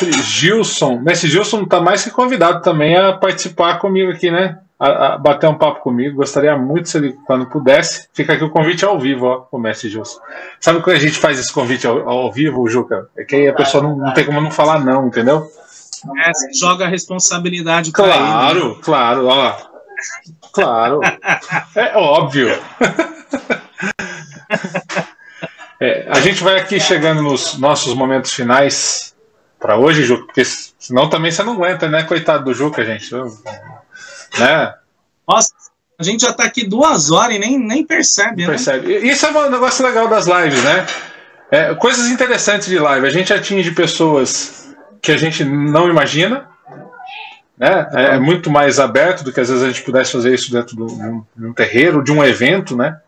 Gilson. Mestre Gilson tá mais que convidado também a participar comigo aqui, né? a, a bater um papo comigo. Gostaria muito se ele, quando pudesse. Fica aqui o convite ao vivo, ó, o mestre Gilson. Sabe quando a gente faz esse convite ao, ao vivo, Juca? É que aí a pessoa não, não tem como não falar não, entendeu? É, você joga a responsabilidade para Claro, ele, né? claro, ó. Claro. É óbvio. É, a gente vai aqui chegando nos nossos momentos finais para hoje, Juca, porque senão também você não aguenta, né? Coitado do Juca, gente. Né? Nossa, a gente já está aqui duas horas e nem, nem percebe. Né? percebe. Isso é um negócio legal das lives, né? É, coisas interessantes de live. A gente atinge pessoas que a gente não imagina, né? É, é muito mais aberto do que às vezes a gente pudesse fazer isso dentro de um, de um terreiro, de um evento, né?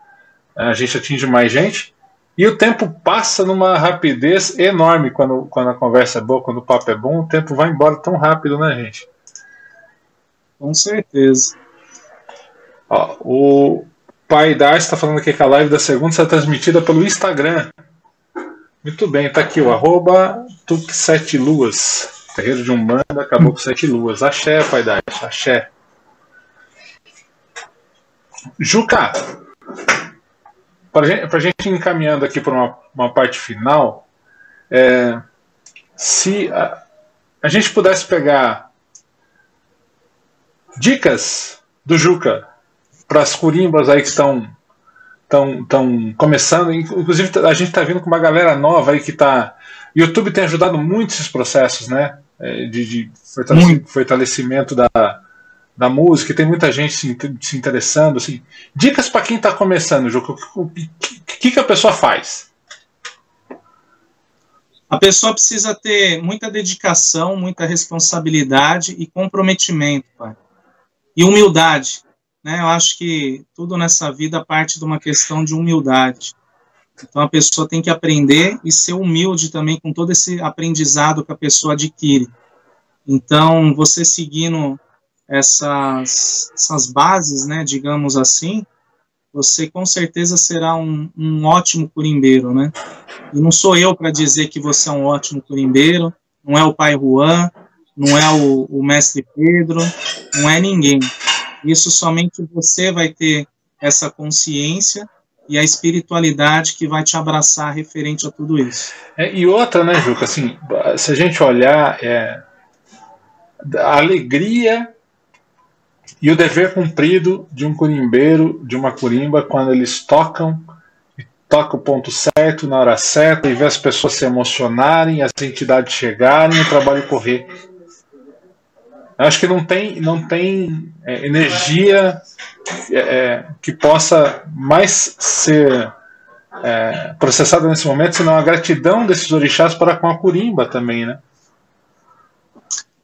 A gente atinge mais gente. E o tempo passa numa rapidez enorme quando, quando a conversa é boa, quando o papo é bom, o tempo vai embora tão rápido, né, gente? Com certeza. Ó, o pai da está falando aqui que a live da segunda está transmitida pelo Instagram. Muito bem, tá aqui o arroba Tuk Sete Luas. Terreiro de Umbanda acabou com sete luas. Axé, pai da axé. Juca, para gente, a gente encaminhando aqui para uma, uma parte final, é, se a, a gente pudesse pegar dicas do Juca para as curimbas aí que estão estão tão começando, inclusive a gente está vindo com uma galera nova aí que está. YouTube tem ajudado muito esses processos, né? É, de, de fortalecimento da, da música, tem muita gente se, se interessando. Assim. Dicas para quem está começando, Juca, o que, que a pessoa faz? A pessoa precisa ter muita dedicação, muita responsabilidade e comprometimento, pai. E humildade. Né? Eu acho que tudo nessa vida parte de uma questão de humildade. Então a pessoa tem que aprender e ser humilde também com todo esse aprendizado que a pessoa adquire. Então, você seguindo essas, essas bases, né, digamos assim, você com certeza será um, um ótimo curimbeiro, né? E não sou eu para dizer que você é um ótimo curimbeiro, não é o pai Juan, não é o, o mestre Pedro, não é ninguém. Isso somente você vai ter essa consciência e a espiritualidade que vai te abraçar referente a tudo isso. É, e outra, né, Juca, assim, se a gente olhar, é, a alegria e o dever cumprido de um curimbeiro, de uma curimba, quando eles tocam, toca o ponto certo, na hora certa, e vê as pessoas se emocionarem, as entidades chegarem o trabalho correr. Eu acho que não tem, não tem é, energia é, é que possa mais ser é, processada nesse momento, senão a gratidão desses orixás para com a curimba também, né?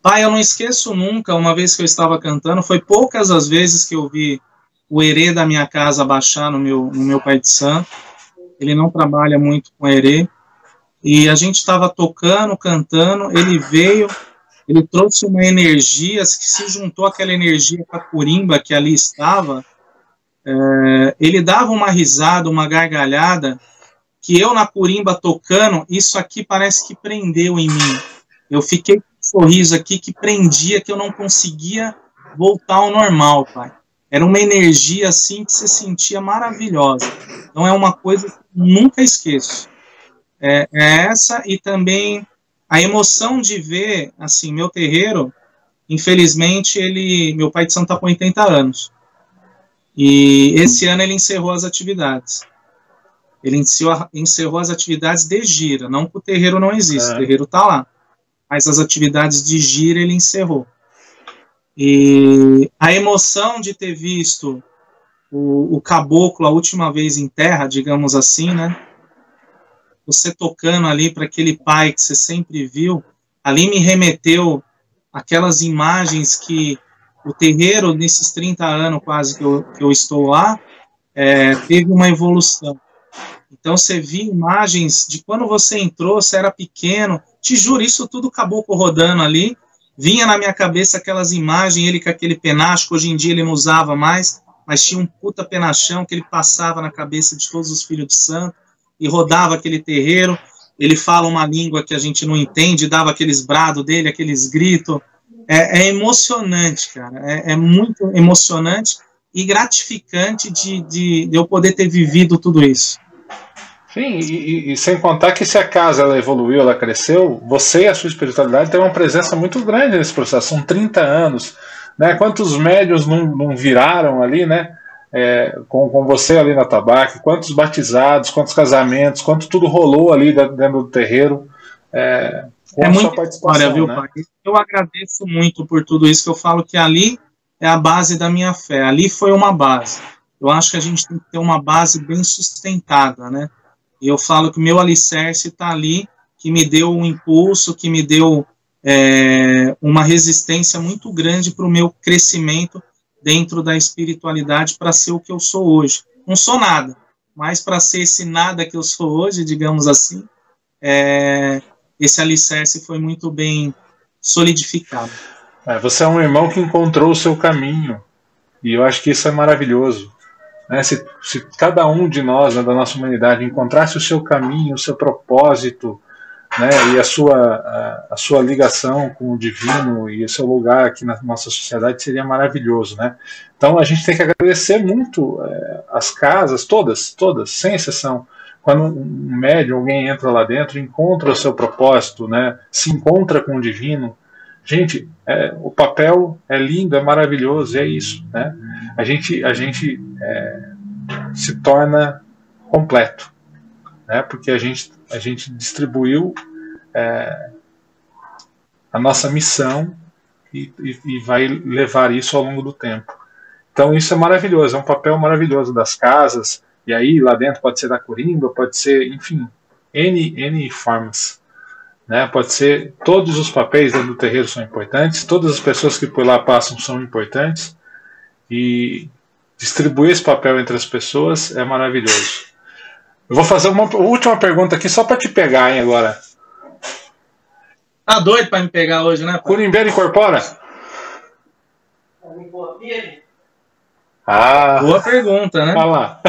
Pai, eu não esqueço nunca, uma vez que eu estava cantando, foi poucas as vezes que eu vi o herê da minha casa baixar no meu, no meu pai de santo. Ele não trabalha muito com herê. E a gente estava tocando, cantando, ele veio, ele trouxe uma energia, que se juntou aquela energia com a curimba que ali estava, é, ele dava uma risada, uma gargalhada, que eu na curimba tocando, isso aqui parece que prendeu em mim. Eu fiquei sorriso aqui que prendia, que eu não conseguia voltar ao normal, pai. Era uma energia assim que você sentia maravilhosa. Então é uma coisa que nunca esqueço. É, é essa e também a emoção de ver, assim, meu terreiro, infelizmente, ele, meu pai de santo está com 80 anos. E esse ano ele encerrou as atividades. Ele encerrou, encerrou as atividades de gira, não que o terreiro não existe, é. o terreiro está lá mas as atividades de gira ele encerrou. E a emoção de ter visto o, o caboclo a última vez em terra, digamos assim, né? Você tocando ali para aquele pai que você sempre viu, ali me remeteu aquelas imagens que o terreiro, nesses 30 anos quase que eu, que eu estou lá, é, teve uma evolução. Então você via imagens de quando você entrou, você era pequeno. Te juro, isso tudo acabou rodando ali. Vinha na minha cabeça aquelas imagens, ele com aquele penacho, que hoje em dia ele não usava mais, mas tinha um puta penachão que ele passava na cabeça de todos os filhos de santo e rodava aquele terreiro. Ele fala uma língua que a gente não entende, dava aqueles brados dele, aqueles gritos. é, é emocionante, cara. É, é, muito emocionante e gratificante de, de, de, eu poder ter vivido tudo isso. Sim, e, e, sem contar que se a casa ela evoluiu, ela cresceu, você e a sua espiritualidade tem uma presença muito grande nesse processo. São 30 anos. Né? Quantos médios não, não viraram ali, né? É, com, com você ali na tabaque, quantos batizados, quantos casamentos, quanto tudo rolou ali dentro do terreiro. É, é muita história, viu, né? pai? Eu agradeço muito por tudo isso que eu falo que ali é a base da minha fé. Ali foi uma base. Eu acho que a gente tem que ter uma base bem sustentada, né? Eu falo que o meu alicerce está ali, que me deu um impulso, que me deu é, uma resistência muito grande para o meu crescimento dentro da espiritualidade para ser o que eu sou hoje. Não sou nada, mas para ser esse nada que eu sou hoje, digamos assim, é, esse alicerce foi muito bem solidificado. É, você é um irmão que encontrou o seu caminho, e eu acho que isso é maravilhoso. Né? Se, se cada um de nós, né, da nossa humanidade, encontrasse o seu caminho, o seu propósito, né, e a sua, a, a, sua ligação com o divino e o seu lugar aqui na nossa sociedade seria maravilhoso, né? Então a gente tem que agradecer muito é, as casas, todas, todas, sem exceção, quando um médium, alguém entra lá dentro, encontra o seu propósito, né, se encontra com o divino, gente, é, o papel é lindo, é maravilhoso, é isso, né? A gente, a gente é, se torna completo, né? Porque a gente, a gente distribuiu é, a nossa missão e, e, e vai levar isso ao longo do tempo. Então isso é maravilhoso, é um papel maravilhoso das casas, e aí lá dentro pode ser da corimba, pode ser, enfim, N, N formas. Né? Pode ser todos os papéis dentro do terreiro são importantes, todas as pessoas que por lá passam são importantes e distribuir esse papel entre as pessoas é maravilhoso. Eu vou fazer uma última pergunta aqui só para te pegar, hein, agora. Tá doido para me pegar hoje, né? Curimbeiro incorpora? Ah. Boa pergunta, né? Lá.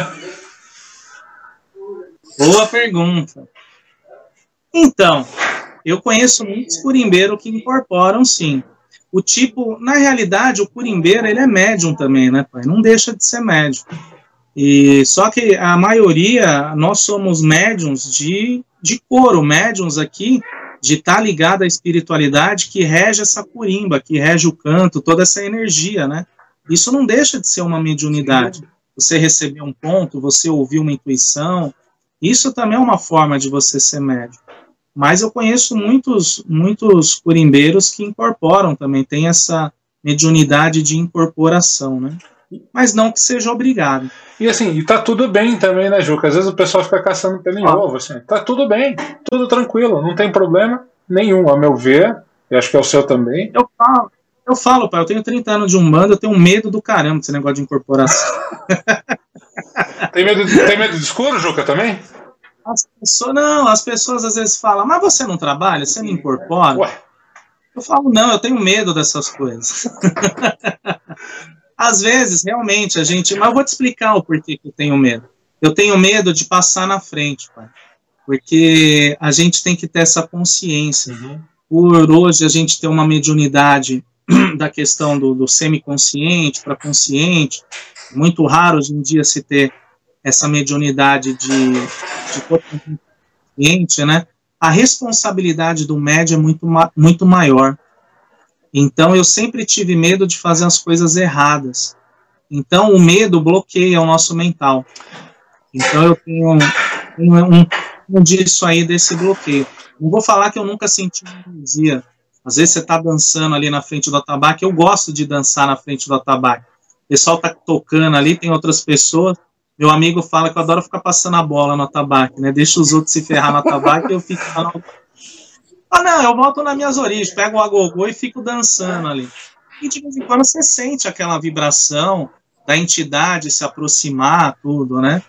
Boa pergunta. Então, eu conheço muitos curimbeiros que incorporam sim. O tipo, na realidade, o curimbeiro ele é médium também, né, pai? Não deixa de ser médium. E só que a maioria nós somos médiums de de coro, médiums aqui de estar tá ligado à espiritualidade que rege essa curimba, que rege o canto, toda essa energia, né? Isso não deixa de ser uma mediunidade. Você receber um ponto, você ouvir uma intuição, isso também é uma forma de você ser médium. Mas eu conheço muitos, muitos curimbeiros que incorporam também, tem essa mediunidade de incorporação, né? Mas não que seja obrigado. E assim, e tá tudo bem também, né, Juca? Às vezes o pessoal fica caçando pelo em ah. ovo, assim. Tá tudo bem, tudo tranquilo, não tem problema nenhum, a meu ver. Eu acho que é o seu também. Eu falo, eu falo, pai, eu tenho 30 anos de Umbanda, eu tenho medo do caramba desse negócio de incorporação. tem, medo, tem medo de escuro, Juca, também? As pessoas, não, as pessoas às vezes falam, mas você não trabalha, você não incorpora? Ué. Eu falo, não, eu tenho medo dessas coisas. às vezes, realmente, a gente. Mas eu vou te explicar o porquê que eu tenho medo. Eu tenho medo de passar na frente, pai. Porque a gente tem que ter essa consciência. Uhum. Por hoje a gente ter uma mediunidade da questão do, do semiconsciente para consciente. Muito raro hoje em dia se ter essa mediunidade de, de consciente, né? A responsabilidade do médio é muito, muito maior. Então, eu sempre tive medo de fazer as coisas erradas. Então, o medo bloqueia o nosso mental. Então, eu tenho um, um, disso aí, desse bloqueio. Não vou falar que eu nunca senti energia. Às vezes você está dançando ali na frente do atabaque. Eu gosto de dançar na frente do atabaque. O pessoal está tocando ali, tem outras pessoas. Meu amigo fala que eu adoro ficar passando a bola no atabaque, né? Deixa os outros se ferrar no atabaque e eu fico lá no... Ah, não, eu volto nas minhas origens, pego o agogô e fico dançando ali. E de vez em quando você sente aquela vibração da entidade se aproximar, tudo, né?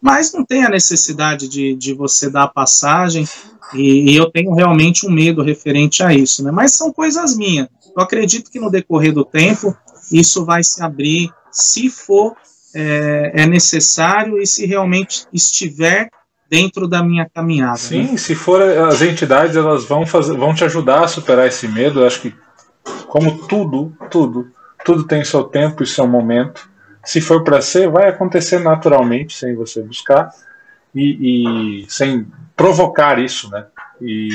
Mas não tem a necessidade de, de você dar a passagem, e, e eu tenho realmente um medo referente a isso, né? Mas são coisas minhas. Eu acredito que no decorrer do tempo isso vai se abrir, se for é, é necessário e se realmente estiver dentro da minha caminhada. Sim, né? se for as entidades, elas vão fazer, vão te ajudar a superar esse medo. Eu acho que Como tudo, tudo, tudo tem seu tempo e seu momento. Se for para ser, vai acontecer naturalmente, sem você buscar e, e sem provocar isso, né? E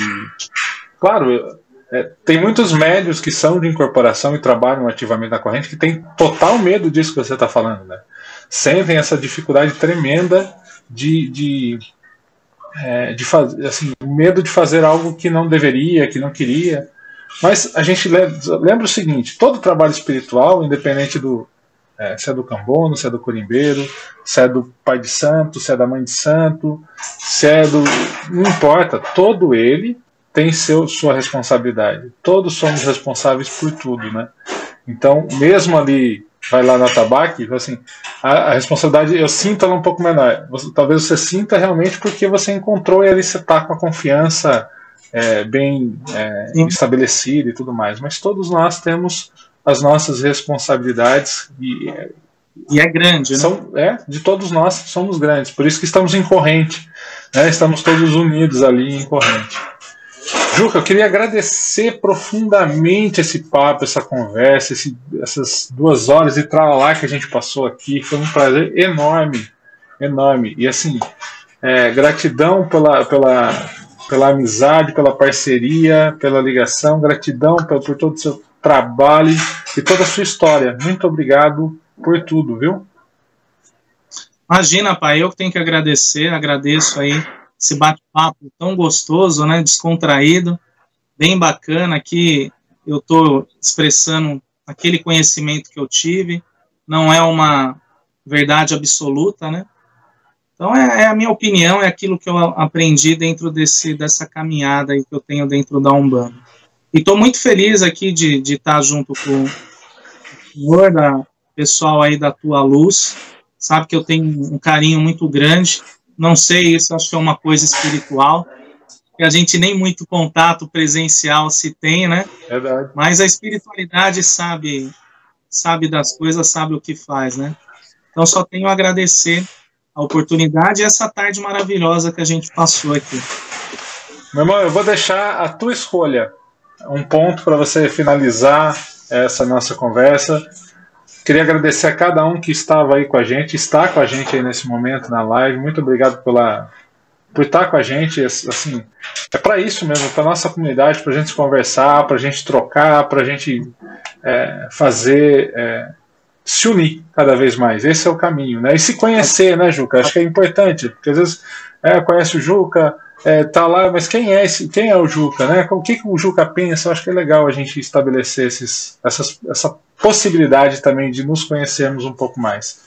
claro, é, tem muitos médios que são de incorporação e trabalham ativamente na corrente que tem total medo disso que você está falando, né? Sentem essa dificuldade tremenda de, de, é, de fazer, assim, medo de fazer algo que não deveria, que não queria. Mas a gente lembra o seguinte: todo trabalho espiritual, independente do é, se é do cambono, se é do corimbeiro, se é do pai de santo, se é da mãe de santo, se é do. Não importa, todo ele tem seu, sua responsabilidade. Todos somos responsáveis por tudo, né? Então, mesmo ali, vai lá na tabaque, assim, a, a responsabilidade, eu sinto ela um pouco menor. Você, talvez você sinta realmente porque você encontrou e ali você está com a confiança é, bem é, estabelecida e tudo mais. Mas todos nós temos as nossas responsabilidades e, e é grande, né? São, é, de todos nós somos grandes. Por isso que estamos em corrente. Né? Estamos todos unidos ali em corrente. Juca, eu queria agradecer profundamente esse papo, essa conversa, esse, essas duas horas e lá que a gente passou aqui. Foi um prazer enorme, enorme. E assim, é, gratidão pela, pela, pela amizade, pela parceria, pela ligação, gratidão por, por todo o seu trabalho e toda a sua história. Muito obrigado por tudo, viu? Imagina, pai, eu tenho que agradecer, agradeço aí esse bate-papo tão gostoso, né, descontraído, bem bacana aqui, eu estou expressando aquele conhecimento que eu tive, não é uma verdade absoluta, né, então é, é, a minha opinião, é aquilo que eu aprendi dentro desse, dessa caminhada aí que eu tenho dentro da Umbanda. E estou muito feliz aqui de, de estar junto com o senhor, pessoal aí da Tua Luz, sabe que eu tenho um carinho muito grande não sei, isso acho que é uma coisa espiritual, que a gente nem muito contato presencial se tem, né? Verdade. Mas a espiritualidade sabe, sabe das coisas, sabe o que faz, né? Então só tenho a agradecer a oportunidade e essa tarde maravilhosa que a gente passou aqui. Meu irmão, eu vou deixar a tua escolha, um ponto para você finalizar essa nossa conversa. Queria agradecer a cada um que estava aí com a gente, está com a gente aí nesse momento na live. Muito obrigado pela, por estar com a gente. Assim, é para isso mesmo, para nossa comunidade, para a gente conversar, para a gente trocar, para a gente é, fazer, é, se unir cada vez mais. Esse é o caminho, né? E se conhecer, né, Juca? Acho que é importante, porque às vezes é, conhece o Juca, é, tá lá, mas quem é esse, quem é o Juca, né? O que, que o Juca pensa? Eu acho que é legal a gente estabelecer esses, essas, essa possibilidade também de nos conhecermos um pouco mais.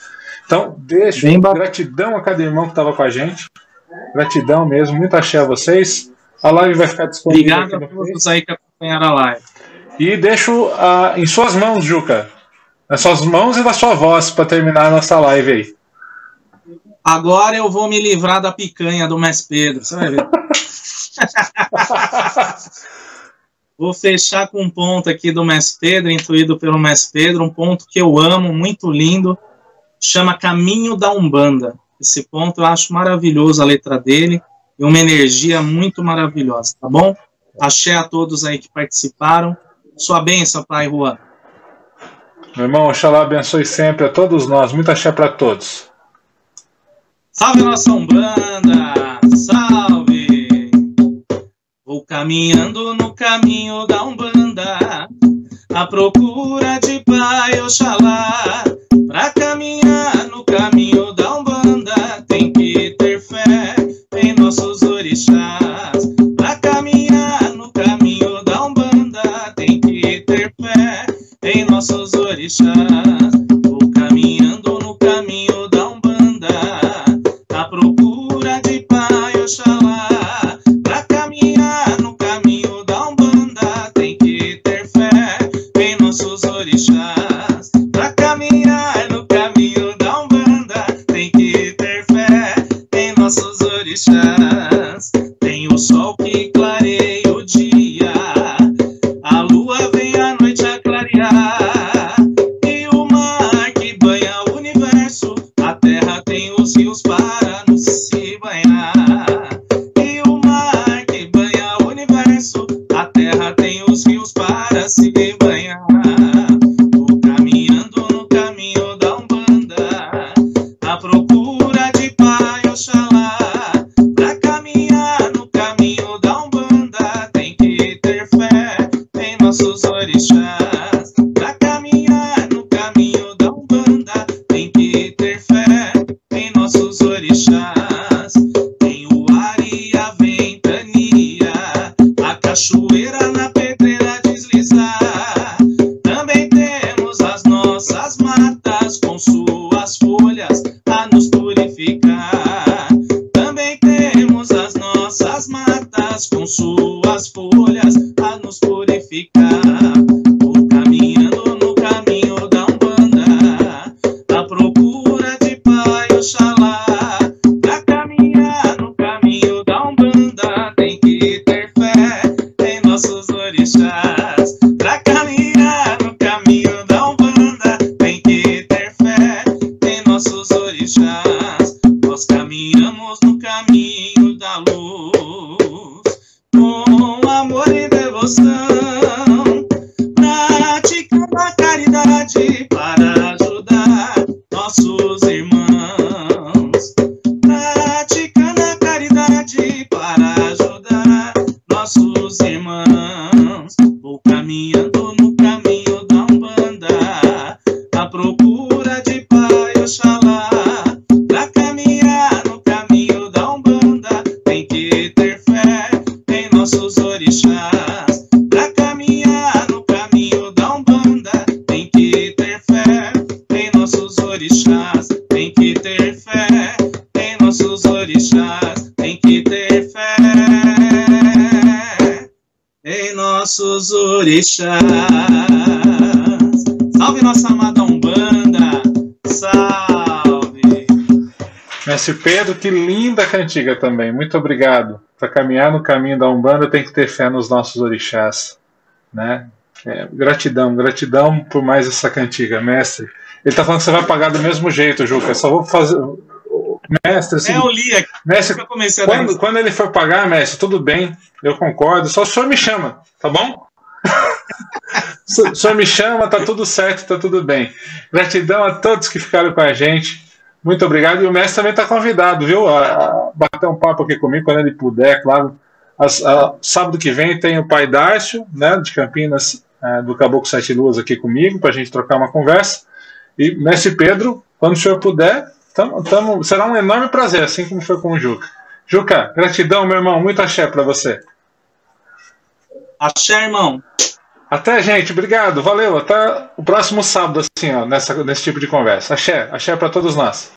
Então, deixo Bem gratidão a cada irmão que estava com a gente. Gratidão mesmo, muito axé a vocês. A live vai ficar disponível. Obrigado a todos aí que acompanharam a live. E deixo uh, em suas mãos, Juca. Nas suas mãos e na sua voz para terminar a nossa live aí. Agora eu vou me livrar da picanha do Mestre Pedro, você vai ver. vou fechar com um ponto aqui do Mestre Pedro, intuído pelo Mestre Pedro, um ponto que eu amo, muito lindo, chama Caminho da Umbanda. Esse ponto eu acho maravilhoso a letra dele e uma energia muito maravilhosa, tá bom? Axé a todos aí que participaram. Sua bênção, Pai Juan. Meu irmão, Oxalá abençoe sempre a todos nós. Muita axé para todos. Salve nossa Umbanda, salve! Vou caminhando no caminho da Umbanda, à procura de Pai Oxalá. Pra caminhar no caminho da Umbanda, tem que ter fé em nossos orixás. Pra caminhar no caminho da Umbanda, tem que ter fé em nossos orixás. Orixás. Salve nossa amada Umbanda, salve. Mestre Pedro, que linda cantiga também, muito obrigado. Para caminhar no caminho da Umbanda tem que ter fé nos nossos orixás, né? É, gratidão, gratidão por mais essa cantiga, mestre. Ele está falando que você vai pagar do mesmo jeito, Juca. Só vou fazer. Mestre, assim, é, eu li aqui. Mestre, quando, quando ele for pagar, mestre, tudo bem, eu concordo. Só o senhor me chama, tá bom? Senhor me chama, tá tudo certo, tá tudo bem. Gratidão a todos que ficaram com a gente. Muito obrigado. E o mestre também está convidado, viu? A, a, bater um papo aqui comigo quando ele puder, claro. As, a, sábado que vem tem o pai Darcio, né, de Campinas, é, do Caboclo Sete Luas, aqui comigo, para a gente trocar uma conversa. E mestre Pedro, quando o senhor puder, tamo, tamo, será um enorme prazer, assim como foi com o Juca. Juca, gratidão, meu irmão. Muito axé para você. Axé, irmão. Até, gente. Obrigado. Valeu. Até o próximo sábado, assim, ó, nessa, nesse tipo de conversa. Axé. Axé para todos nós.